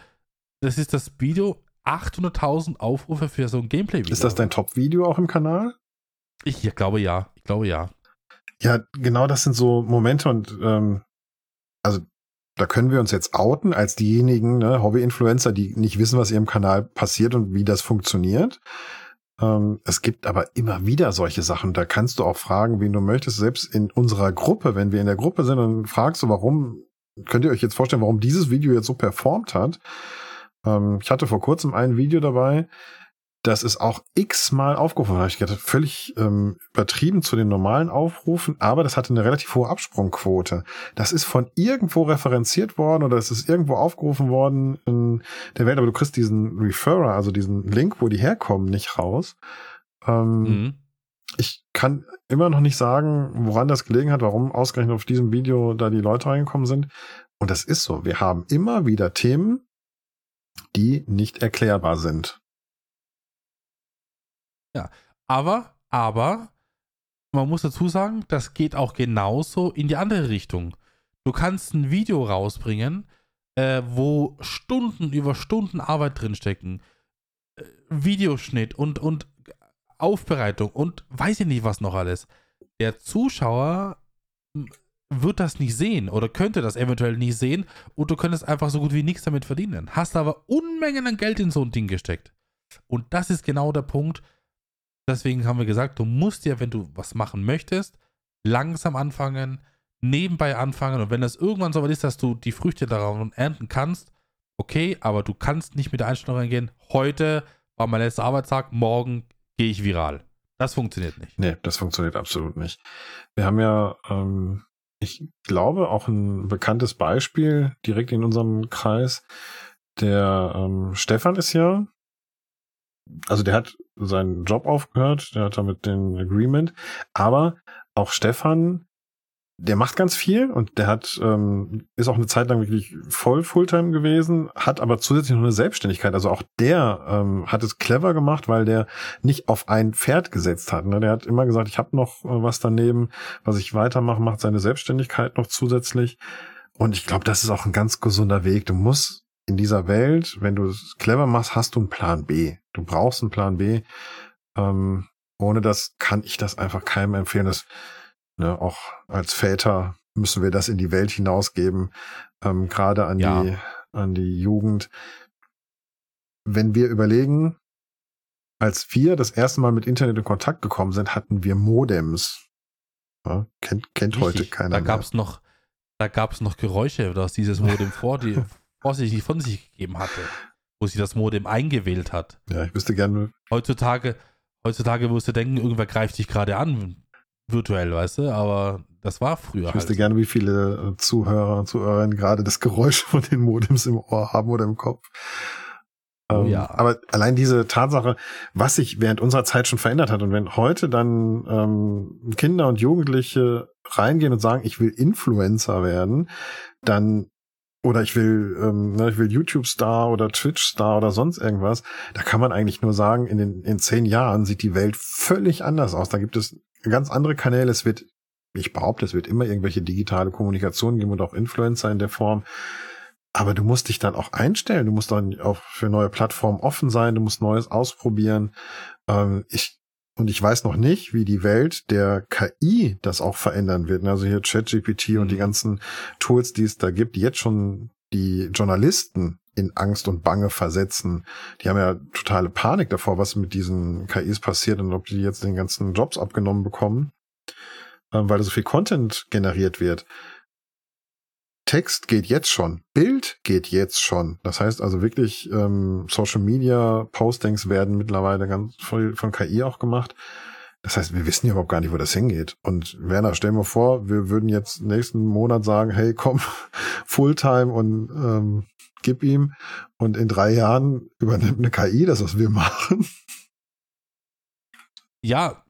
Das ist das Video, 800.000 Aufrufe für so ein Gameplay-Video. Ist das dein Top-Video auch im Kanal? Ich glaube ja, ich glaube ja. Ja, genau das sind so Momente und ähm, also da können wir uns jetzt outen als diejenigen, ne, Hobby-Influencer, die nicht wissen, was ihrem Kanal passiert und wie das funktioniert. Ähm, es gibt aber immer wieder solche Sachen. Da kannst du auch fragen, wen du möchtest. Selbst in unserer Gruppe, wenn wir in der Gruppe sind und fragst du, warum, könnt ihr euch jetzt vorstellen, warum dieses Video jetzt so performt hat? Ähm, ich hatte vor kurzem ein Video dabei, das ist auch x-mal aufgerufen. Ich gedacht, völlig ähm, übertrieben zu den normalen Aufrufen, aber das hatte eine relativ hohe Absprungquote. Das ist von irgendwo referenziert worden oder es ist irgendwo aufgerufen worden in der Welt, aber du kriegst diesen Referrer, also diesen Link, wo die herkommen, nicht raus. Ähm, Mhm. Ich kann immer noch nicht sagen, woran das gelegen hat, warum ausgerechnet auf diesem Video da die Leute reingekommen sind. Und das ist so. Wir haben immer wieder Themen, die nicht erklärbar sind. Aber, aber, man muss dazu sagen, das geht auch genauso in die andere Richtung. Du kannst ein Video rausbringen, äh, wo Stunden über Stunden Arbeit drinstecken. Äh, Videoschnitt und, und Aufbereitung und weiß ich nicht was noch alles. Der Zuschauer wird das nicht sehen oder könnte das eventuell nicht sehen und du könntest einfach so gut wie nichts damit verdienen. Hast aber Unmengen an Geld in so ein Ding gesteckt. Und das ist genau der Punkt, Deswegen haben wir gesagt, du musst ja, wenn du was machen möchtest, langsam anfangen, nebenbei anfangen und wenn das irgendwann so weit ist, dass du die Früchte darauf ernten kannst, okay, aber du kannst nicht mit der Einstellung reingehen, heute war mein letzter Arbeitstag, morgen gehe ich viral. Das funktioniert nicht. Nee, das funktioniert absolut nicht. Wir haben ja, ähm, ich glaube, auch ein bekanntes Beispiel direkt in unserem Kreis. Der ähm, Stefan ist ja, also der hat seinen Job aufgehört, der hat damit den Agreement, aber auch Stefan, der macht ganz viel und der hat, ähm, ist auch eine Zeit lang wirklich voll Fulltime gewesen, hat aber zusätzlich noch eine Selbstständigkeit. Also auch der ähm, hat es clever gemacht, weil der nicht auf ein Pferd gesetzt hat. Ne? Der hat immer gesagt, ich habe noch äh, was daneben, was ich weitermache, macht seine Selbstständigkeit noch zusätzlich. Und ich glaube, das ist auch ein ganz gesunder Weg. Du musst in dieser Welt, wenn du es clever machst, hast du einen Plan B. Du brauchst einen Plan B. Ähm, ohne das kann ich das einfach keinem empfehlen. Das, ne, auch als Väter müssen wir das in die Welt hinausgeben, ähm, gerade an Ja. die an die Jugend. Wenn wir überlegen, als wir das erste Mal mit Internet in Kontakt gekommen sind, hatten wir Modems. Ja, kennt kennt heute keiner Da gab es noch, da gab's noch Geräusche, das dieses Modem vor, die, vorsichtig von sich gegeben hatte, wo sich das Modem eingewählt hat. Ja, ich wüsste gerne, Heutzutage, heutzutage wirst du denken, irgendwer greift dich gerade an, virtuell, weißt du, aber das war früher ich wüsste halt. gerne, wie viele äh, Zuhörer und Zuhörerinnen gerade das Geräusch von den Modems im Ohr haben oder im Kopf. Oh Ähm, ja. Aber allein diese Tatsache, was sich während unserer Zeit schon verändert hat und wenn heute dann ähm, Kinder und Jugendliche reingehen und sagen, ich will Influencer werden, dann oder ich will, ähm, ne, ich will YouTube-Star oder Twitch-Star oder sonst irgendwas, da kann man eigentlich nur sagen, in den in zehn Jahren sieht die Welt völlig anders aus. Da gibt es ganz andere Kanäle. Es wird, ich behaupte, es wird immer irgendwelche digitale Kommunikation geben und auch Influencer in der Form. Aber du musst dich dann auch einstellen. Du musst dann auch für neue Plattformen offen sein. Du musst Neues ausprobieren. Ähm, ich und ich weiß noch nicht, wie die Welt der KI das auch verändern wird. Also hier ChatGPT und die Mhm. ganzen Tools, die es da gibt, die jetzt schon die Journalisten in Angst und Bange versetzen. Die haben ja totale Panik davor, was mit diesen KIs passiert und ob die jetzt den ganzen Jobs abgenommen bekommen, ähm, weil da so viel Content generiert wird. Text geht jetzt schon, Bild geht jetzt schon. Das heißt also wirklich, ähm, Social Media Postings werden mittlerweile ganz voll von KI auch gemacht. Das heißt, wir wissen ja überhaupt gar nicht, wo das hingeht. Und Werner, stell mir vor, wir würden jetzt nächsten Monat sagen, hey, komm, Fulltime und ähm, gib ihm. Und in drei Jahren übernimmt eine KI das, was wir machen. Ja,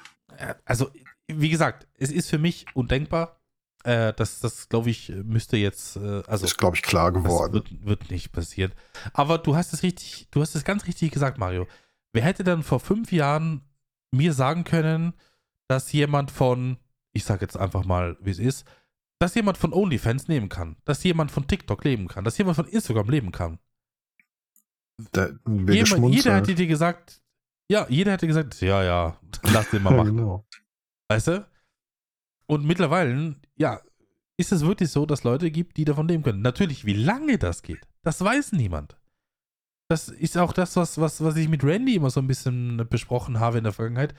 also wie gesagt, es ist für mich undenkbar. Äh, das, das glaube ich, müsste jetzt, äh, also ist, glaube ich, klar geworden. wird, wird nicht passieren. Aber du hast es richtig, du hast es ganz richtig gesagt, Mario. Wer hätte dann vor fünf Jahren mir sagen können, dass jemand von, ich sage jetzt einfach mal, wie es ist, dass jemand von OnlyFans nehmen kann, dass jemand von TikTok leben kann, dass jemand von Instagram leben kann. Da Jemand, jeder hätte dir gesagt, ja, jeder hätte gesagt, ja, ja, lass den mal machen. genau. Weißt du? Und mittlerweile, ja, ist es wirklich so, dass Leute gibt, die davon leben können. Natürlich, wie lange das geht, das weiß niemand. Das ist auch das, was, was, was ich mit Randy immer so ein bisschen besprochen habe in der Vergangenheit.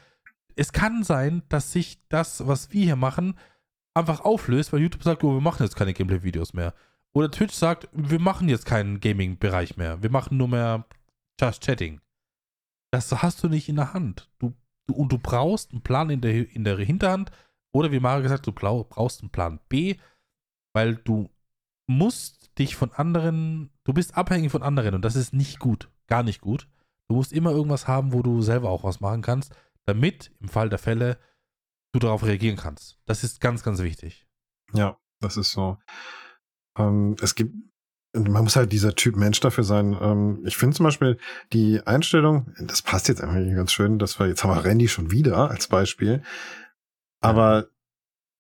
Es kann sein, dass sich das, was wir hier machen, einfach auflöst, weil YouTube sagt, oh, wir machen jetzt keine Gameplay-Videos mehr. Oder Twitch sagt, wir machen jetzt keinen Gaming-Bereich mehr. Wir machen nur mehr Just Chatting. Das hast du nicht in der Hand. Du, du, und du brauchst einen Plan in der, in der Hinterhand. Oder wie Mario gesagt, du brauchst einen Plan B, weil du musst dich von anderen, du bist abhängig von anderen und das ist nicht gut, gar nicht gut. Du musst immer irgendwas haben, wo du selber auch was machen kannst, damit im Fall der Fälle du darauf reagieren kannst. Das ist ganz, ganz wichtig. Ja, das ist so. Ähm, es gibt, man muss halt dieser Typ Mensch dafür sein. Ähm, ich finde zum Beispiel die Einstellung, das passt jetzt einfach ganz schön, dass wir, jetzt haben wir Randy schon wieder als Beispiel, aber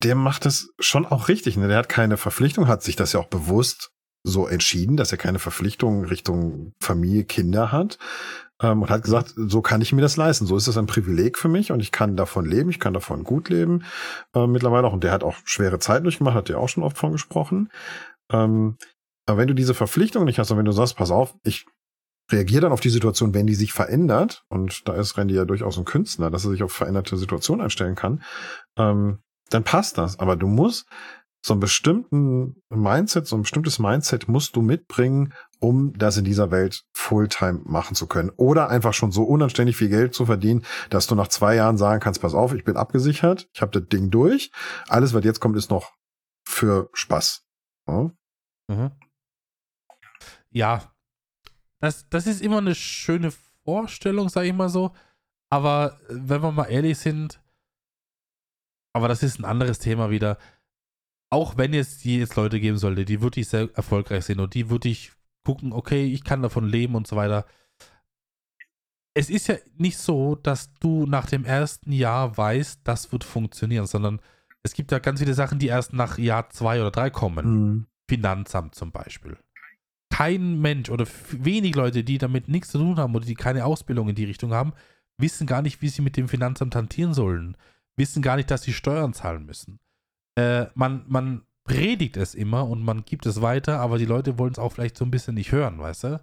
der macht das schon auch richtig. Ne? Der hat keine Verpflichtung, hat sich das ja auch bewusst so entschieden, dass er keine Verpflichtung Richtung Familie, Kinder hat ähm, und hat gesagt, so kann ich mir das leisten. So ist das ein Privileg für mich und ich kann davon leben, ich kann davon gut leben äh, mittlerweile auch. Und der hat auch schwere Zeit durchgemacht, hat ja auch schon oft von gesprochen. Ähm, aber wenn du diese Verpflichtung nicht hast und wenn du sagst, pass auf, ich reagiere dann auf die Situation, wenn die sich verändert, und da ist Randy ja durchaus ein Künstler, dass er sich auf veränderte Situationen einstellen kann, ähm, dann passt das. Aber du musst so einen bestimmten Mindset, so ein bestimmtes Mindset musst du mitbringen, um das in dieser Welt Fulltime machen zu können. Oder einfach schon so unanständig viel Geld zu verdienen, dass du nach zwei Jahren sagen kannst, pass auf, ich bin abgesichert, ich habe das Ding durch. Alles, was jetzt kommt, ist noch für Spaß. Ja? Mhm. Ja, das, das ist immer eine schöne Vorstellung, sage ich mal so. Aber äh, wenn wir mal ehrlich sind, aber das ist ein anderes Thema wieder. Auch wenn es die jetzt Leute geben sollte, die wirklich sehr erfolgreich sind und die wirklich gucken, okay, ich kann davon leben und so weiter. Es ist ja nicht so, dass du nach dem ersten Jahr weißt, das wird funktionieren, sondern es gibt ja ganz viele Sachen, die erst nach Jahr zwei oder drei kommen. Mhm. Finanzamt zum Beispiel. Kein Mensch oder wenig Leute, die damit nichts zu tun haben oder die keine Ausbildung in die Richtung haben, wissen gar nicht, wie sie mit dem Finanzamt hantieren sollen. Wissen gar nicht, dass sie Steuern zahlen müssen. Äh, man, man predigt es immer und man gibt es weiter, aber die Leute wollen es auch vielleicht so ein bisschen nicht hören, weißt du?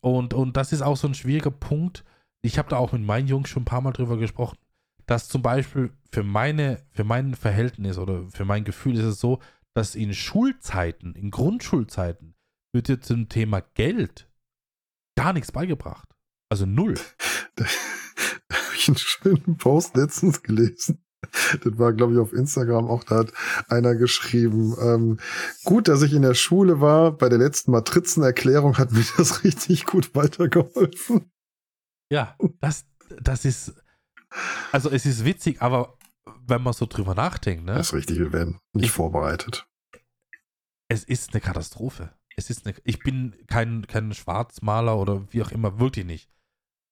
Und, und das ist auch so ein schwieriger Punkt. Ich habe da auch mit meinen Jungs schon ein paar Mal drüber gesprochen, dass zum Beispiel für meine, für mein Verhältnis oder für mein Gefühl ist es so, dass in Schulzeiten, in Grundschulzeiten, wird dir zum Thema Geld gar nichts beigebracht. Also null. Da habe ich einen schönen Post letztens gelesen. Das war, glaube ich, auf Instagram auch, da hat einer geschrieben, ähm, gut, dass ich in der Schule war, bei der letzten Matrizenerklärung hat mir das richtig gut weitergeholfen. Ja, das, das ist, also es ist witzig, aber wenn man so drüber nachdenkt, ne? Das ist richtig, wir werden nicht Ich- vorbereitet. es ist eine Katastrophe. Es ist eine, ich bin kein, kein Schwarzmaler oder wie auch immer, wirklich nicht.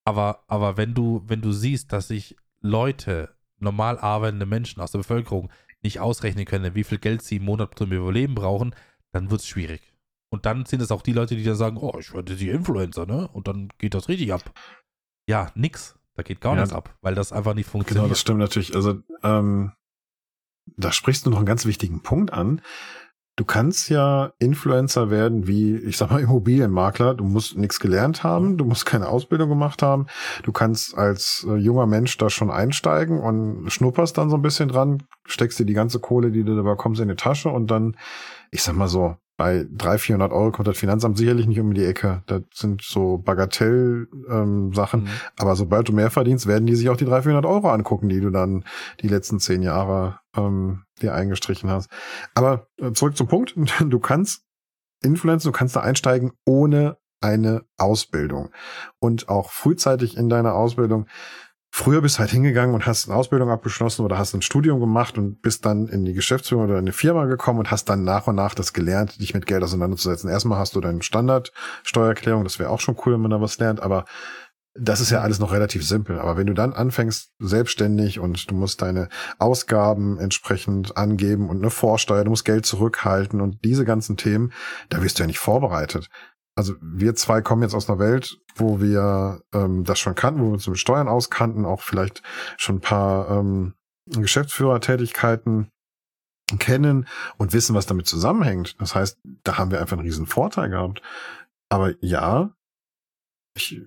Aber, aber wenn du, wenn du siehst, dass sich Leute, normal arbeitende Menschen aus der Bevölkerung nicht ausrechnen können, wie viel Geld sie im Monat zum Überleben brauchen, dann wird es schwierig. Und dann sind es auch die Leute, die dann sagen, oh, ich werde die Influencer, ne? Und dann geht das richtig ab. Ja, nix. Da geht gar ja. nichts ab, weil das einfach nicht funktioniert. Genau, das stimmt natürlich. Also ähm, da sprichst du noch einen ganz wichtigen Punkt an. Du kannst ja Influencer werden wie, ich sag mal, Immobilienmakler. Du musst nichts gelernt haben, du musst keine Ausbildung gemacht haben. Du kannst als äh, junger Mensch da schon einsteigen und schnupperst dann so ein bisschen dran, steckst dir die ganze Kohle, die du da bekommst, in die Tasche und dann, ich sag mal so, bei 300, 400 Euro kommt das Finanzamt sicherlich nicht um die Ecke. Das sind so Bagatell-Sachen. Ähm, mhm. Aber sobald du mehr verdienst, werden die sich auch die 300, 400 Euro angucken, die du dann die letzten zehn Jahre ähm, dir eingestrichen hast. Aber äh, zurück zum Punkt. Du kannst Influencer, du kannst da einsteigen ohne eine Ausbildung. Und auch frühzeitig in deiner Ausbildung Früher bist halt hingegangen und hast eine Ausbildung abgeschlossen oder hast ein Studium gemacht und bist dann in die Geschäftsführung oder in eine Firma gekommen und hast dann nach und nach das gelernt, dich mit Geld auseinanderzusetzen. Erstmal hast du deine Standardsteuererklärung, das wäre auch schon cool, wenn man da was lernt, aber das ist ja alles noch relativ simpel. Aber wenn du dann anfängst selbstständig und du musst deine Ausgaben entsprechend angeben und eine Vorsteuer, du musst Geld zurückhalten und diese ganzen Themen, da wirst du ja nicht vorbereitet also wir zwei kommen jetzt aus einer Welt, wo wir ähm, das schon kannten, wo wir uns mit Steuern auskannten, auch vielleicht schon ein paar ähm, Geschäftsführertätigkeiten kennen und wissen, was damit zusammenhängt. Das heißt, da haben wir einfach einen riesen Vorteil gehabt. Aber ja, ich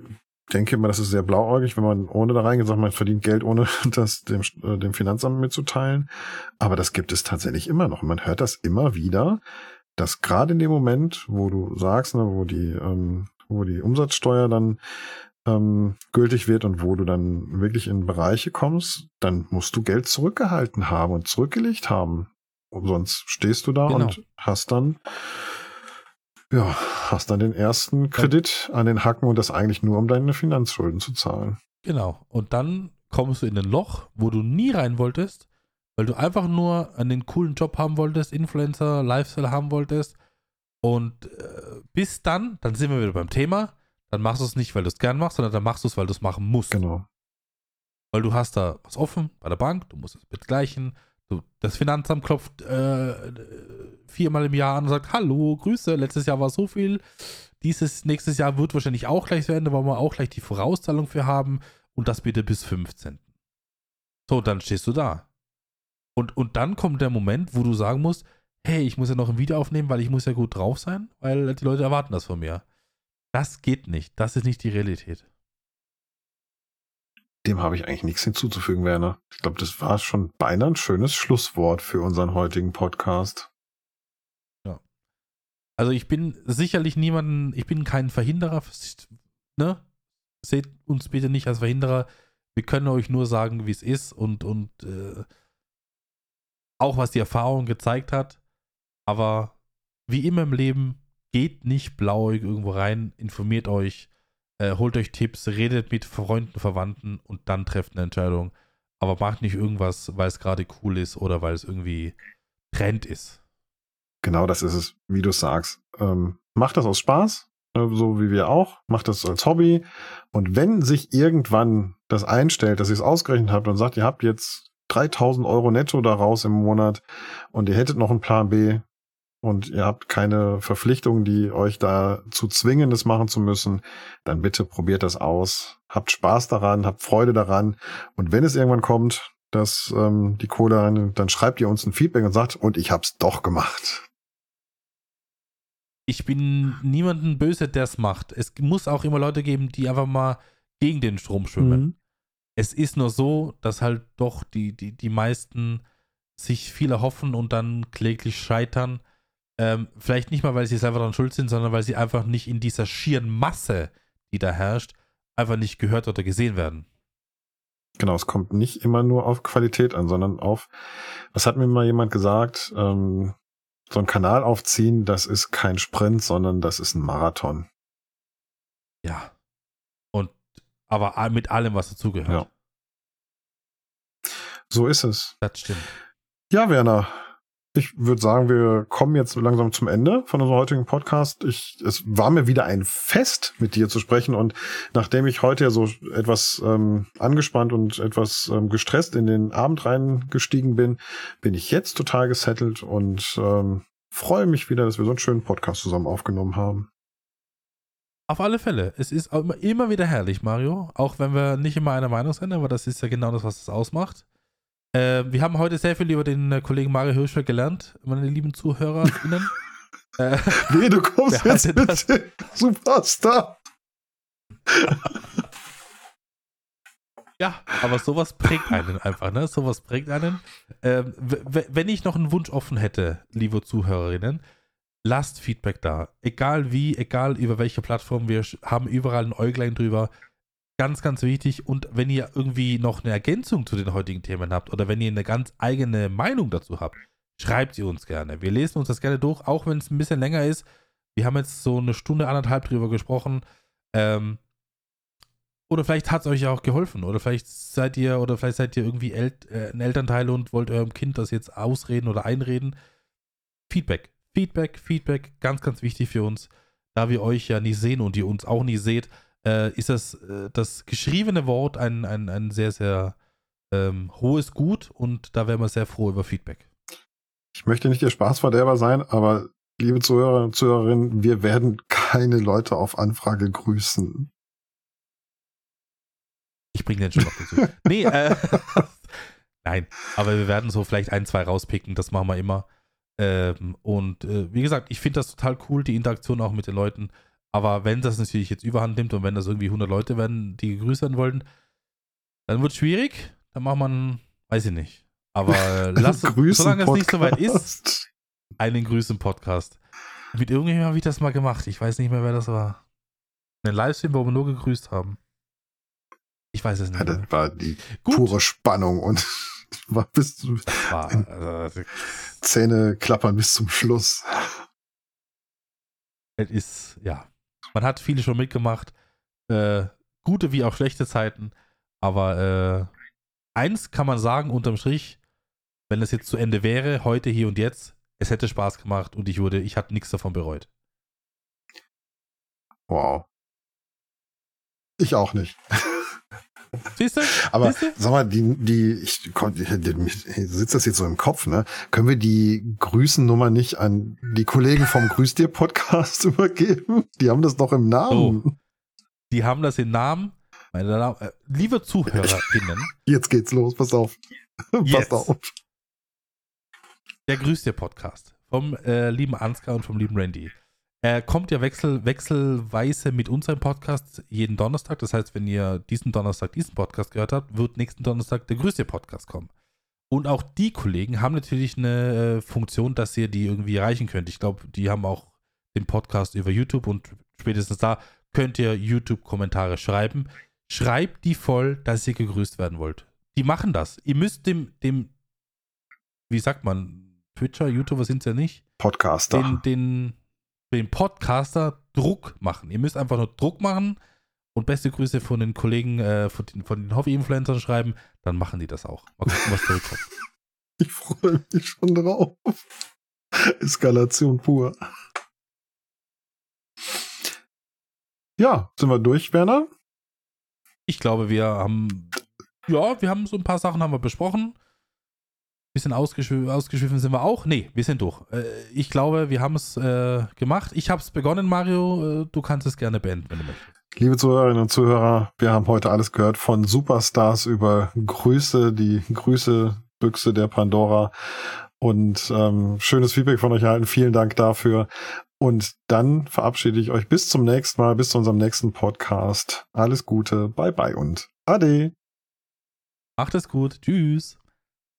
denke immer, das ist sehr blauäugig, wenn man ohne da reingeht, sagt, man verdient Geld, ohne das dem, äh, dem Finanzamt mitzuteilen. Aber das gibt es tatsächlich immer noch. Man hört das immer wieder, dass gerade in dem Moment, wo du sagst, ne, wo die, ähm, wo die Umsatzsteuer dann ähm, gültig wird und wo du dann wirklich in Bereiche kommst, dann musst du Geld zurückgehalten haben und zurückgelegt haben. Und sonst stehst du da genau. und hast dann ja, hast dann den ersten Kredit an den Hacken und das eigentlich nur, um deine Finanzschulden zu zahlen. Genau. Und dann kommst du in ein Loch, wo du nie rein wolltest, weil du einfach nur einen coolen Job haben wolltest, Influencer, Lifestyle haben wolltest. Und äh, bis dann, dann sind wir wieder beim Thema, dann machst du es nicht, weil du es gern machst, sondern dann machst du es, weil du es machen musst. Genau. Weil du hast da was offen bei der Bank, du musst es begleichen. Das Finanzamt klopft äh, viermal im Jahr an und sagt, hallo, Grüße, letztes Jahr war so viel. Dieses nächstes Jahr wird wahrscheinlich auch gleich zu Ende, weil wir auch gleich die Vorauszahlung für haben. Und das bitte bis 15. So, dann stehst du da. Und, und dann kommt der Moment, wo du sagen musst, hey, ich muss ja noch ein Video aufnehmen, weil ich muss ja gut drauf sein, weil die Leute erwarten das von mir. Das geht nicht. Das ist nicht die Realität. Dem habe ich eigentlich nichts hinzuzufügen, Werner. Ich glaube, das war schon beinahe ein schönes Schlusswort für unseren heutigen Podcast. Ja. Also ich bin sicherlich niemanden, ich bin kein Verhinderer, ne? Seht uns bitte nicht als Verhinderer. Wir können euch nur sagen, wie es ist und, und äh, auch was die Erfahrung gezeigt hat. Aber wie immer im Leben, geht nicht blauig irgendwo rein, informiert euch, äh, holt euch Tipps, redet mit Freunden, Verwandten und dann trefft eine Entscheidung. Aber macht nicht irgendwas, weil es gerade cool ist oder weil es irgendwie Trend ist. Genau, das ist es, wie du sagst. Ähm, macht das aus Spaß, äh, so wie wir auch. Macht das als Hobby. Und wenn sich irgendwann das einstellt, dass ihr es ausgerechnet habt und sagt, ihr habt jetzt 3000 Euro netto daraus im Monat und ihr hättet noch einen Plan B und ihr habt keine Verpflichtungen, die euch dazu zwingen, das machen zu müssen, dann bitte probiert das aus. Habt Spaß daran, habt Freude daran und wenn es irgendwann kommt, dass ähm, die Kohle, dann schreibt ihr uns ein Feedback und sagt, und ich hab's doch gemacht. Ich bin niemanden böse, der es macht. Es muss auch immer Leute geben, die einfach mal gegen den Strom schwimmen. Mhm. Es ist nur so, dass halt doch die, die, die meisten sich viel erhoffen und dann kläglich scheitern. Ähm, vielleicht nicht mal, weil sie selber daran schuld sind, sondern weil sie einfach nicht in dieser schieren Masse, die da herrscht, einfach nicht gehört oder gesehen werden. Genau, es kommt nicht immer nur auf Qualität an, sondern auf, was hat mir mal jemand gesagt, ähm, so einen Kanal aufziehen, das ist kein Sprint, sondern das ist ein Marathon. Ja aber mit allem, was dazugehört. Ja. So ist es. Das stimmt. Ja, Werner. Ich würde sagen, wir kommen jetzt langsam zum Ende von unserem heutigen Podcast. Ich, es war mir wieder ein Fest, mit dir zu sprechen. Und nachdem ich heute ja so etwas ähm, angespannt und etwas ähm, gestresst in den Abend reingestiegen bin, bin ich jetzt total gesettelt und ähm, freue mich wieder, dass wir so einen schönen Podcast zusammen aufgenommen haben. Auf alle Fälle. Es ist immer, immer wieder herrlich, Mario. Auch wenn wir nicht immer einer Meinung sind, aber das ist ja genau das, was es ausmacht. Äh, wir haben heute sehr viel über den äh, Kollegen Mario Hirschfeld gelernt, meine lieben ZuhörerInnen. äh, nee, du kommst jetzt mit das? Superstar. ja, aber sowas prägt einen einfach, ne? Sowas prägt einen. Ähm, wenn ich noch einen Wunsch offen hätte, liebe Zuhörerinnen, lasst Feedback da. Egal wie, egal über welche Plattform, wir haben überall ein Äuglein drüber. Ganz, ganz wichtig. Und wenn ihr irgendwie noch eine Ergänzung zu den heutigen Themen habt oder wenn ihr eine ganz eigene Meinung dazu habt, schreibt sie uns gerne. Wir lesen uns das gerne durch, auch wenn es ein bisschen länger ist. Wir haben jetzt so eine Stunde, anderthalb drüber gesprochen. Ähm, oder vielleicht hat es euch ja auch geholfen. Oder vielleicht seid ihr, oder vielleicht seid ihr irgendwie El äh, ein Elternteil und wollt eurem Kind das jetzt ausreden oder einreden. Feedback. Feedback, Feedback, ganz, ganz wichtig für uns. Da wir euch ja nie sehen und ihr uns auch nie seht, äh, ist das, äh, das geschriebene Wort ein, ein, ein sehr, sehr ähm, hohes Gut und da wären wir sehr froh über Feedback. Ich möchte nicht der Spaßverderber sein, aber liebe Zuhörer und Zuhörerinnen, wir werden keine Leute auf Anfrage grüßen. Ich bringe den schon noch dazu. nee, äh, nein, aber wir werden so vielleicht ein, zwei rauspicken, das machen wir immer. Ähm, und äh, wie gesagt, ich finde das total cool, die Interaktion auch mit den Leuten. Aber wenn das natürlich jetzt überhand nimmt und wenn das irgendwie 100 Leute werden, die gegrüßt werden wollen, dann wird es schwierig. Dann macht man, weiß ich nicht. Aber lass, solange es nicht so weit ist, einen Grüßen-Podcast. Mit irgendjemandem habe ich das mal gemacht. Ich weiß nicht mehr, wer das war. Ein Livestream, wo wir nur gegrüßt haben. Ich weiß es nicht. Ja, das war die Gut. pure Spannung und war bis zum war, also, Zähne klappern bis zum Schluss. Es ist, ja. Man hat viele schon mitgemacht. Äh, gute wie auch schlechte Zeiten. Aber äh, eins kann man sagen, unterm Strich, wenn es jetzt zu Ende wäre, heute, hier und jetzt, es hätte Spaß gemacht und ich wurde, ich hatte nichts davon bereut. Wow. Ich auch nicht. Siehst du? Aber Siehst du? sag mal, die, die, ich konnte, sitzt das jetzt so im Kopf, ne? Können wir die Grüßennummer nicht an die Kollegen vom Grüß dir Podcast übergeben? Die haben das doch im Namen. Oh, die haben das im Namen. Meine Damen, äh, liebe ZuhörerInnen. Jetzt geht's los, pass auf. Pass auf. Der Grüß dir Podcast vom äh, lieben Ansgar und vom lieben Randy. Er kommt ja wechsel, wechselweise mit unserem Podcast jeden Donnerstag. Das heißt, wenn ihr diesen Donnerstag diesen Podcast gehört habt, wird nächsten Donnerstag der größte Podcast kommen. Und auch die Kollegen haben natürlich eine äh, Funktion, dass ihr die irgendwie erreichen könnt. Ich glaube, die haben auch den Podcast über YouTube und spätestens da könnt ihr YouTube-Kommentare schreiben. Schreibt die voll, dass ihr gegrüßt werden wollt. Die machen das. Ihr müsst dem, dem, wie sagt man, Twitcher, YouTuber sind es ja nicht. Podcaster. Den, den den Podcaster Druck machen. Ihr müsst einfach nur Druck machen und beste Grüße von den Kollegen, äh, von den, von den Hobby-Influencern schreiben, dann machen die das auch. Mal gucken, was zurückkommt. Ich freue mich schon drauf. Eskalation pur. Ja, sind wir durch, Werner? Ich glaube, wir haben, ja, wir haben so ein paar Sachen haben wir besprochen bisschen ausgeschw ausgeschwiffen sind wir auch. Nee, wir sind durch. Äh, ich glaube, wir haben es äh, gemacht. Ich habe es begonnen, Mario. Äh, du kannst es gerne beenden, wenn du möchtest. Liebe Zuhörerinnen und Zuhörer, wir haben heute alles gehört von Superstars über Grüße, die Grüße-Büchse der Pandora und ähm, schönes Feedback von euch erhalten. Vielen Dank dafür. Und dann verabschiede ich euch bis zum nächsten Mal, bis zu unserem nächsten Podcast. Alles Gute, bye bye und ade. Macht es gut. Tschüss.